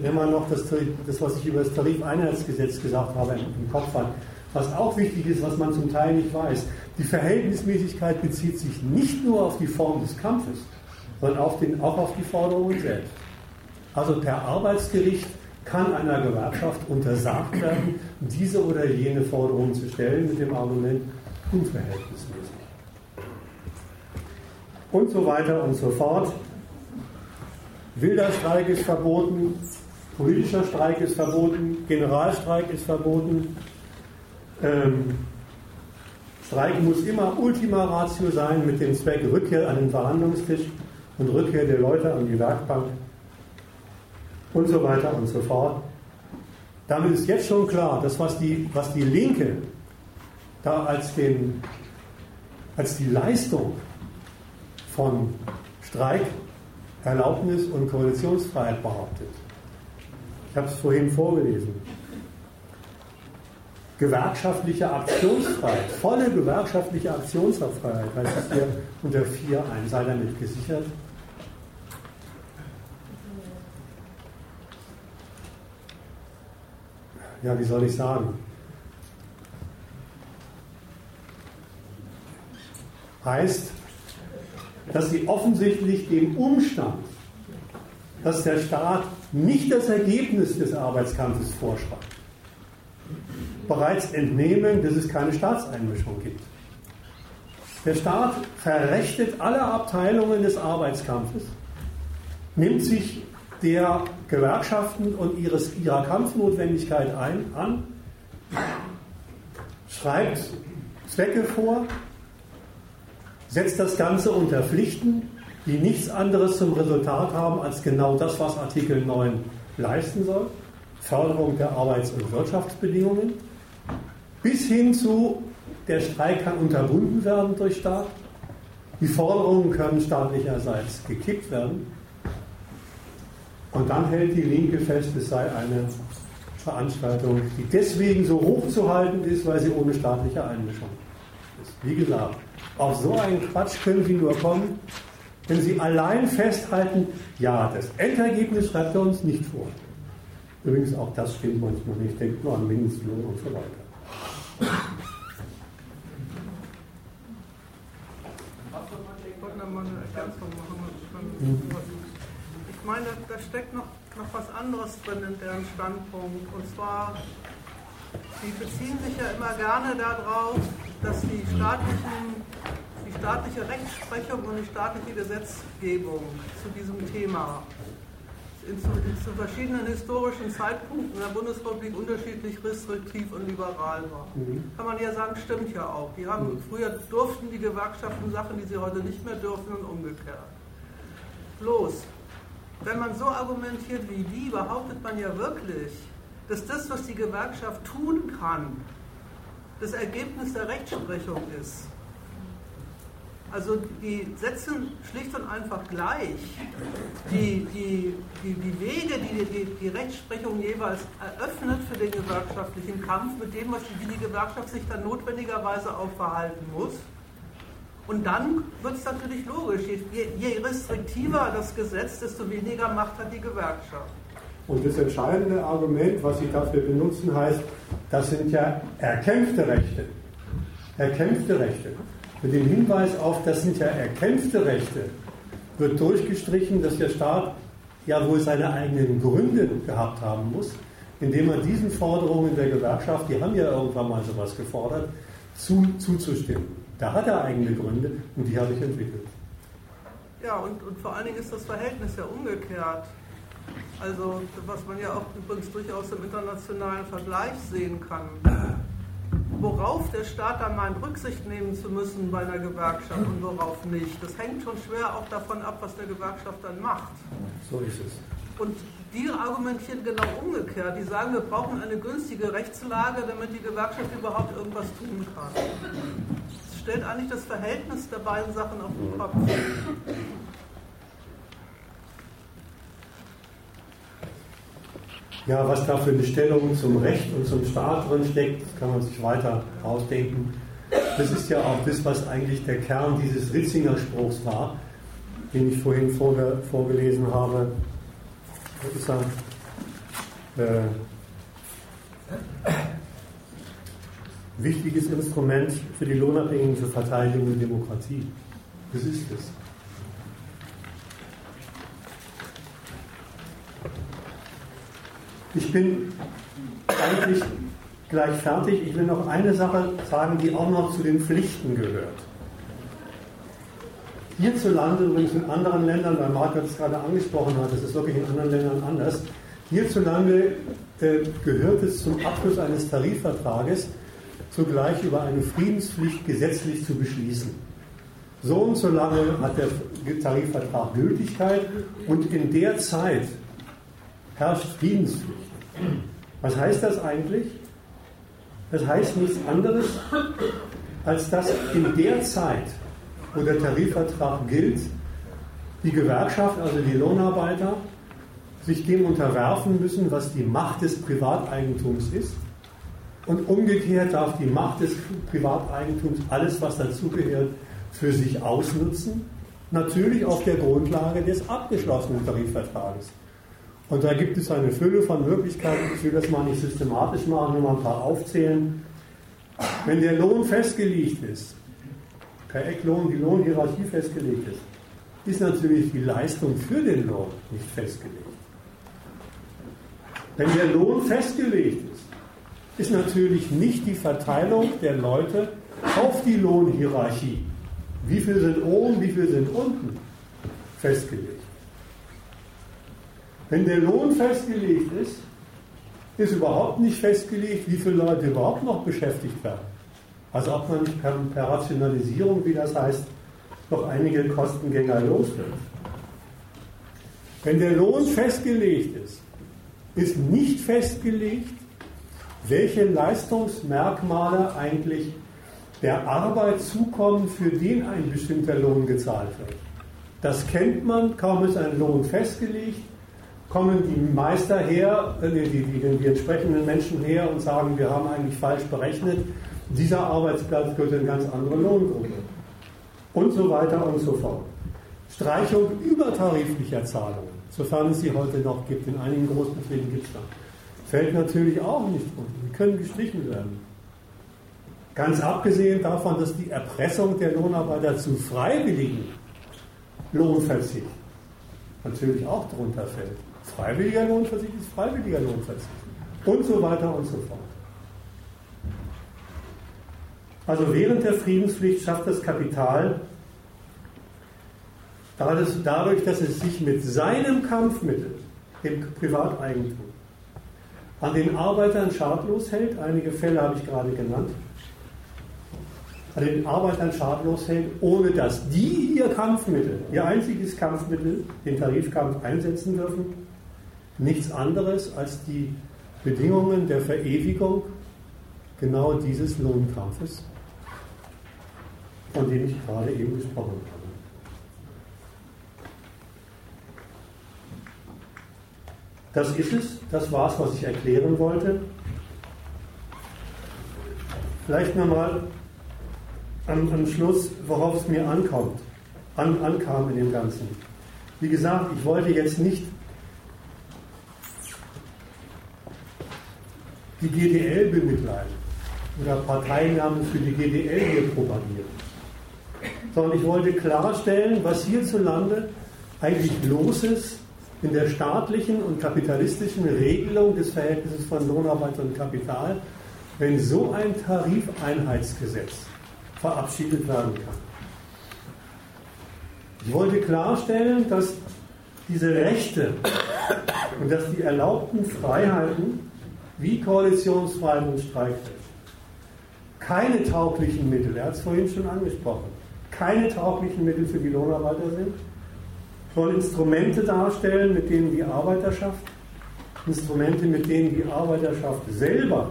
wenn man noch das, das, was ich über das Tarifeinheitsgesetz gesagt habe, im Kopf hat, was auch wichtig ist, was man zum Teil nicht weiß, die Verhältnismäßigkeit bezieht sich nicht nur auf die Form des Kampfes, sondern auf den, auch auf die Forderungen selbst. Also per Arbeitsgericht kann einer Gewerkschaft untersagt werden, diese oder jene Forderung zu stellen mit dem Argument unverhältnismäßig. Und so weiter und so fort. Wilder Streik ist verboten, politischer Streik ist verboten, Generalstreik ist verboten. Ähm, Streik muss immer Ultima Ratio sein mit dem Zweck Rückkehr an den Verhandlungstisch und Rückkehr der Leute an die Werkbank und so weiter und so fort. Damit ist jetzt schon klar, dass was die, was die Linke da als, den, als die Leistung von Streik, Erlaubnis und Koalitionsfreiheit behauptet. Ich habe es vorhin vorgelesen. Gewerkschaftliche Aktionsfreiheit, volle gewerkschaftliche Aktionsfreiheit, heißt es hier unter 4 ein, sei damit gesichert. Ja, wie soll ich sagen? Heißt, dass sie offensichtlich dem Umstand, dass der Staat nicht das Ergebnis des Arbeitskampfes vorschreibt, bereits entnehmen, dass es keine Staatseinmischung gibt. Der Staat verrechtet alle Abteilungen des Arbeitskampfes, nimmt sich der Gewerkschaften und ihres, ihrer Kampfnotwendigkeit ein, an, schreibt Zwecke vor, setzt das Ganze unter Pflichten, die nichts anderes zum Resultat haben als genau das, was Artikel 9 leisten soll. Förderung der Arbeits- und Wirtschaftsbedingungen, bis hin zu, der Streik kann unterbunden werden durch Staat, die Forderungen können staatlicherseits gekippt werden. Und dann hält die Linke fest, es sei eine Veranstaltung, die deswegen so hochzuhalten ist, weil sie ohne staatliche Einmischung ist. Wie gesagt, auf so einen Quatsch können Sie nur kommen, wenn Sie allein festhalten, ja, das Endergebnis schreibt er uns nicht vor. Übrigens, auch das stimmt manchmal nicht. Denkt nur an Mindestlohn und so weiter. Ich meine, da steckt noch, noch was anderes drin in deren Standpunkt. Und zwar, sie beziehen sich ja immer gerne darauf, dass die, staatlichen, die staatliche Rechtsprechung und die staatliche Gesetzgebung zu diesem Thema in zu, in zu, verschiedenen historischen Zeitpunkten in der Bundesrepublik unterschiedlich restriktiv und liberal war. Mhm. Kann man ja sagen, stimmt ja auch. Die haben, mhm. Früher durften die Gewerkschaften Sachen, die sie heute nicht mehr dürfen und umgekehrt. Bloß, wenn man so argumentiert wie die, behauptet man ja wirklich, dass das, was die Gewerkschaft tun kann, das Ergebnis der Rechtsprechung ist. Also die setzen schlicht und einfach gleich die, die, die, die Wege, die, die die Rechtsprechung jeweils eröffnet für den gewerkschaftlichen Kampf, mit dem, was die, wie die Gewerkschaft sich dann notwendigerweise auch verhalten muss. Und dann wird es natürlich logisch, je, je restriktiver das Gesetz, desto weniger Macht hat die Gewerkschaft. Und das entscheidende Argument, was Sie dafür benutzen, heißt, das sind ja erkämpfte Rechte. Erkämpfte Rechte. Mit dem Hinweis auf, das sind ja erkämpfte Rechte, wird durchgestrichen, dass der Staat ja wohl seine eigenen Gründe gehabt haben muss, indem er diesen Forderungen der Gewerkschaft, die haben ja irgendwann mal sowas gefordert, zu, zuzustimmen. Da hat er eigene Gründe und die habe ich entwickelt. Ja, und, und vor allen Dingen ist das Verhältnis ja umgekehrt. Also, was man ja auch übrigens durchaus im internationalen Vergleich sehen kann. Worauf der Staat dann meint, Rücksicht nehmen zu müssen bei einer Gewerkschaft und worauf nicht, das hängt schon schwer auch davon ab, was der Gewerkschaft dann macht. So ist es. Und die argumentieren genau umgekehrt. Die sagen, wir brauchen eine günstige Rechtslage, damit die Gewerkschaft überhaupt irgendwas tun kann. Das stellt eigentlich das Verhältnis der beiden Sachen auf den Kopf. Ja, was da für eine Stellung zum Recht und zum Staat drin steckt, kann man sich weiter ausdenken. Das ist ja auch das, was eigentlich der Kern dieses Ritzinger Spruchs war, den ich vorhin vorge vorgelesen habe. Das ist ein äh, wichtiges Instrument für die lohnabhängige Verteidigung der Demokratie. Das ist es. Ich bin eigentlich gleich fertig. Ich will noch eine Sache sagen, die auch noch zu den Pflichten gehört. Hierzulande, übrigens in anderen Ländern, weil Marc es gerade angesprochen hat, das ist wirklich in anderen Ländern anders, hierzulande äh, gehört es zum Abschluss eines Tarifvertrages, zugleich über eine Friedenspflicht gesetzlich zu beschließen. So und so lange hat der Tarifvertrag Gültigkeit und in der Zeit herrscht Friedenspflicht. Was heißt das eigentlich? Das heißt nichts anderes, als dass in der Zeit, wo der Tarifvertrag gilt, die Gewerkschaft, also die Lohnarbeiter, sich dem unterwerfen müssen, was die Macht des Privateigentums ist. Und umgekehrt darf die Macht des Privateigentums alles, was dazugehört, für sich ausnutzen. Natürlich auf der Grundlage des abgeschlossenen Tarifvertrages. Und da gibt es eine Fülle von Möglichkeiten. Ich will das mal nicht systematisch machen, nur mal ein paar aufzählen. Wenn der Lohn festgelegt ist, per Ecklohn die Lohnhierarchie festgelegt ist, ist natürlich die Leistung für den Lohn nicht festgelegt. Wenn der Lohn festgelegt ist, ist natürlich nicht die Verteilung der Leute auf die Lohnhierarchie. Wie viel sind oben, wie viel sind unten festgelegt. Wenn der Lohn festgelegt ist, ist überhaupt nicht festgelegt, wie viele Leute überhaupt noch beschäftigt werden. Also ob man per, per Rationalisierung, wie das heißt, noch einige Kostengänger los wird. Wenn der Lohn festgelegt ist, ist nicht festgelegt, welche Leistungsmerkmale eigentlich der Arbeit zukommen, für den ein bestimmter Lohn gezahlt wird. Das kennt man, kaum ist ein Lohn festgelegt, kommen die Meister her, äh, die, die, die, die entsprechenden Menschen her und sagen, wir haben eigentlich falsch berechnet, dieser Arbeitsplatz gehört in ganz andere Lohngruppe. Und so weiter und so fort. Streichung übertariflicher Zahlungen, sofern es sie heute noch gibt, in einigen Großbetrieben gibt es da, fällt natürlich auch nicht runter. Die können gestrichen werden. Ganz abgesehen davon, dass die Erpressung der Lohnarbeiter zu freiwilligen Lohnverzicht natürlich auch darunter fällt. Freiwilliger Lohnverzicht ist freiwilliger Lohnverzicht. Und so weiter und so fort. Also während der Friedenspflicht schafft das Kapital dadurch, dass es sich mit seinem Kampfmittel, dem Privateigentum, an den Arbeitern schadlos hält, einige Fälle habe ich gerade genannt, an den Arbeitern schadlos hält, ohne dass die ihr Kampfmittel, ihr einziges Kampfmittel, den Tarifkampf einsetzen dürfen, nichts anderes als die Bedingungen der Verewigung genau dieses Lohnkampfes, von dem ich gerade eben gesprochen habe. Das ist es, das war es, was ich erklären wollte. Vielleicht nochmal am, am Schluss, worauf es mir ankommt, an, ankam in dem Ganzen. Wie gesagt, ich wollte jetzt nicht die GDL bemitleiden oder Parteinamen für die GDL hier propagieren, sondern ich wollte klarstellen, was hierzulande eigentlich los ist in der staatlichen und kapitalistischen Regelung des Verhältnisses von Lohnarbeit und Kapital, wenn so ein Tarifeinheitsgesetz verabschiedet werden kann. Ich wollte klarstellen, dass diese Rechte und dass die erlaubten Freiheiten wie Koalitionsfreiheit und Streikrecht keine tauglichen Mittel, er hat es vorhin schon angesprochen, keine tauglichen Mittel für die Lohnarbeiter sind, sollen Instrumente darstellen, mit denen die Arbeiterschaft, Instrumente, mit denen die Arbeiterschaft selber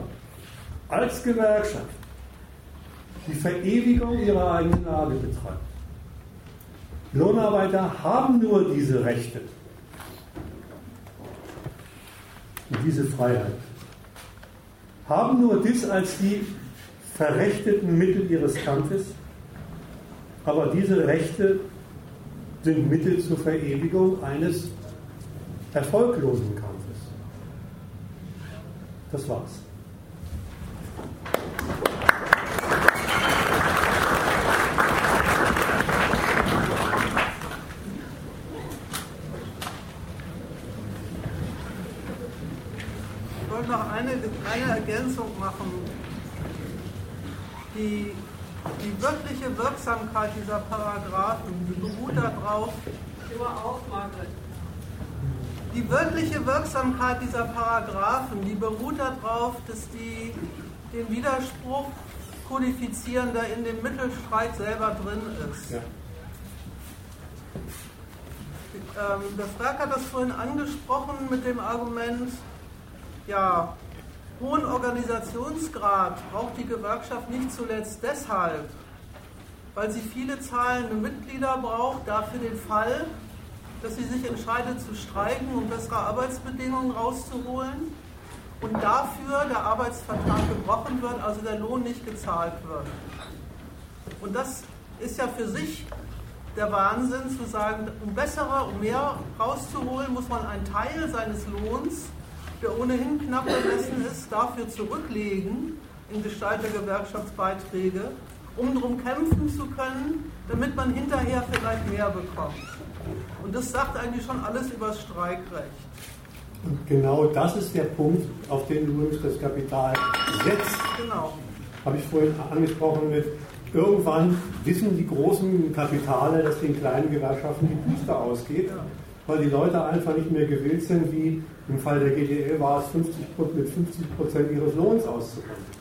als Gewerkschaft die Verewigung ihrer eigenen Lage betreibt. Lohnarbeiter haben nur diese Rechte und diese Freiheit, haben nur dies als die verrechteten Mittel ihres Kampfes, aber diese Rechte sind Mittel zur Verewigung eines erfolglosen Kampfes. Das war's. wollte noch eine, eine Ergänzung machen. Die, die wirkliche Wirksamkeit dieser Paragraphen die beruht darauf, die wirkliche Wirksamkeit dieser Paragraphen, die beruht darauf, dass die den Widerspruch kodifizieren, der in dem Mittelstreit selber drin ist. Ja. Ähm, der Frag hat das vorhin angesprochen mit dem Argument, ja, hohen Organisationsgrad braucht die Gewerkschaft nicht zuletzt deshalb, weil sie viele zahlende Mitglieder braucht, dafür den Fall, dass sie sich entscheidet zu streiken und bessere Arbeitsbedingungen rauszuholen und dafür der Arbeitsvertrag gebrochen wird, also der Lohn nicht gezahlt wird. Und das ist ja für sich der Wahnsinn zu sagen, um bessere, um mehr rauszuholen, muss man einen Teil seines Lohns, der ohnehin knapp bemessen ist, dafür zurücklegen in Gestalt der Gewerkschaftsbeiträge, um darum kämpfen zu können, damit man hinterher vielleicht mehr bekommt. Und das sagt eigentlich schon alles über das Streikrecht. Und genau das ist der Punkt, auf den übrigens das Kapital setzt. Genau. Habe ich vorhin angesprochen mit, irgendwann wissen die großen Kapitale, dass den kleinen Gewerkschaften die Puste ausgeht, weil die Leute einfach nicht mehr gewillt sind, wie im Fall der GDL war es 50, Prozent- mit 50 Prozent ihres Lohns auszukommen.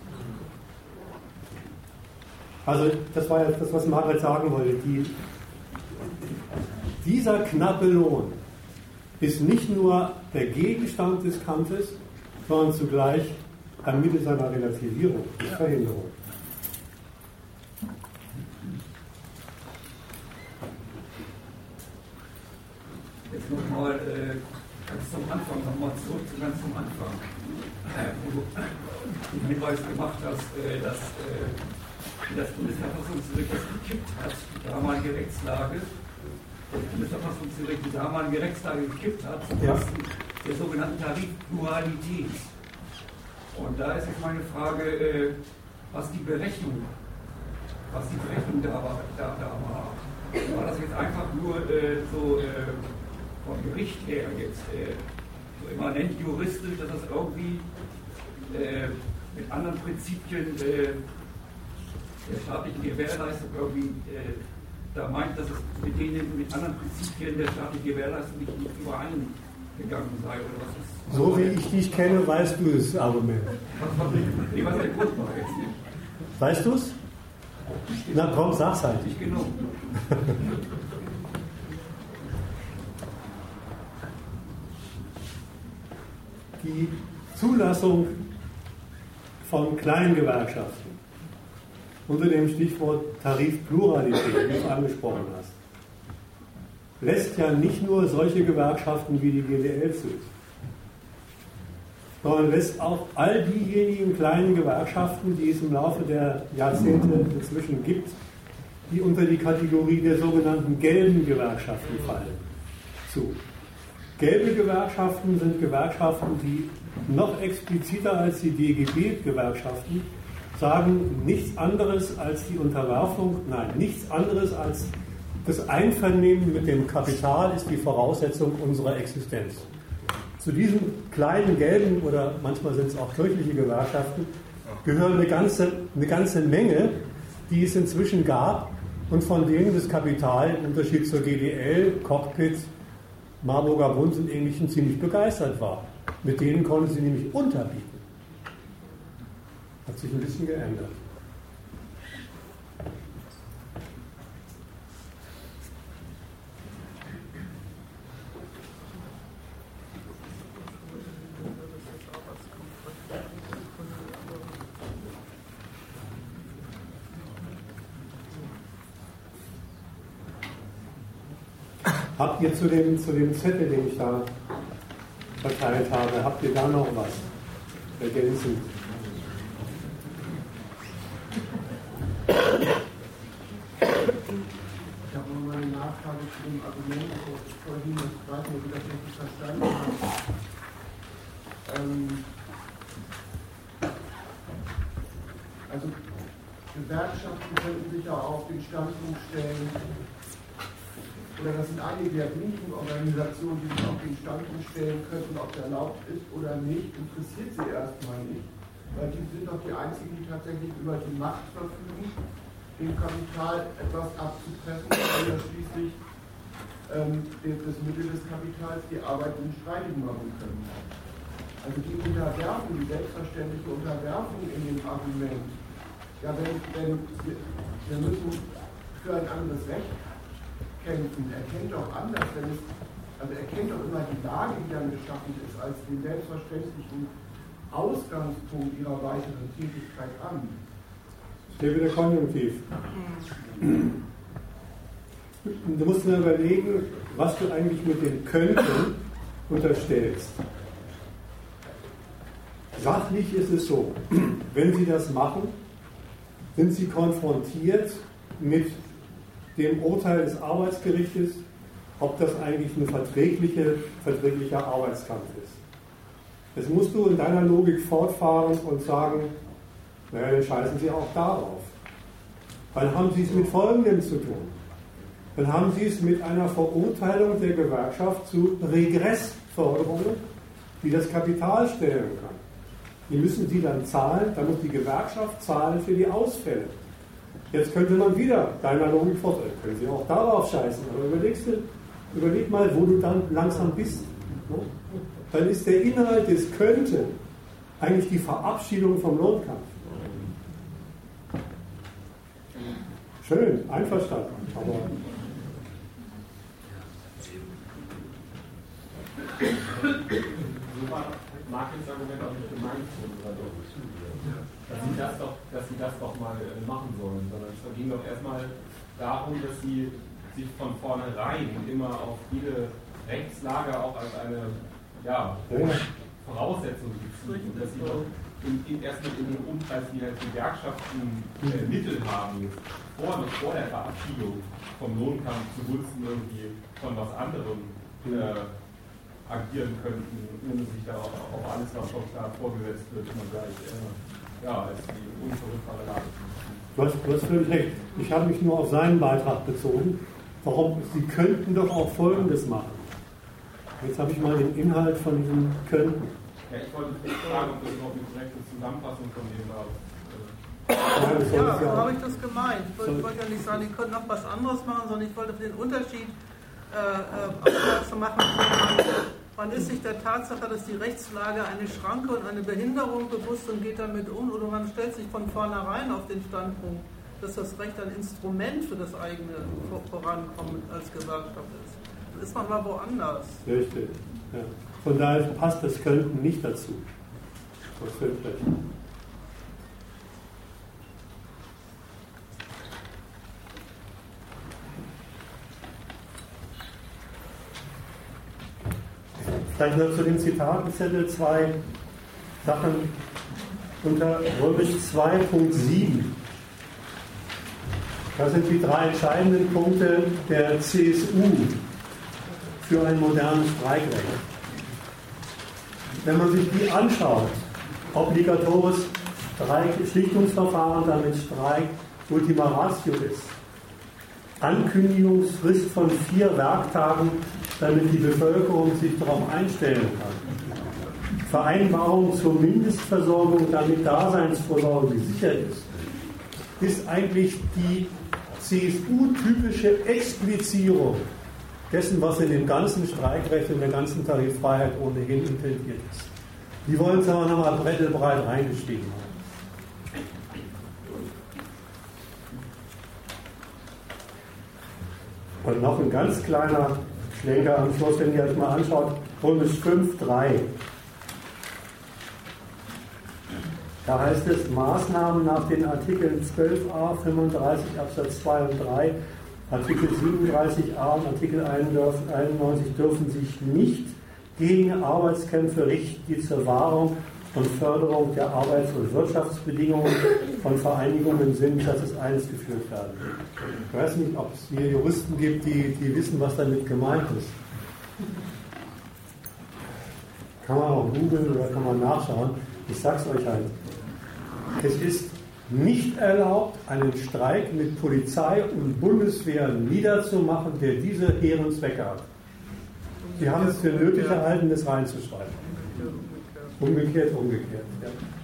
Also das war ja das, was Margaret sagen wollte. Die, dieser knappe Lohn ist nicht nur der Gegenstand des Kampfes, sondern zugleich ein Mittel seiner Relativierung, der Verhinderung. Jetzt nochmal äh, ganz zum Anfang, nochmal zurück zu ganz zum Anfang. Äh, wo du den Hinweis gemacht hast, äh, dass äh, das Bundesverfassungsgericht das gekippt hat, die damalige Rechtslage. Das Bundesverfassungsgericht die damalige Rechtslage gekippt hat, Ja. der sogenannten Tarifpluralität. Und da ist jetzt meine Frage, was die Berechnung, was die Berechnung da war. Da, da war. war das jetzt einfach nur so vom Gericht her jetzt äh, so immanent juristisch, dass das irgendwie äh, mit anderen Prinzipien äh, der staatlichen Gewährleistung irgendwie äh, da meint, dass es mit denen mit anderen Prinzipien der staatlichen Gewährleistung nicht, nicht übereingegangen sei oder was ist? So wie ich dich kenne, weißt du das Argument. Nee, was der Grund war jetzt nicht. Weißt du es? Na komm, sag's halt. Nicht genug. Die Zulassung von Kleingewerkschaften unter dem Stichwort Tarifpluralität, wie du angesprochen hast, lässt ja nicht nur solche Gewerkschaften wie die GDL zu, sondern lässt auch all diejenigen kleinen Gewerkschaften, die es im Laufe der Jahrzehnte inzwischen gibt, die unter die Kategorie der sogenannten gelben Gewerkschaften fallen, zu. Gelbe Gewerkschaften sind Gewerkschaften, die noch expliziter als die DGB-Gewerkschaften sagen nichts anderes als die Unterwerfung, nein, nichts anderes als das Einvernehmen mit dem Kapital ist die Voraussetzung unserer Existenz. Zu diesen kleinen gelben oder manchmal sind es auch kirchliche Gewerkschaften gehören eine ganze, eine ganze Menge, die es inzwischen gab und von denen das Kapital im Unterschied zur GDL, Cockpit, Marburger Bund und Ähnlichen ziemlich begeistert war. Mit denen konnte sie nämlich unterbieten. Hat sich ein bisschen geändert. Habt ihr zu dem, zu dem Zettel, den ich da verteilt habe, habt ihr da noch was ergänzend? Ich habe noch mal eine Nachfrage zu dem Argument vorhin, ich weiß nicht, ob ich das richtig verstanden habe. Ähm, also Gewerkschaften könnten sich ja auf den Standpunkt stellen, oder das sind einige der wenigen Organisationen, die sich auf den Standpunkt stellen könnten, ob der erlaubt ist oder nicht, interessiert sie erstmal nicht. Weil die sind doch die einzigen, die tatsächlich über die Macht verfügen, dem Kapital etwas abzupressen, weil ja schließlich ähm, das Mittel des Kapitals die Arbeit unstreitig machen können. Also die Unterwerfung, die selbstverständliche Unterwerfung in dem Argument, ja, wenn, wenn wir müssen für ein anderes Recht kämpfen, erkennt doch anders, wenn es, also erkennt doch immer die Lage, die dann geschaffen ist, als den selbstverständlichen Ausgangspunkt ihrer weiteren Tätigkeit an. Hier wieder Konjunktiv. Du musst dir überlegen, was du eigentlich mit dem Könnten unterstellst. Sachlich ist es so, wenn Sie das machen, sind Sie konfrontiert mit dem Urteil des Arbeitsgerichtes, ob das eigentlich ein verträgliche, verträglicher Arbeitskampf ist. Jetzt musst du in deiner Logik fortfahren und sagen, naja, dann scheißen Sie auch darauf. Dann haben Sie es mit Folgendem zu tun. Dann haben Sie es mit einer Verurteilung der Gewerkschaft zu Regressforderungen, die das Kapital stellen kann. Die müssen Sie dann zahlen, dann muss die Gewerkschaft zahlen für die Ausfälle. Jetzt könnte man wieder deiner Logik fortsetzen, können Sie auch darauf scheißen, aber überlegst du, überleg mal, wo du dann langsam bist. Ne? Dann ist der Inhalt des Könnte eigentlich die Verabschiedung vom Lohnkampf. Schön, einverstanden, aber Martins Argument auch nicht gemeint dass sie das doch, dass sie das doch mal äh, machen sollen, sondern es ging doch erstmal darum, dass sie sich von vornherein immer auf jede Rechtslage auch als eine ja, Voraussetzung beziehen und dass sie doch in, in, erstmal in dem Umkreis, wie halt Gewerkschaften äh, Mittel haben, vor, vor der Verabschiedung vom Lohnkampf zugunsten irgendwie von was anderem äh, agieren könnten, ohne sich da auf, auf alles, was vom Staat vorgesetzt wird, immer gleich äh, ja, als die unverrückbare Lage Du hast, du hast völlig recht. Ich habe mich nur auf seinen Beitrag bezogen. Warum? Sie könnten doch auch Folgendes machen. Jetzt habe ich mal den Inhalt von diesem Könnten. Ja, ich wollte fragen, ob das überhaupt eine korrekte Zusammenfassung von dem war. Ja, so habe ich das gemeint. Ich wollte, wollte, ja nicht sagen, die könnten noch was anderes machen, sondern ich wollte den Unterschied äh, äh aufmerksam machen. Man ist sich der Tatsache, dass die Rechtslage eine Schranke und eine Behinderung bewusst und geht damit um, oder man stellt sich von vornherein auf den Standpunkt, dass das Recht ein Instrument für das eigene Vorankommen als Gewerkschaft ist. Dann ist man mal woanders. Richtig. Ja. Von daher passt das Könnten nicht dazu. Das völlig Vielleicht nur zu den Zitatenzettel zwei Sachen unter Römisch 2.7. Das sind die drei entscheidenden Punkte der CSU für ein modernes Streikrecht. Wenn man sich die anschaut, obligatorisches Schlichtungsverfahren, damit Streik Ultima Ratio ist, Ankündigungsfrist von vier Werktagen damit die Bevölkerung sich darauf einstellen kann. Vereinbarung zur Mindestversorgung, damit Daseinsvorsorge gesichert ist, ist eigentlich die CSU-typische Explizierung dessen, was in dem ganzen Streikrecht und der ganzen Tariffreiheit ohnehin intendiert ist. Die wollen es aber nochmal brettelbreit reingeschrieben haben. Und noch ein ganz kleiner Schlenker am Schluss, wenn ihr euch mal anschaut, Römisch 5, 3. Da heißt es, Maßnahmen nach den Artikeln 12a, 35 Absatz 2 und 3, Artikel 37a und Artikel 91 dürfen sich nicht gegen Arbeitskämpfe richten, die zur Wahrung und Förderung der Arbeits- und Wirtschaftsbedingungen von Vereinigungen sind, dass es eins geführt werden. Ich weiß nicht, ob es hier Juristen gibt, die, die wissen, was damit gemeint ist. Kann man auch googeln oder kann man nachschauen. Ich sag's euch halt. Es ist nicht erlaubt, einen Streik mit Polizei und Bundeswehr niederzumachen, der diese hehren Zwecke hat. Sie haben es für nötig erhalten, das reinzuschreiben. 공격해야 공격해야 돼요.